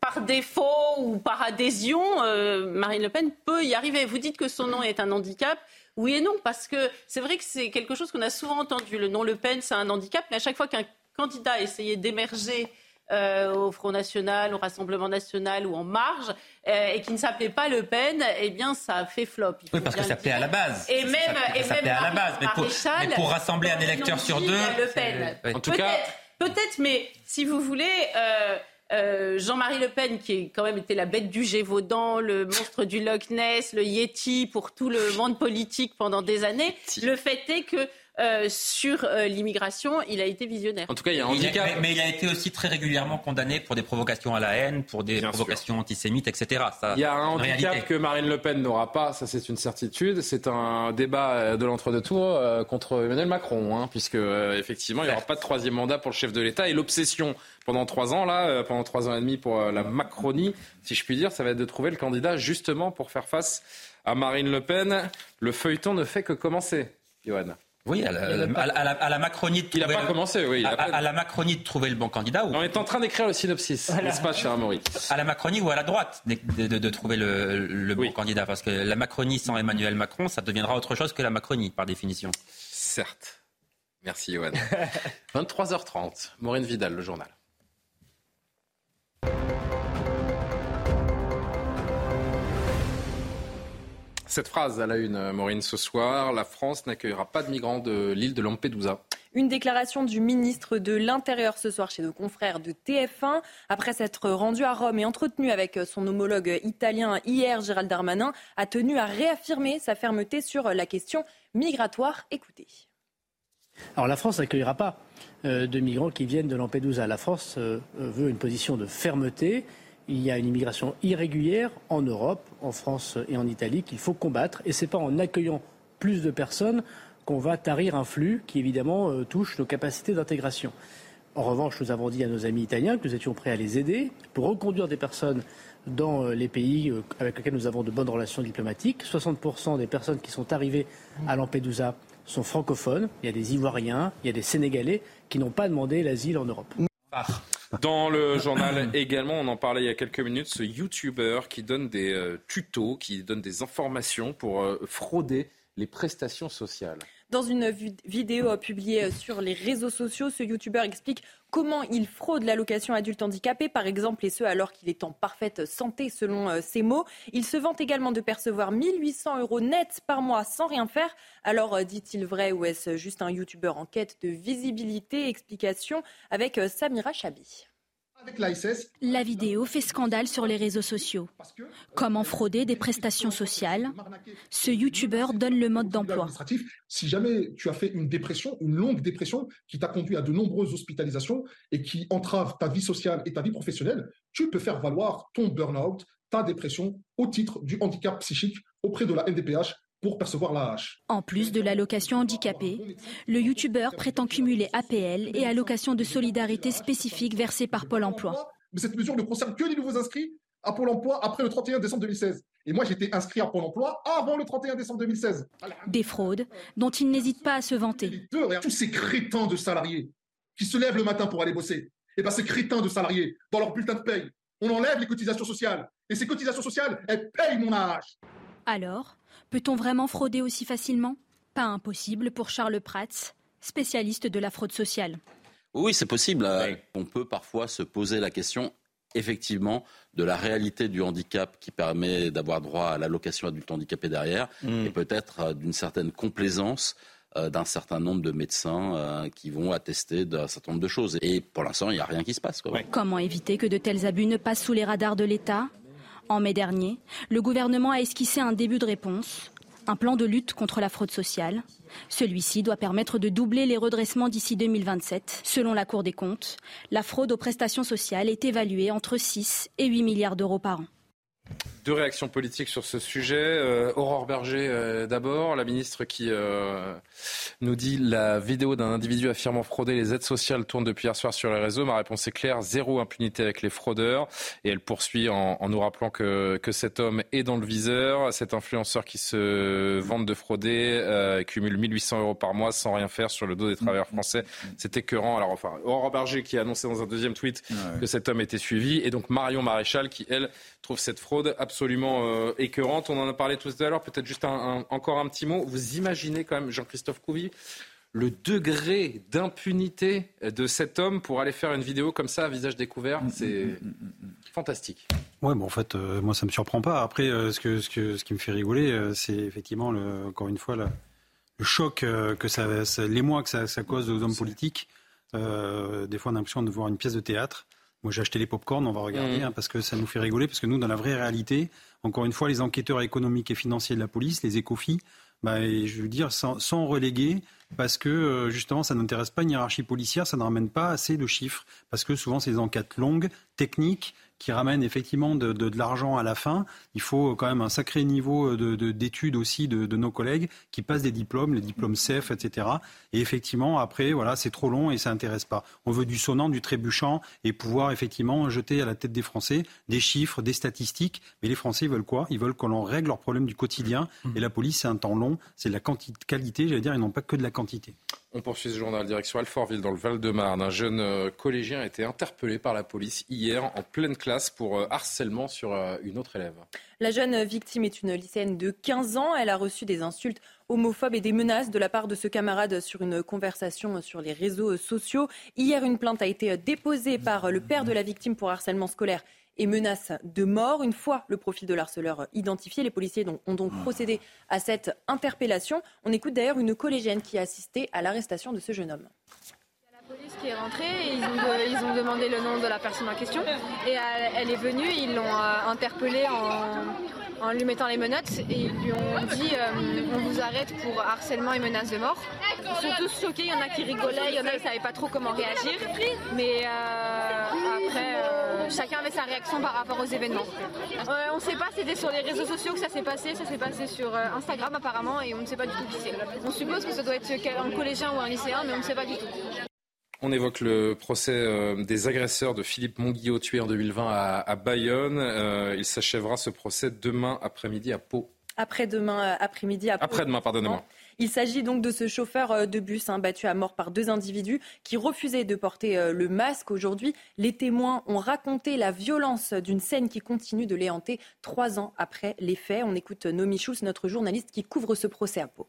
par défaut ou par adhésion, euh, Marine Le Pen peut y arriver. Vous dites que son nom est un handicap. Oui et non, parce que c'est vrai que c'est quelque chose qu'on a souvent entendu. Le nom Le Pen, c'est un handicap, mais à chaque fois qu'un candidat a essayé d'émerger euh, au Front National, au Rassemblement National ou en marge, euh, et qui ne s'appelait pas Le Pen, eh bien, ça a fait flop. Oui, parce que ça s'appelait à la base. Et même, et même à la base. Mais pour, mais pour rassembler un électeur sur deux. Le Pen. En tout cas. Peut-être, mais si vous voulez. Euh, Jean-Marie Le Pen, qui a quand même été la bête du Gévaudan, le monstre du Loch Ness, le Yeti pour tout le monde politique pendant des années, le fait est que euh, sur euh, l'immigration, il a été visionnaire. En tout cas, il y a un handicap. mais, il a été aussi très régulièrement condamné pour des provocations à la haine, pour des provocations antisémites, etc. il y a un handicap que Marine Le Pen n'aura pas, ça c'est une certitude. C'est un débat de l'entre-deux-tours contre Emmanuel Macron, hein, puisque effectivement, il n'y aura pas de troisième mandat pour le chef de l'État et l'obsession pendant trois ans, là, euh, pendant trois ans et demi pour euh, la Macronie, si je puis dire, ça va être de trouver le candidat justement pour faire face à Marine Le Pen. Le feuilleton ne fait que commencer, Johan. Oui, à la, Macronie de trouver. Il n'a pas commencé, oui. à, la Macronie de trouver le bon candidat. On est en train d'écrire le synopsis, n'est-ce pas, cher Amaury À la Macronie ou à la droite de, trouver le, bon candidat. Parce que la Macronie sans Emmanuel Macron, ça deviendra autre chose que la Macronie, par définition. Certes. Merci, Johan. [LAUGHS] 23h30, Maureen Vidal, le journal. Cette phrase à la une, Maureen, ce soir, la France n'accueillera pas de migrants de l'île de Lampedusa. Une déclaration du ministre de l'Intérieur ce soir chez nos confrères de TF1. Après s'être rendu à Rome et entretenu avec son homologue italien hier, Gérald Darmanin a tenu à réaffirmer sa fermeté sur la question migratoire. Écoutez. Alors la France n'accueillera pas euh, de migrants qui viennent de Lampedusa. La France euh, veut une position de fermeté il y a une immigration irrégulière en Europe, en France et en Italie qu'il faut combattre. Et ce n'est pas en accueillant plus de personnes qu'on va tarir un flux qui évidemment euh, touche nos capacités d'intégration. En revanche, nous avons dit à nos amis italiens que nous étions prêts à les aider pour reconduire des personnes dans euh, les pays euh, avec lesquels nous avons de bonnes relations diplomatiques. 60% des personnes qui sont arrivées à Lampedusa sont francophones. Il y a des Ivoiriens, il y a des Sénégalais qui n'ont pas demandé l'asile en Europe. Dans le journal également, on en parlait il y a quelques minutes, ce YouTuber qui donne des euh, tutos, qui donne des informations pour euh, frauder les prestations sociales. Dans une vidéo publiée sur les réseaux sociaux, ce youtubeur explique comment il fraude l'allocation adulte handicapé, par exemple, et ce alors qu'il est en parfaite santé, selon euh, ses mots. Il se vante également de percevoir 1800 euros nets par mois sans rien faire. Alors, euh, dit-il vrai ou est-ce juste un youtubeur en quête de visibilité? Explication avec euh, Samira Chabi. La vidéo fait scandale sur les réseaux sociaux. Comment frauder des prestations sociales? Ce youtubeur donne le mode d'emploi. Si jamais tu as fait une dépression, une longue dépression qui t'a conduit à de nombreuses hospitalisations et qui entrave ta vie sociale et ta vie professionnelle, tu peux faire valoir ton burn-out, ta dépression au titre du handicap psychique auprès de la NDPH pour percevoir la hache. En plus de l'allocation handicapée, le youtubeur prétend cumuler APL et allocation de solidarité spécifique versée par Pôle emploi. Mais cette mesure ne concerne que les nouveaux inscrits à Pôle emploi après le 31 décembre 2016. Et moi, j'étais inscrit à Pôle emploi avant le 31 décembre 2016. Des fraudes dont il n'hésite pas à se vanter. Tous ces crétins de salariés qui se lèvent le matin pour aller bosser, et eh bien ces crétins de salariés, dans leur bulletin de paye, on enlève les cotisations sociales. Et ces cotisations sociales, elles payent mon âge. Alors, Peut-on vraiment frauder aussi facilement? Pas impossible pour Charles Prats, spécialiste de la fraude sociale. Oui, c'est possible. On peut parfois se poser la question effectivement de la réalité du handicap qui permet d'avoir droit à l'allocation adulte handicapé derrière mm. et peut-être euh, d'une certaine complaisance euh, d'un certain nombre de médecins euh, qui vont attester d'un certain nombre de choses. Et pour l'instant, il n'y a rien qui se passe. Comment éviter que de tels abus ne passent sous les radars de l'État? En mai dernier, le gouvernement a esquissé un début de réponse, un plan de lutte contre la fraude sociale. Celui-ci doit permettre de doubler les redressements d'ici 2027. Selon la Cour des comptes, la fraude aux prestations sociales est évaluée entre 6 et 8 milliards d'euros par an. Deux réactions politiques sur ce sujet. Euh, Aurore Berger, euh, d'abord, la ministre qui euh, nous dit la vidéo d'un individu affirmant frauder les aides sociales tourne depuis hier soir sur les réseaux. Ma réponse est claire zéro impunité avec les fraudeurs. Et elle poursuit en, en nous rappelant que, que, cet homme est dans le viseur. Cet influenceur qui se vante de frauder cumule 1800 euros par mois sans rien faire sur le dos des travailleurs français. C'est écœurant. Alors, enfin, Aurore Berger qui a annoncé dans un deuxième tweet que cet homme était suivi. Et donc Marion Maréchal qui, elle, trouve cette fraude absolument euh, écœurante. On en a parlé tout à l'heure, peut-être juste un, encore un petit mot. Vous imaginez quand même, Jean-Christophe Couvi, le degré d'impunité de cet homme pour aller faire une vidéo comme ça à visage découvert, mm, c'est mm, mm, fantastique. Ouais, bon, en fait, euh, moi, ça me surprend pas. Après, euh, ce, que, ce, que, ce qui me fait rigoler, c'est effectivement, le, encore une fois, le choc que ça, l'émoi que ça, ça, cause aux hommes politiques. des fois, on a l'impression de voir une pièce de théâtre. Moi, j'ai acheté les pop-corn, on va regarder, mmh. hein, parce que ça nous fait rigoler, parce que nous, dans la vraie réalité, encore une fois, les enquêteurs économiques et financiers de la police, les écofis, bah, je veux dire, sont, relégués parce que euh, justement, ça n'intéresse pas une hiérarchie policière, ça ne ramène pas assez de chiffres, parce que souvent, c'est des enquêtes longues, techniques, qui ramène effectivement de, de, de l'argent à la fin. Il faut quand même un sacré niveau d'études de, aussi de, nos collègues qui passent des diplômes, les diplômes CEF, etc. Et effectivement, après, voilà, c'est trop long et ça n'intéresse pas. On veut du sonnant, du trébuchant et pouvoir effectivement jeter à la tête des Français des chiffres, des statistiques. Mais les Français veulent quoi? Ils veulent que l'on règle leurs problèmes du quotidien. Et la police, c'est un temps long, c'est de la quantité, qualité, j'allais dire, ils n'ont pas que de la quantité. On poursuit ce journal direction Alfortville dans le Val-de-Marne. Un jeune euh, collégien a été interpellé par la police hier en pleine classe pour euh, harcèlement sur euh, une autre élève. La jeune victime est une lycéenne de 15 ans. Elle a reçu des insultes homophobes et des menaces de la part de ce camarade sur une conversation sur les réseaux sociaux. Hier, une plainte a été déposée par le père de la victime pour harcèlement scolaire et menace de mort. Une fois le profil de l'harceleur identifié, les policiers ont donc procédé à cette interpellation. On écoute d'ailleurs une collégienne qui a assisté à l'arrestation de ce jeune homme La police qui est rentrée, ils ont, ils ont, demandé le nom de la personne en question et elle, est venue, ils l'ont euh, interpellée en, en lui mettant les menottes et ils lui ont dit euh, on vous arrête pour harcèlement et menace de mort. Ils sont tous choqués, il y en a qui rigolaient, il y en a qui ne savaient pas trop comment réagir. Mais euh, après, euh, chacun avait sa réaction par rapport aux événements. on ne sait pas, c'était sur les réseaux sociaux que ça s'est passé, ça s'est passé sur Instagram apparemment et on ne sait pas du tout qui c'est. On suppose que ça doit être un collégien ou un lycéen, mais on ne sait pas du tout. On évoque le procès euh, des agresseurs de Philippe Monguillot tué en 2020 à, Bayonne. Euh, il s'achèvera ce procès demain après-midi à Pau. Après-demain euh, après-midi à Pau. Après-demain, pardonnez-moi. Il s'agit donc de ce chauffeur de bus hein, battu à mort par deux individus qui refusaient de porter le masque. Aujourd'hui, les témoins ont raconté la violence d'une scène qui continue de les trois ans après les faits. On écoute Nomi Schulz, notre journaliste qui couvre ce procès à Pau.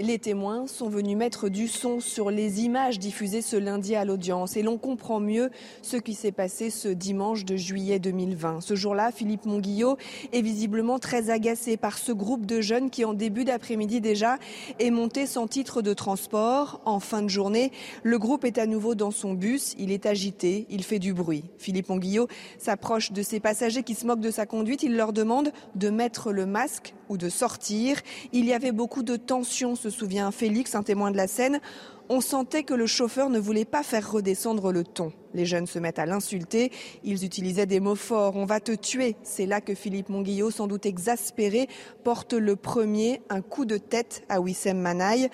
Les témoins sont venus mettre du son sur les images diffusées ce lundi à l'audience et l'on comprend mieux ce qui s'est passé ce dimanche de juillet 2020. Ce jour-là, Philippe Monguillot est visiblement très agacé par ce groupe de jeunes qui, en début d'après-midi déjà, est monté sans titre de transport. En fin de journée, le groupe est à nouveau dans son bus. Il est agité, il fait du bruit. Philippe Monguillot s'approche de ses passagers qui se moquent de sa conduite. Il leur demande de mettre le masque ou de sortir. Il y avait beaucoup de tension, se souvient Félix, un témoin de la scène. On sentait que le chauffeur ne voulait pas faire redescendre le ton. Les jeunes se mettent à l'insulter. Ils utilisaient des mots forts. On va te tuer. C'est là que Philippe Monguillot, sans doute exaspéré, porte le premier un coup de tête à Wissem Manaï.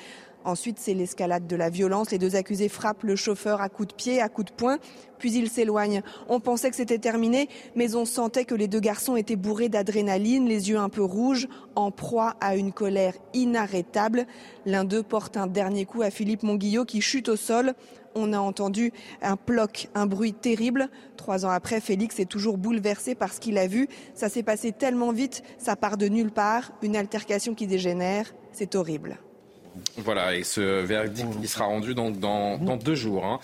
Ensuite, c'est l'escalade de la violence. Les deux accusés frappent le chauffeur à coups de pied, à coups de poing, puis ils s'éloignent. On pensait que c'était terminé, mais on sentait que les deux garçons étaient bourrés d'adrénaline, les yeux un peu rouges, en proie à une colère inarrêtable. L'un d'eux porte un dernier coup à Philippe Monguillot qui chute au sol. On a entendu un ploc, un bruit terrible. Trois ans après, Félix est toujours bouleversé par ce qu'il a vu. Ça s'est passé tellement vite, ça part de nulle part. Une altercation qui dégénère, c'est horrible. Voilà, et ce verdict il sera rendu dans, dans, dans deux jours. Hein.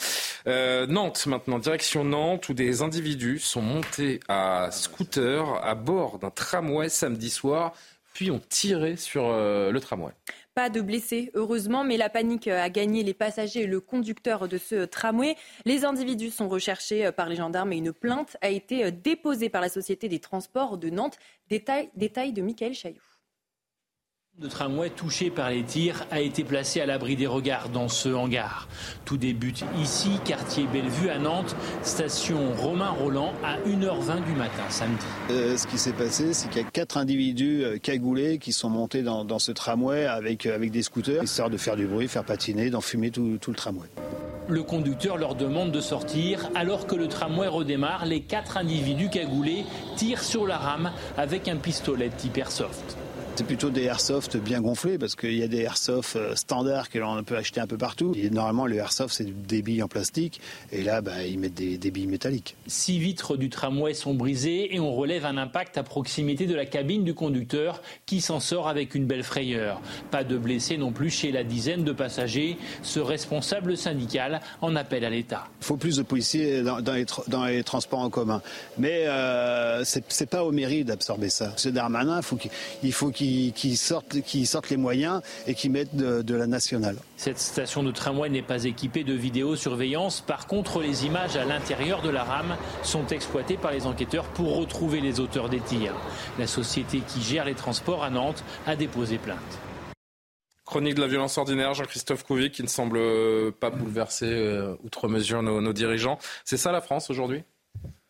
Euh, Nantes maintenant, direction Nantes, où des individus sont montés à scooter à bord d'un tramway samedi soir puis ont tiré sur le tramway. Pas de blessés, heureusement, mais la panique a gagné les passagers et le conducteur de ce tramway. Les individus sont recherchés par les gendarmes et une plainte a été déposée par la Société des transports de Nantes. Détail, détail de Michael Chailloux. Le tramway touché par les tirs a été placé à l'abri des regards dans ce hangar. Tout débute ici, quartier Bellevue à Nantes, station Romain Roland à 1h20 du matin samedi. Euh, ce qui s'est passé, c'est qu'il y a quatre individus euh, cagoulés qui sont montés dans, ce tramway avec, euh, avec des scooters, histoire de faire du bruit, faire patiner, d'enfumer tout, tout le tramway. Le conducteur leur demande de sortir. Alors que le tramway redémarre, les quatre individus cagoulés tirent sur la rame avec un pistolet type airsoft. C'est plutôt des airsoft bien gonflés parce qu'il y a des airsoft euh, standards que l'on peut acheter un peu partout. Et normalement, le airsoft, c'est des billes en plastique. Et là, bah, ils mettent des, billes métalliques. Six vitres du tramway sont brisées et on relève un impact à proximité de la cabine du conducteur qui s'en sort avec une belle frayeur. Pas de blessés non plus chez la dizaine de passagers. Ce responsable syndical en appelle à l'État. Il faut plus de policiers dans, les, transports en commun. Mais euh, c'est pas au mairie d'absorber ça. Ce Darmanin, il faut qu'il qui, sortent, qui sortent les moyens et qui mettent de, la nationale. Cette station de tramway n'est pas équipée de vidéosurveillance. Par contre, les images à l'intérieur de la rame sont exploitées par les enquêteurs pour retrouver les auteurs des tirs. La société qui gère les transports à Nantes a déposé plainte. Chronique de la violence ordinaire, Jean-Christophe Couvi, qui ne semble pas bouleverser euh, outre mesure nos dirigeants. C'est ça la France aujourd'hui?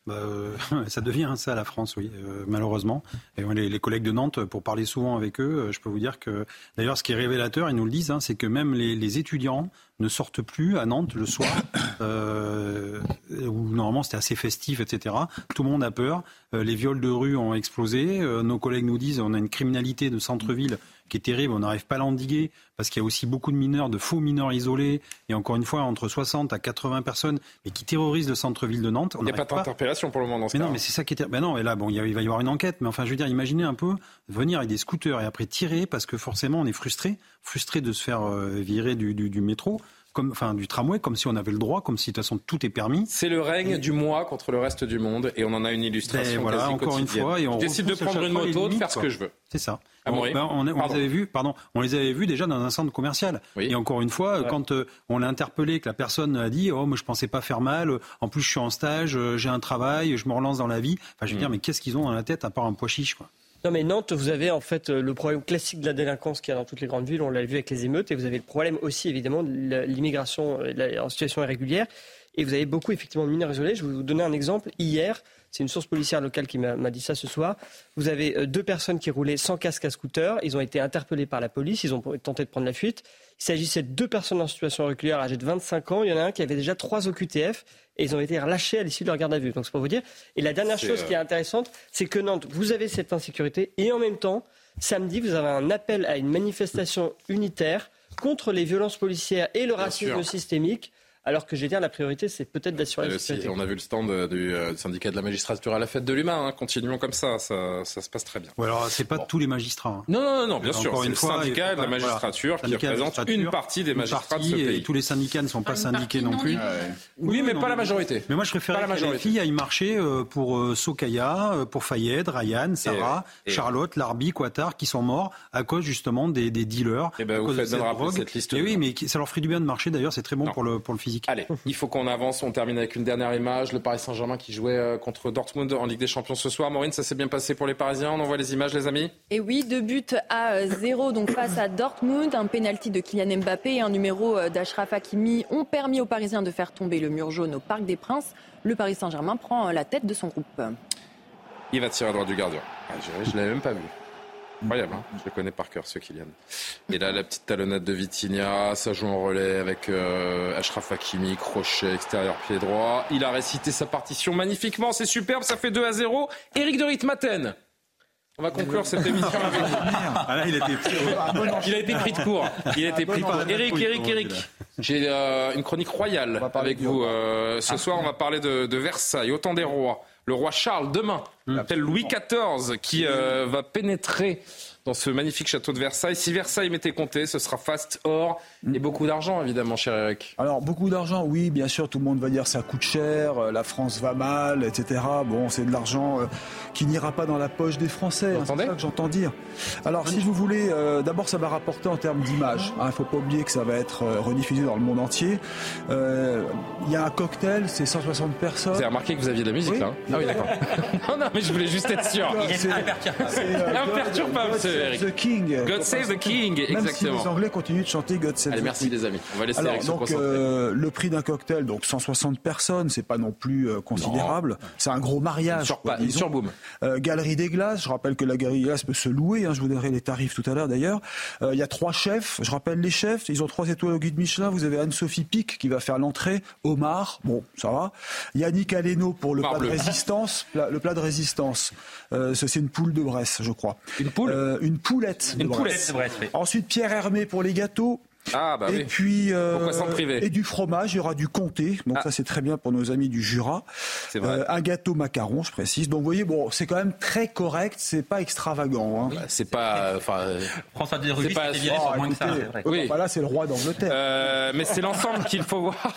Bah, euh, [LAUGHS] ça devient ça la France, oui, euh, malheureusement. Et les, collègues de Nantes, pour parler souvent avec eux, euh, je peux vous dire que, d'ailleurs, ce qui est révélateur, ils nous le disent, hein, c'est que même les, étudiants ne sortent plus à Nantes le soir, [COUGHS] où normalement c'était assez festif, etc. Tout le monde a peur. les viols de rue ont explosé. nos collègues nous disent on a une criminalité de centre-ville qui est terrible. On n'arrive pas à l'endiguer parce qu'il y a aussi beaucoup de mineurs, de faux mineurs isolés, et encore une fois, entre 60 à 80 personnes, mais qui terrorisent le centre-ville de Nantes. il n'y a pas d'interpellation pour le moment dans ce mais cas. Non, mais c'est ça qui est. Ben non, et là, bon, il, va y avoir une enquête, mais enfin, je veux dire, imaginez un peu venir avec des scooters et après tirer parce que forcément, on est frustré, frustré de se faire euh, virer du, du métro comme, enfin, du tramway, comme si on avait le droit, comme si de toute façon tout est permis. C'est le règne du moi contre le reste du monde, et on en a une illustration. Ben voilà, encore une fois, et on je décide de prendre une moto, de faire ce que je veux. C'est ça. Ah, on, ben, on, les avait vus, pardon, on les avait vus déjà dans un centre commercial. Et encore une fois, quand euh, on l'a interpellé, que la personne a dit, oh, moi je pensais pas faire mal. En plus, je suis en stage, euh, j'ai un travail, je me relance dans la vie. Enfin, je veux mm. dire, mais qu'est-ce qu'ils ont dans la tête à part un pois chiche, quoi? Non, mais Nantes, vous avez en fait euh, le problème classique de la délinquance qu'il y a dans toutes les grandes villes. On l'a vu avec les émeutes. Et vous avez le problème aussi, évidemment, de l'immigration en situation irrégulière. Et vous avez beaucoup, effectivement, de mineurs isolés. Je vais vous donner un exemple. Hier, c'est une source policière locale qui m'a dit ça ce soir. Vous avez euh, deux personnes qui roulaient sans casque à scooter. Ils ont été interpellés par la police. Ils ont tenté de prendre la fuite. Il s'agissait de deux personnes en situation régulière âgées de 25 ans. Il y en a un qui avait déjà trois OQTF et ils ont été relâchés à l'issue de leur garde à vue. Donc c'est pour vous dire. Et la dernière chose qui est euh, intéressante, c'est que Nantes, vous avez cette insécurité et en même temps, samedi, vous avez un appel à une manifestation unitaire contre les violences policières et le racisme systémique alors que je vais dire la priorité, c'est peut-être d'assurer la sécurité. On a vu le stand euh, du euh, syndicat de la magistrature à la fête de l'humain. Hein. Continuons comme ça, ça, se passe très bien. Ouais, alors c'est pas tous les magistrats. Hein. Non, non, non, bien sûr. C'est le syndicat de la magistrature qui représente une partie des magistrats de ce pays. Et tous les syndicats ne sont pas syndiqués non plus. Oui, mais pas la majorité. Mais moi, je préfère que les filles aillent marcher euh, pour Sokaya, pour Fayed, Ryan, Sarah, Charlotte, Larbi, Quattar, qui sont morts à cause justement des, dealers. Et eh ben, vous faites de cette liste. Et oui, mais ça leur ferait du bien de marcher. D'ailleurs, c'est très bon pour le pour le physique. Allez, il faut qu'on avance. On termine avec une dernière image. Le Paris Saint-Germain qui jouait euh, contre Dortmund en Ligue des Champions ce soir. Maureen, ça s'est bien passé pour les Parisiens. On envoie les images, les amis Et oui, deux buts à zéro donc face à Dortmund. Un penalty de Kylian Mbappé et un numéro euh, d'Ashraf Hakimi ont permis aux Parisiens de faire tomber le mur jaune au Parc des Princes. Le Paris Saint-Germain prend euh, la tête de son groupe. Il va tirer à droite du gardien. Ah, je ne l'avais même pas vu. Incroyable, hein je le connais par cœur, ce Kylian. Et là, la petite talonnade de Vitinha, ça joue en relais avec euh, Ashraf Hakimi, crochet, extérieur pied droit. Il a récité sa partition magnifiquement, c'est superbe, ça fait 2 à 0. Eric de Ritmaten. On va conclure cette émission avec ah là, il, a été pris, il a été pris de court. Il a été pris de court. Eric, Eric, Eric. J'ai euh, une chronique royale avec vous. Euh, ce soir, on va parler de, de Versailles, autant des rois le roi Charles demain, appelle Louis XIV, qui euh, va pénétrer dans ce magnifique château de Versailles. Si Versailles m'était compté, ce sera fast or et beaucoup d'argent, évidemment, cher Eric. Alors, beaucoup d'argent, oui, bien sûr, tout le monde va dire ça coûte cher, euh, la France va mal, etc. Bon, c'est de l'argent euh, qui n'ira pas dans la poche des Français, hein, c'est ça que j'entends dire. Alors, si vous voulez, euh, d'abord, ça va rapporter en termes d'image. Il ne faut pas oublier que ça va être rediffusé dans le monde entier. Il y a un cocktail, c'est 160 personnes. Vous avez remarqué que vous aviez de la musique, là hein? Ah oui, d'accord. [LAUGHS] non, non, mais je voulais juste être sûr. Il est imperturbable. imperturbable, c'est Eric. The King. God Save the King, Même exactement. si les Anglais continuent de chanter God Save Allez, the merci Queen. les amis. On va laisser Alors, Eric donc, euh, le prix d'un cocktail, donc 160 personnes, c'est pas non plus euh, considérable. C'est un gros mariage. Sur- quoi, une surboom. Euh, galerie des glaces, je rappelle que la galerie des glaces peut se louer, hein, je vous donnerai les tarifs tout à l'heure d'ailleurs. Euh, Il y a trois chefs, je rappelle les chefs, ils ont trois étoiles au guide Michelin. Vous avez Anne-Sophie Pic qui va faire l'entrée, Omar, bon, ça va. Yannick Aleno pour le Omar plat de résistance, le plat de résistance. Euh, c'est une poule de Bresse, je crois. Une poule Une poulette Une poulette de oui. Ensuite, Pierre Hermé pour les gâteaux. Ah, bah et oui. puis euh, Pourquoi s'en priver et du fromage, il y aura du comté, donc ça c'est très bien pour nos amis du Jura. C'est vrai. Euh, un gâteau macaron, je précise. Donc vous voyez, bon, c'est quand même très correct, c'est pas extravagant. Hein. C'est pas. Enfin, François de c'est Rugy pas. viré Oh, moins que ça. écoutez, c'est vrai. Oui. Voilà, c'est le roi d'Angleterre. Euh, mais c'est l'ensemble qu'il faut voir.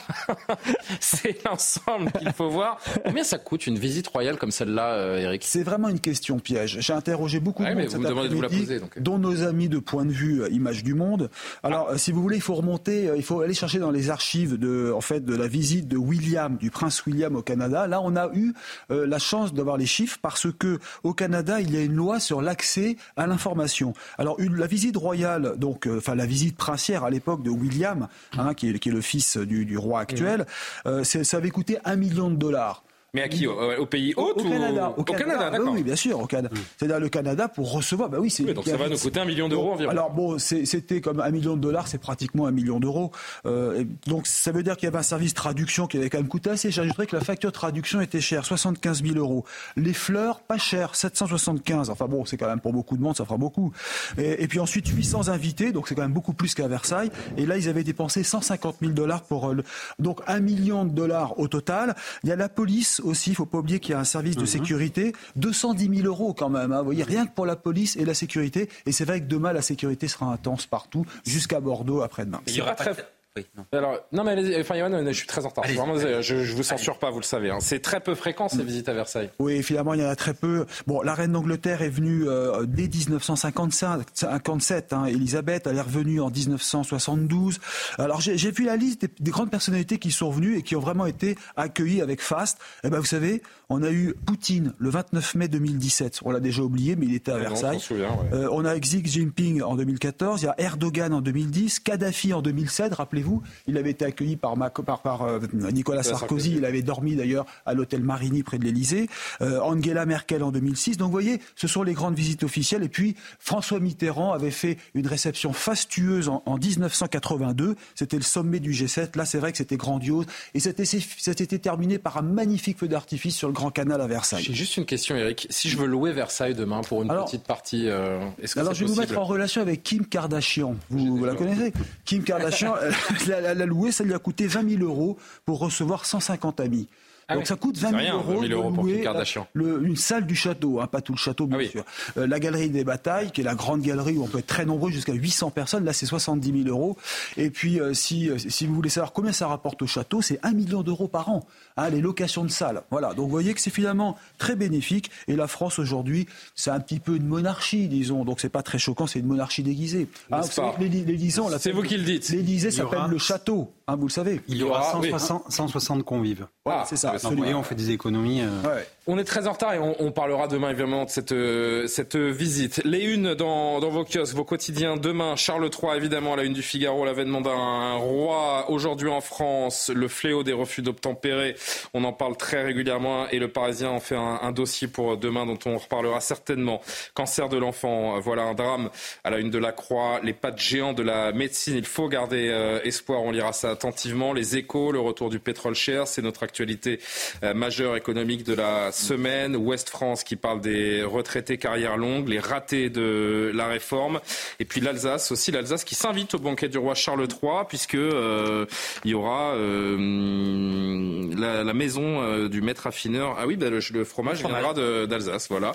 [LAUGHS] c'est l'ensemble qu'il faut voir. Combien ça coûte une visite royale comme celle-là, Eric? C'est vraiment une question piège. J'ai interrogé beaucoup de monde mais vous cet me demandez de vous la poser, donc. Ah. dont nos amis de point de vue Image du Monde. Alors, euh, si vous voulez, il faut remonter, euh, il faut aller chercher dans les archives de, en fait, de la visite de William, du prince William au Canada. Là, on a eu euh, la chance d'avoir les chiffres parce que au Canada, il y a une loi sur l'accès à l'information. Alors, une, la visite royale, donc, euh, enfin la visite princière à l'époque de William, hein, qui, est, qui est le fils du, du roi actuel, euh, ça avait coûté un million de dollars. Mais à qui au, au pays Au, hôte au ou Canada, Au Canada, bah d'accord. oui, bien sûr, au Canada. C'est-à-dire le Canada pour recevoir. Bah oui, c'est. Oui, donc ça va nous coûter un million d'euros environ. Alors bon, c'était comme un million de dollars, c'est pratiquement un million d'euros. Euh, donc ça veut dire qu'il y avait un service traduction qui avait quand même coûté assez cher. J'ajouterais que la facture de traduction était chère, 75 000 euros. Les fleurs, pas cher, 775. Enfin bon, c'est quand même pour beaucoup de monde, ça fera beaucoup. Et, et puis ensuite 800 invités, donc c'est quand même beaucoup plus qu'à Versailles. Et là, ils avaient dépensé 150 000 dollars pour euh, le... donc un million de dollars au total. Il y a la police aussi, il faut pas oublier qu'il y a un service de sécurité, 210 000 euros quand même. hein. Vous voyez, rien que pour la police et la sécurité. Et c'est vrai que demain, la sécurité sera intense partout, jusqu'à Bordeaux après-demain. Il y aura pas pas très- de- Oui, non. Alors, non, mais allez-y. Enfin, Yoann, je suis très en retard. Vraiment, je, je vous censure pas, vous le savez. hein. C'est très peu fréquent ces visites à Versailles. Oui, finalement, il y en a très peu. Bon, la reine d'Angleterre est venue euh, dès 1957. Hein, Elisabeth, elle est revenue en 1972. Alors, j'ai j'ai vu la liste des, des grandes personnalités qui sont venues et qui ont vraiment été accueillies avec faste. Eh ben, vous savez, on a eu Poutine le 29 mai 2017. On l'a déjà oublié, mais il était à Non, Versailles. souviens, ouais. Euh, on a Xi Jinping en 2014, il y a Erdogan en 2010, Kadhafi en 2007, rappelez-vous, il avait été accueilli par, Mac- par, par, euh, Nicolas Sarkozy, Sarkozy. il avait dormi d'ailleurs à l'hôtel Marigny près de l'Elysée, euh, Angela Merkel en 2006, donc vous voyez, ce sont les grandes visites officielles, et puis François Mitterrand avait fait une réception fastueuse en, en 1982, c'était le sommet du G7, là c'est vrai que c'était grandiose, et c'était terminé par un magnifique feu d'artifice sur le Grand Canal à Versailles. J'ai juste une question, Eric. Si je veux louer Versailles demain pour une Alors- petite partie, euh, est-ce que Alors je vais vous mettre en relation avec Kim Kardashian. Vous, vous la connaissez Kim Kardashian, [LAUGHS] elle, elle a- elle a loué, ça lui a coûté 20 000 euros pour recevoir 150 amis. Ah Donc oui. ça coûte 20 C'est 000 rien, euros, 20 000 euros de pour Kim louer Kardashian. le- une salle du château, hein, pas tout le château bien Ah oui. sûr. Euh, la galerie des batailles, qui est la grande galerie où on peut être très nombreux, jusqu'à 800 personnes, là c'est 70 000 euros. Et puis euh, si, euh, si vous voulez savoir combien ça rapporte au château, c'est 1 million d'euros par an, hein, les locations de salles. Voilà, donc vous voyez que c'est finalement très bénéfique. Et la France aujourd'hui, c'est un petit peu une monarchie, disons, donc c'est pas très choquant, c'est une monarchie déguisée. Hein, C'est vous qui le dites. L'Élysée aura- s'appelle le château, hein, vous le savez. Il y aura Ah, oui. 160, 160 convives. Voilà, Ah, c'est ça. voyez, on fait des économies. euh, Ouais. On est très en retard et on, parlera demain évidemment de cette, euh, cette visite. Les unes dans, vos kiosques, vos quotidiens. Demain, Charles III évidemment à la une du Figaro, l'avènement d'un roi aujourd'hui en France, le fléau des refus d'obtempérer. On en parle très régulièrement et le Parisien en fait un, dossier pour demain dont on reparlera certainement. Cancer de l'enfant, voilà un drame à la une de la Croix. Les pattes géants de la médecine, il faut garder euh, espoir. On lira ça attentivement. Les échos, le retour du pétrole cher, c'est notre actualité euh, majeure économique de la semaine. Ouest France qui parle des retraités carrière longue, les ratés de la réforme. Et puis l'Alsace aussi, l'Alsace qui s'invite au banquet du roi Charles III, puisque euh, il y aura euh, la, la, maison du maître affineur. Ah oui, bah, le, le, fromage viendra d'Alsace, voilà.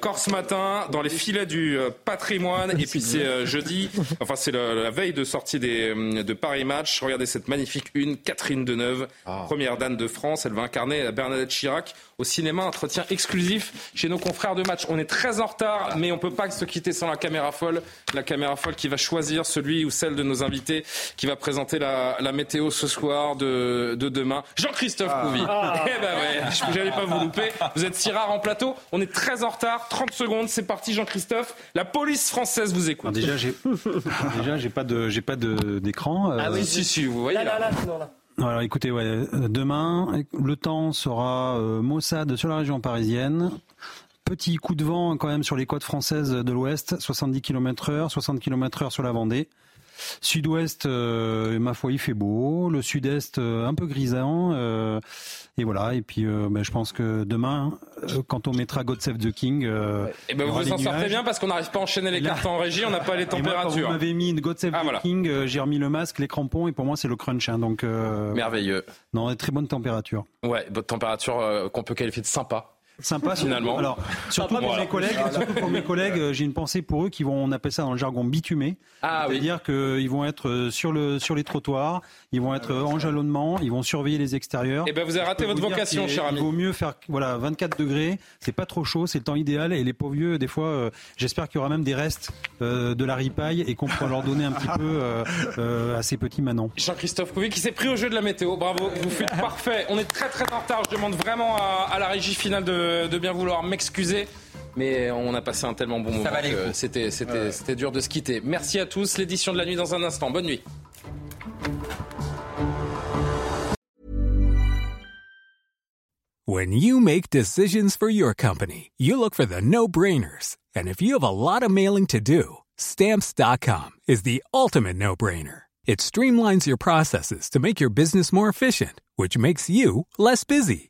Corse matin, dans les filets du patrimoine. Et puis c'est jeudi, enfin c'est la, la, veille de sortie des, de Paris Match. Regardez cette magnifique une, Catherine Deneuve, ah. première dame de France. Elle va incarner Bernadette Chirac au cinéma. Entretien exclusif chez nos confrères de match. On est très en retard, mais on peut pas se quitter sans la caméra folle. La caméra folle qui va choisir celui ou celle de nos invités qui va présenter la, la météo ce soir de, de demain. Jean-Christophe ah. Couvi. Ah. Eh ben ouais, j'allais pas vous louper. Vous êtes si rare en plateau. On est très en retard. 30 secondes, c'est parti Jean-Christophe. La police française vous écoute. déjà, j'ai déjà j'ai pas de j'ai pas d'écran. Euh... Ah oui, si si, vous voyez là. là, là, là. Alors écoutez, ouais, demain, le temps sera euh, maussade sur la région parisienne. Petit coup de vent quand même sur les côtes françaises de l'ouest, 70 km heure, 60 km heure sur la Vendée. Sud-ouest, euh, ma foi, il fait beau. Le sud-est, euh, un peu grisant. Euh, et voilà. Et puis, ben, je pense que demain, quand on mettra God Save the King, et eh ben vous vous en sortez bien parce qu'on n'arrive pas à enchaîner les cartes en régie. On n'a pas les [LAUGHS] températures. Moi, quand vous m'avez mis God Save ah, the King, j'ai remis le masque, les crampons, et pour moi, c'est le crunch. Hein, donc merveilleux. Non, très bonne température. Ouais, bonne température qu'on peut qualifier de sympa sympa finalement. Alors surtout pour mes collègues, surtout pour mes collègues, euh, j'ai une pensée pour eux qui vont, on appelle ça dans le jargon bitumé. Ah, C'est-à-dire qu'ils vont être euh, sur le sur les trottoirs, ils vont être en jalonnement, ils vont surveiller les extérieurs. Et eh ben vous avez raté votre vocation, cher ami. Il vaut mieux faire voilà 24 degrés, c'est pas trop chaud, c'est le temps idéal. Et les pauvres vieux, des fois, euh, j'espère qu'il y aura même des restes de la ripaille et qu'on pourra leur donner un petit peu à ces petits manants. Jean-Christophe Couvi qui s'est pris au jeu de la météo, bravo, vous faites parfait. On est très très en retard. Je demande vraiment à, à la régie finale de de, bien vouloir m'excuser. Mais on a passé un tellement bon moment que c'était, c'était, c'était dur de se quitter. Merci à tous. L'édition de la nuit dans un instant. Bonne nuit. When you make decisions for your company, you look for the no-brainers. And if you have a lot of mailing to do, stamps.com is the ultimate no-brainer. It streamlines your processes to make your business more efficient, which makes you less busy.